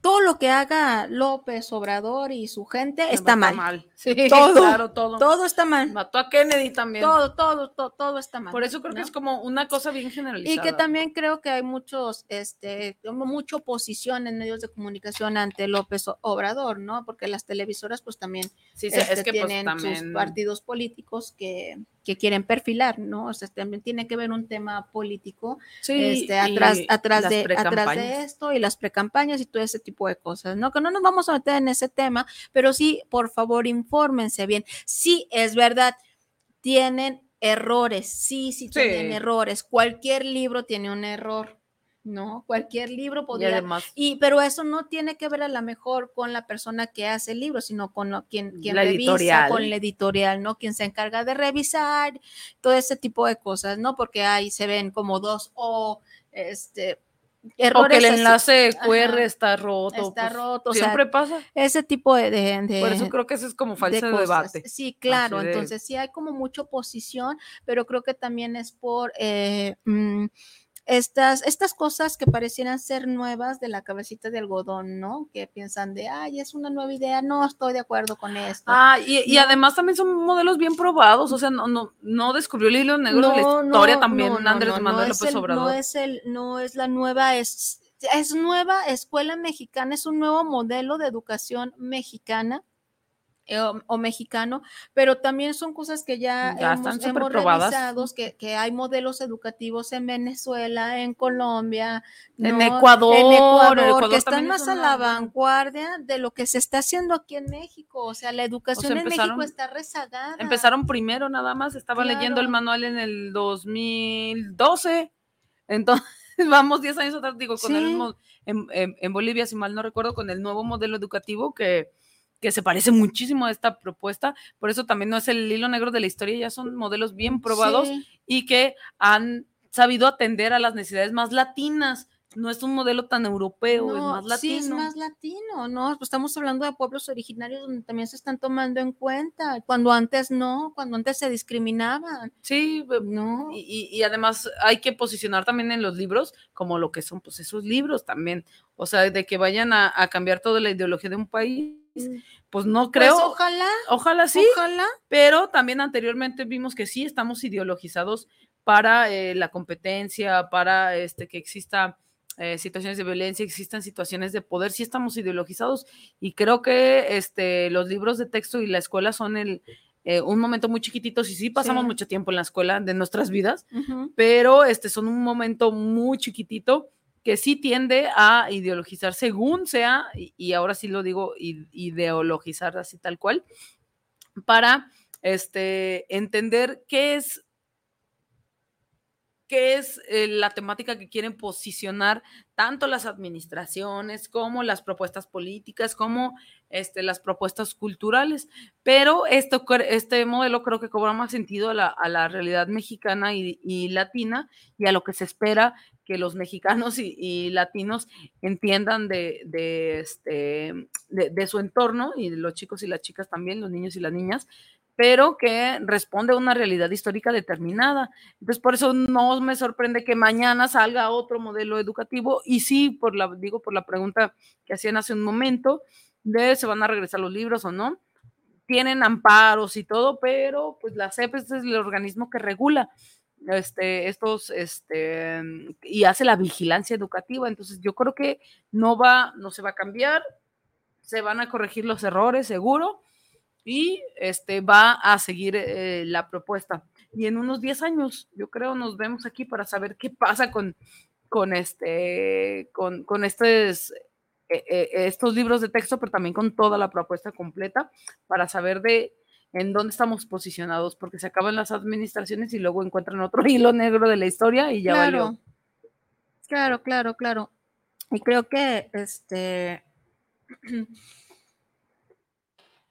todo lo que haga López Obrador y su gente está, mal. Sí, todo, claro, todo. Todo está mal. Mató a Kennedy también. Todo, todo, todo, todo está mal. Por eso creo que es como una cosa bien generalizada. Y que también creo que hay muchos, este, mucha oposición en medios de comunicación ante López Obrador, ¿no? Porque las televisoras pues también este, pues, tienen sus partidos políticos que, que quieren perfilar, ¿no? O sea, también tiene que ver un tema político este, atrás, atrás, de, atrás de esto y las precampañas y todo ese tipo de cosas, ¿no? Que no nos vamos a meter en ese tema, pero sí, por favor, infórmense bien. Sí, es verdad, tienen errores, sí, sí, tienen errores. Cualquier libro tiene un error. ¿No? Cualquier libro podría. Y, pero eso no tiene que ver a lo mejor con la persona que hace el libro, sino con lo, quien, quien revisa, con la editorial, ¿no? Quien se encarga de revisar, todo ese tipo de cosas, ¿no? Porque ahí se ven como dos o este O errores que el así. enlace QR Ajá. está roto. Está pues, roto, o sea, Siempre pasa. Ese tipo de... de- de- Por eso creo que eso es como falso de debate. Sí, claro, Así de- entonces sí hay como mucha oposición, pero creo que también es por eh, mm, estas, estas cosas que parecieran ser nuevas de la cabecita de algodón, ¿no? Que piensan de, ay, es una nueva idea, no estoy de acuerdo con esto. Ah, y, y No. además también son modelos bien probados, o sea, no, no, no descubrió el hilo negro de la No, historia no, también no, no, Andrés no, no Manuel López el- Obrador. No es, el, no es la nueva, es, es nueva escuela mexicana, es un nuevo modelo de educación mexicana. Eh, O, o mexicano, pero también son cosas que ya, Ya hemos, están hemos revisado, que, que hay modelos educativos en Venezuela, en Colombia, En ¿no? Ecuador, en Ecuador, Ecuador que están es más a la vanguardia de lo que se está haciendo aquí en México. O sea, la educación en México está rezagada. Empezaron primero nada más, estaba leyendo el manual en el 2012, entonces vamos 10 años atrás, digo, con el Sí. mo- en, en- en Bolivia, si mal no recuerdo, con el nuevo modelo educativo que, que se parece muchísimo a esta propuesta, por eso también no es el hilo negro de la historia, ya son modelos bien probados Sí. y que han sabido atender a las necesidades más latinas. No es un modelo tan europeo, es No, más latino. Sí, es más latino, ¿no? Pues estamos hablando de pueblos originarios donde también se están tomando en cuenta, cuando antes no, cuando antes se discriminaban. Sí, no. Y, y- y además hay que posicionar también en los libros como lo que son pues esos libros también. O sea, de que vayan a, a cambiar toda la ideología de un país, pues no creo. Pues ojalá. Ojalá sí. Ojalá. Pero también anteriormente vimos que sí estamos ideologizados para eh, la competencia, para este que exista eh, situaciones de violencia, existan situaciones de poder, sí estamos ideologizados y creo que este, los libros de texto y la escuela son el, eh, un momento muy chiquitito, sí, sí pasamos Sí. mucho tiempo en la escuela de nuestras vidas, pero este, son un momento muy chiquitito que sí tiende a ideologizar según sea, y, y ahora sí lo digo, ideologizar así tal cual, para este, entender qué es qué es eh, la temática que quieren posicionar tanto las administraciones como las propuestas políticas, como este, las propuestas culturales. Pero este modelo creo que cobra más sentido a la, a la realidad mexicana y, latina y a lo que se espera que los mexicanos y, latinos entiendan de, de, este, de, su entorno y los chicos y las chicas también, los niños y las niñas, pero que responde a una realidad histórica determinada. Entonces, por eso no me sorprende que mañana salga otro modelo educativo y sí, por la, digo, por la pregunta que hacían hace un momento, de se van a regresar los libros o no. Tienen amparos y todo, pero pues la CEP es el organismo que regula este, estos, este, y hace la vigilancia educativa. Entonces, yo creo que no va, no se va a cambiar, se van a corregir los errores, seguro, y este, va a seguir eh, la propuesta. Y en unos 10 años, yo creo, nos vemos aquí para saber qué pasa con, con, este, con, con estos, eh, eh, estos libros de texto, pero también con toda la propuesta completa, para saber de en dónde estamos posicionados, porque se acaban las administraciones y luego encuentran otro hilo negro de la historia y ya claro. valió. Claro, claro, claro. Y creo que este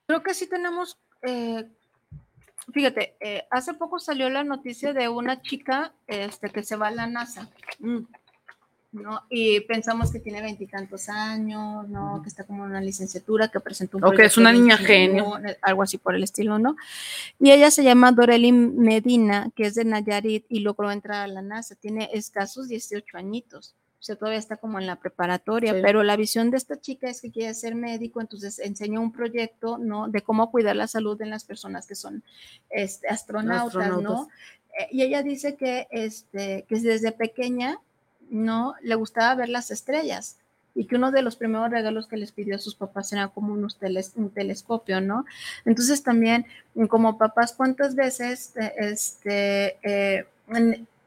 creo que sí tenemos eh, fíjate, eh, hace poco salió la noticia de una chica este, que se va a la NASA. ¿no? Y pensamos que tiene veintitantos años, ¿no? Que está como en una licenciatura, que presentó un O que es una niña genio. Algo así por el estilo, ¿no? Y ella se llama Doreli Medina, que es de Nayarit y logró entrar a la NASA. Tiene escasos 18 añitos. O sea, todavía está como en la preparatoria, Sí. pero la visión de esta chica es que quiere ser médico, entonces enseña un proyecto, ¿no? De cómo cuidar la salud en las personas que son este, astronautas, ¿no? Astronautas. Eh, y ella dice que, este, que desde pequeña no le gustaba ver las estrellas y que uno de los primeros regalos que les pidió a sus papás era como unos teles- un telescopio, ¿no? Entonces también como papás, ¿cuántas veces eh, este, eh,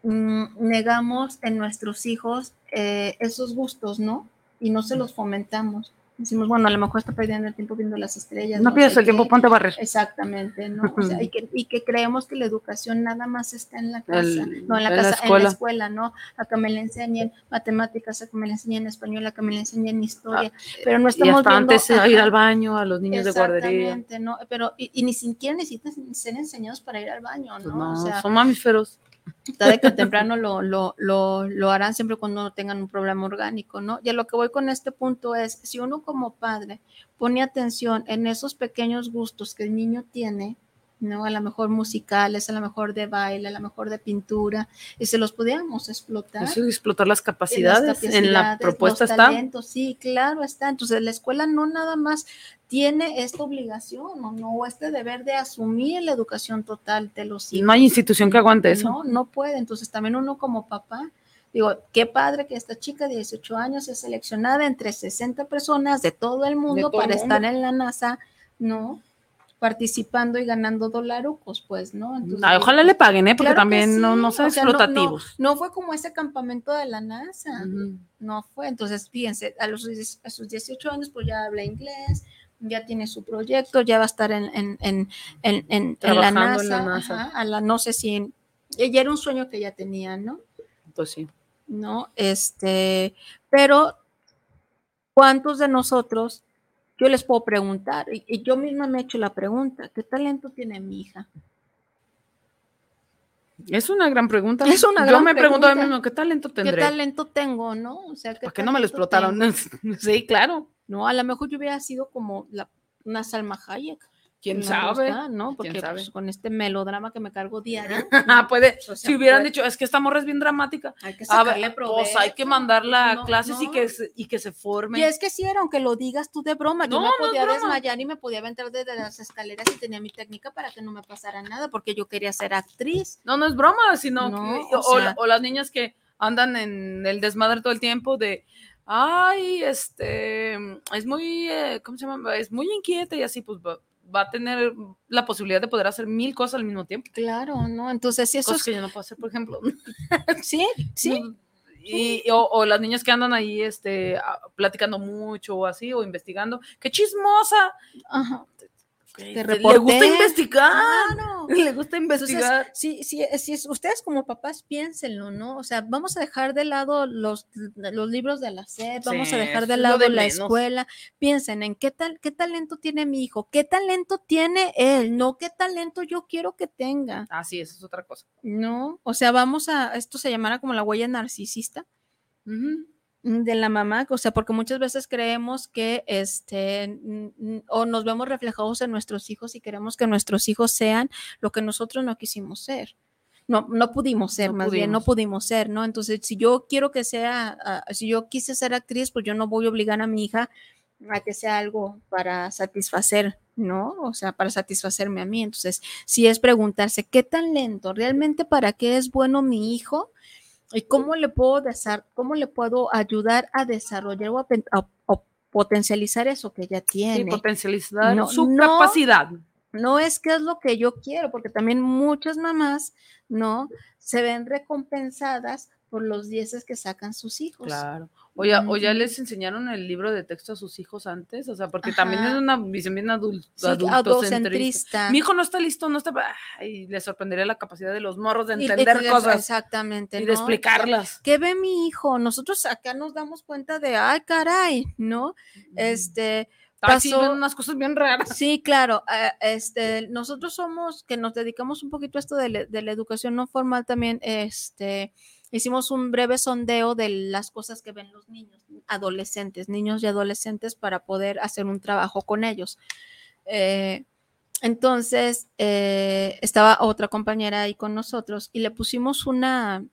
negamos en nuestros hijos eh, esos gustos, ¿no? Y no se los fomentamos. Decimos, bueno, a lo mejor está perdiendo el tiempo viendo las estrellas. No pierdas sé el tiempo, ponte a barrer. Exactamente, ¿no? O sea, y, que, y que creemos que la educación nada más está en la casa, El- no en la en la casa, en la escuela, ¿no? A que me le enseñen matemáticas, a que me le enseñen español, a que me le enseñen historia, pero no Ah, y estamos hasta viendo, antes a ir al baño, a los niños de guardería. Exactamente, ¿no? Pero, y, y ni siquiera necesitan ser enseñados para ir al baño, ¿no? Pues no, o sea, son mamíferos. Tarde que temprano lo, lo, lo, lo harán siempre cuando tengan un problema orgánico, ¿no? Y a lo que voy con este punto es, si uno como padre pone atención en esos pequeños gustos que el niño tiene, ¿no? A lo mejor musicales, a lo mejor de baile, a lo mejor de pintura, y se los pudiéramos explotar. Eso explotar las capacidades. En la propuesta los está. talentos, sí, claro está. Entonces, la escuela no nada más tiene esta obligación o no, o este deber de asumir la educación total de los hijos. No hay institución que aguante eso. No, no puede. Entonces, también uno como papá, digo, qué padre que esta chica de 18 años es seleccionada entre 60 personas de todo el mundo todo el para estar en la NASA, ¿no? Participando y ganando dolarucos, pues, ¿no? Entonces, ojalá le paguen, ¿eh? Porque Claro también no, sí, no sean o sea, no- no- explotativos. No, fue como ese campamento de la NASA, no fue. Entonces, fíjense, a, los, a sus 18 años, pues ya habla inglés, ya tiene su proyecto, ya va a estar en, en, en, en, en- la NASA. en la NASA. ajá, a la, no sé si, ella era un sueño que ella tenía, ¿no? Pues sí. ¿no? Este, pero ¿cuántos de nosotros, yo les puedo preguntar, y, y yo misma me he hecho la pregunta, ¿qué talento tiene mi hija? Es una gran pregunta. Es una Yo me pregunto a mí mismo, ¿qué talento ¿Qué tendré? talento tengo, no? O sea, ¿qué ¿Por qué no me lo explotaron? sí, claro. No, a lo mejor yo hubiera sido como la, una Salma Hayek. ¿Quién la sabe? ¿no? Porque ¿Quién sabe? pues, con este melodrama que me cargo diario. Ah, puede. o sea, si hubieran puede- dicho, es que esta morra es bien dramática. Hay que A ver, sacarle pues hay que mandarla a No, clases y, no. que se, y que se forme. Y es que sí, era, aunque lo digas tú de broma, yo No, me no podía desmayar y me podía aventar desde las escaleras y tenía mi técnica para que no me pasara nada, porque yo quería ser actriz. No, no es broma, sino No, que- o o, sea- o las niñas que andan en el desmadre todo el tiempo de, ay, este, es muy, eh, ¿cómo se llama? Es muy inquieta y así, pues va, a tener la posibilidad de poder hacer mil cosas al mismo tiempo. Claro, ¿no? Entonces, si eso Cosas es... que yo no puedo hacer, por ejemplo. Sí, sí. Y, o, o las niñas que andan ahí este, platicando mucho o así, o investigando. ¡Qué chismosa! Ajá. Le- de le gusta investigar. Le gusta investigar. Entonces, sí, sí, sí, es- ustedes como papás piénsenlo, ¿no? O sea, vamos a dejar de lado los, los libros de la SEP, vamos Sí, a dejar de lado de la menos. escuela. Piensen en qué tal, qué talento tiene mi hijo, qué talento tiene él, no qué talento yo quiero que tenga, Ah, sí, eso es otra cosa. ¿no? O sea, vamos a, esto se llamará como la huella narcisista mm, de la mamá, o sea, porque muchas veces creemos que este mm, mm, o nos vemos reflejados en nuestros hijos y queremos que nuestros hijos sean lo que nosotros no quisimos ser. No, no pudimos ser, No más bien, no pudimos. pudimos ser, ¿no? Entonces, si yo quiero que sea, ah, si yo quise ser actriz, pues yo no voy a obligar a mi hija a que sea algo para satisfacer, ¿no? O sea, para satisfacerme a mí. Entonces, si es preguntarse, ¿qué talento? ¿Realmente para qué es bueno mi hijo? ¿Y cómo le puedo, cómo le puedo ayudar a desarrollar o, a potencializar eso que ya Sí, tiene? potencializar No, su no, capacidad. no es que es lo que yo quiero, porque también muchas mamás, ¿no? Se ven recompensadas por los dieces que sacan sus hijos. Claro. O ya, o ya les enseñaron el libro de texto a sus hijos antes, o sea, porque también es una visión bien adul- Sí, adultocentrista. Mi hijo no está listo, no está. Ay, le sorprendería la capacidad de los morros de Y- y entender que- cosas Exactamente. y de ¿no? explicarlas. ¿Qué ve mi hijo? Nosotros acá nos damos cuenta de, ay, caray, ¿no? Este, pasó- unas cosas bien raras. Sí, claro. eh, Este, nosotros somos, que nos dedicamos un poquito a esto de la educación no formal también, este, hicimos un breve sondeo de las cosas que ven los niños, adolescentes, niños y adolescentes para poder hacer un trabajo con ellos. Eh, entonces, eh, estaba otra compañera ahí con nosotros y le pusimos una,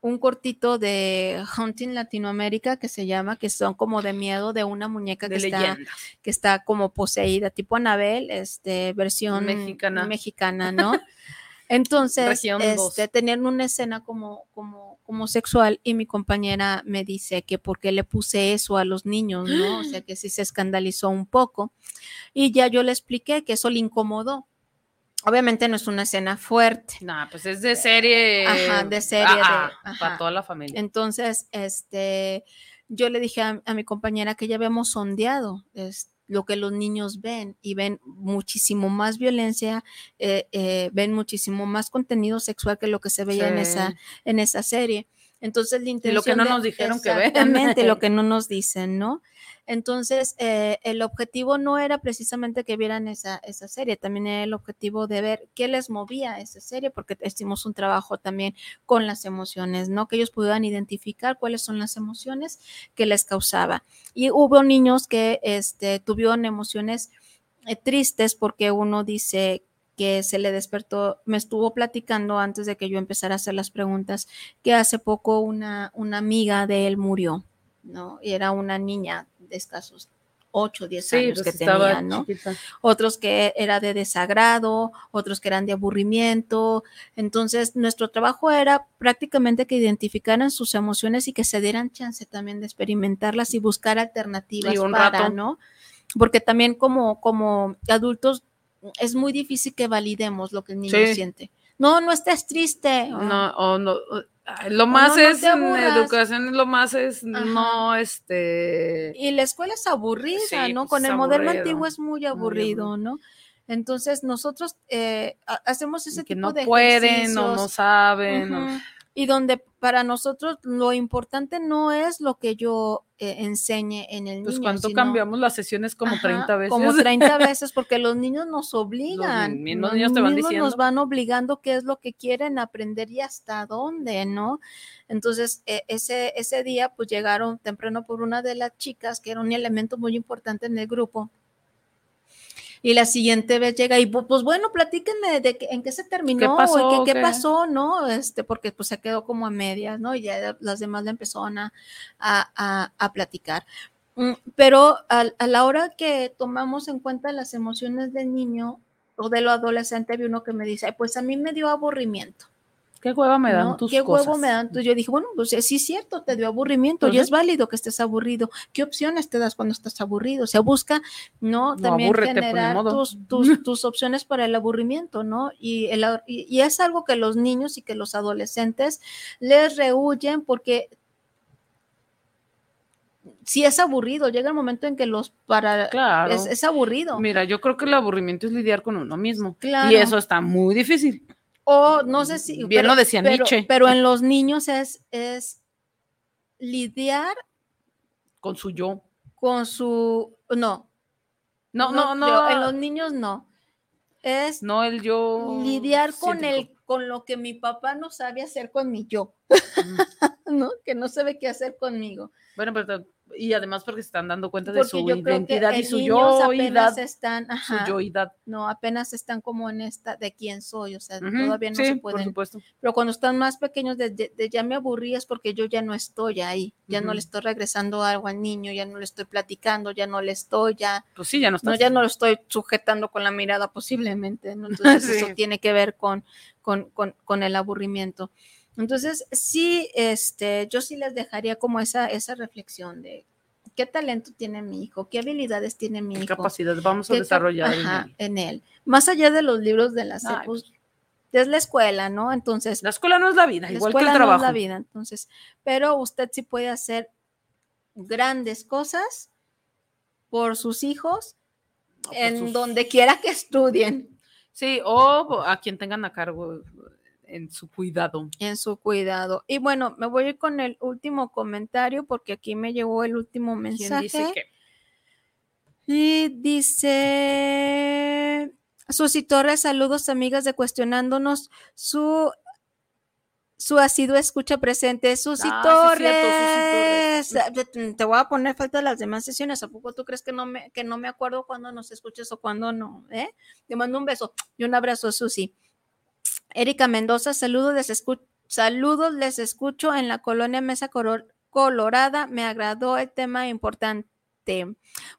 un cortito de Hunting Latinoamérica que se llama, que son como de miedo de una muñeca De que está, que está como poseída, tipo Anabel, este, versión Mexicana. mexicana, ¿no? Entonces, este, tenían una escena como, como, como sexual y mi compañera me dice que por qué le puse eso a los niños, ¿no? O sea, que sí se escandalizó un poco. Y ya yo le expliqué que eso le incomodó. Obviamente no es una escena fuerte. Nah, pues es de serie. Ajá, de serie ah, de- Para toda la familia. Entonces, este, yo le dije a, a mi compañera que ya habíamos sondeado es, lo que los niños ven y ven muchísimo más violencia, eh, eh, ven muchísimo más contenido sexual que lo que se veía en, esa, en esa serie. Entonces, la Y lo que no de- nos dijeron que ven. Exactamente, lo que no nos dicen, ¿no? Entonces, eh, el objetivo no era precisamente que vieran esa, esa serie, también era el objetivo de ver qué les movía a esa serie, porque hicimos un trabajo también con las emociones, ¿no? Que ellos pudieran identificar cuáles son las emociones que les causaba. Y hubo niños que este, tuvieron emociones eh, tristes porque uno dice que se le despertó, me estuvo platicando antes de que yo empezara a hacer las preguntas, que hace poco una, una amiga de él murió, ¿no? Y era una niña de escasos 8, 10 Sí, años pues que tenía, ¿no? chiquita. Otros que era de desagrado, otros que eran de aburrimiento. Entonces, nuestro trabajo era prácticamente que identificaran sus emociones y que se dieran chance también de experimentarlas y buscar alternativas Y un para, rato. ¿no? Porque también como, como adultos es muy difícil que validemos lo que el niño Sí. siente. No, no estés triste. No, o no. Lo más no, no es te en educación, lo más es Ajá. no este. Y la escuela es aburrida, Sí, ¿no? pues, Con el modelo antiguo es muy aburrido, aburrido. ¿no? Entonces nosotros eh, ha- hacemos ese que tipo no de pueden o no saben. o- y donde para nosotros lo importante no es lo que yo eh, enseñe en el Pues niño, cuánto sino- cambiamos las sesiones como Ajá, 30 veces. Como 30 veces, porque los niños nos obligan. mismos niños te van mismos diciendo. nos van obligando qué es lo que quieren aprender y hasta dónde, ¿no? Entonces, e- ese, ese día, pues llegaron temprano por una de las chicas, que era un elemento muy importante en el grupo. Y la siguiente vez llega y pu- pues bueno, platíquenme de qué- en qué se terminó o pasó, en qué, qué qué? pasó, ¿no? Este, porque pues se quedó como a medias, ¿no? Y ya las demás le empezaron a, a, a- a platicar. Mm, Pero al- a, la hora que tomamos en cuenta las emociones del niño o de lo adolescente, había uno que me dice, "Ay, pues a mí me dio aburrimiento. ¿Qué hueva me dan ¿no? tus ¿Qué cosas? huevo me dan? Yo dije, bueno, pues sí es cierto, te dio aburrimiento y Ujú. es válido que estés aburrido. ¿Qué opciones te das cuando estás aburrido? O sea, busca, ¿no? No, También abúrrete, pues, generar tus, tus, tus opciones para el aburrimiento, ¿no? Y, el y, y es algo que los niños y que los adolescentes les rehuyen porque si es aburrido, llega el momento en que los para Claro. es, es aburrido. Mira, yo creo que el aburrimiento es lidiar con uno mismo. Claro. Y eso está muy difícil. O no sé si. Bien lo decía pero, Nietzsche. Pero en los niños es, es lidiar Con su yo. con su. No. No, no, no. yo- en los niños no. Es No el yo. lidiar con científico. el con lo que mi papá no sabe hacer con mi yo. ¿No? Que no sabe qué hacer conmigo. Bueno, pero y además porque se están dando cuenta de su identidad y su yoidad. Su yoidad. no, apenas están como en esta de quién soy, o sea, todavía no sí, se por pueden supuesto. Pero cuando están más pequeños, de, de- de ya me aburrí es porque yo ya no estoy ahí, ya no le estoy regresando algo al niño, ya no le estoy platicando, ya no le estoy, ya, Pues sí, ya no no, estás. ya no lo estoy sujetando con la mirada posiblemente, ¿no? Entonces Sí. eso tiene que ver con, con, con, con el aburrimiento. Entonces, sí, este, yo sí les dejaría como esa, esa reflexión de qué talento tiene mi hijo, qué habilidades tiene mi ¿Qué hijo. capacidad vamos a qué desarrollar en él? en él. Más allá de los libros de la Ay, SEP, pues, es la escuela, ¿no? Entonces, La escuela no es la vida, la igual que el no es trabajo. la vida, entonces, pero usted sí puede hacer grandes cosas por sus hijos por en sus- donde quiera que estudien, Sí, o a quien tengan a cargo en su cuidado. en su cuidado. Y bueno, me voy a ir con el último comentario porque aquí me llegó el último ¿Quién mensaje. dice que? Y dice Susi Torres, saludos amigas de Cuestionándonos, su su asiduo escucha presente, Susi Ah, sí Torres. Te- Te voy a poner falta de las demás sesiones. ¿A poco tú crees que no me, que no me acuerdo cuando nos escuches o cuando no? ¿eh? Te mando un beso y un abrazo, Susi. Erika Mendoza, saludos, les saludos, les escucho en la colonia Mesa Colorada. Me agradó el tema importante.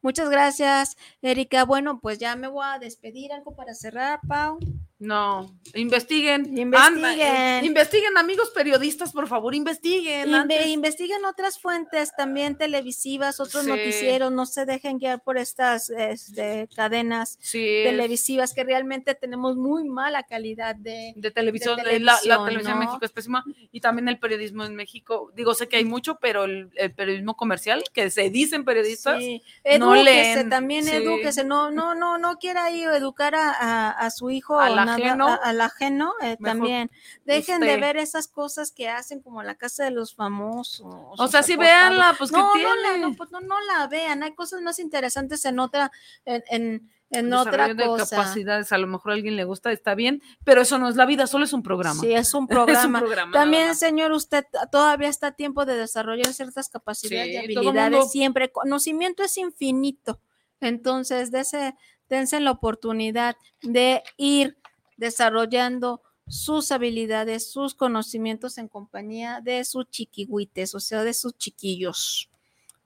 Muchas gracias, Erika. Bueno, pues ya me voy a despedir. Algo para cerrar, Pau. No, investiguen. Investiguen. Anda, eh, investiguen, amigos periodistas, por favor, investiguen. Inve- investiguen otras fuentes también televisivas, otros Sí. noticieros, no se dejen guiar por estas este, cadenas Sí, televisivas que realmente tenemos muy mala calidad de, de televisión, de la, la televisión, en. México es pésima y también el periodismo en México. Digo, sé que hay mucho, pero el, el periodismo comercial, que se dicen periodistas, Sí, no edúquese, leen, también edúquese, no, no, no, no quiera ir educar a, a- a su hijo A la ajeno, a- al ajeno eh, también. Dejen de ver esas cosas que hacen como la casa de los famosos. O sea, sí, véanla, favor. pues, ¿qué no, no, la, tiene? no, pues, no, no la vean. Hay cosas más interesantes en otra, en, en, en otra de cosa. capacidades, a lo mejor a alguien le gusta, está bien, pero eso no es la vida, solo es un programa. Sí, es un Es un programa. También, señor, usted todavía está a tiempo de desarrollar ciertas capacidades Sí, y habilidades. mundo. Siempre, conocimiento es infinito. Entonces, dese, dense la oportunidad de ir desarrollando sus habilidades, sus conocimientos en compañía de sus chiquihuites, o sea, de sus chiquillos.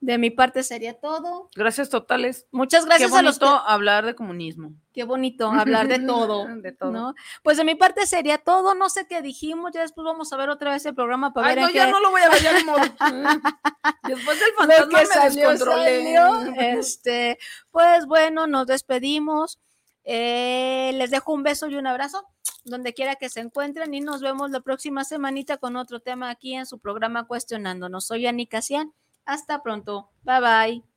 De mi parte sería todo. Gracias totales. Muchas gracias Qué a los bonito hablar de comunismo. Qué bonito hablar de todo. De todo. ¿no? Pues de mi parte sería todo. No sé qué dijimos. Ya después vamos a ver otra vez el programa para Ay, ver no, en ya qué- no lo voy a ver, ya modo. Después del fantasma que me salió, descontrolé. salió. Este, pues bueno, nos despedimos. Eh, les dejo un beso y un abrazo donde quiera que se encuentren y nos vemos la próxima semanita con otro tema aquí en su programa Cuestionándonos. Soy Ani Casian. Hasta pronto. Bye bye.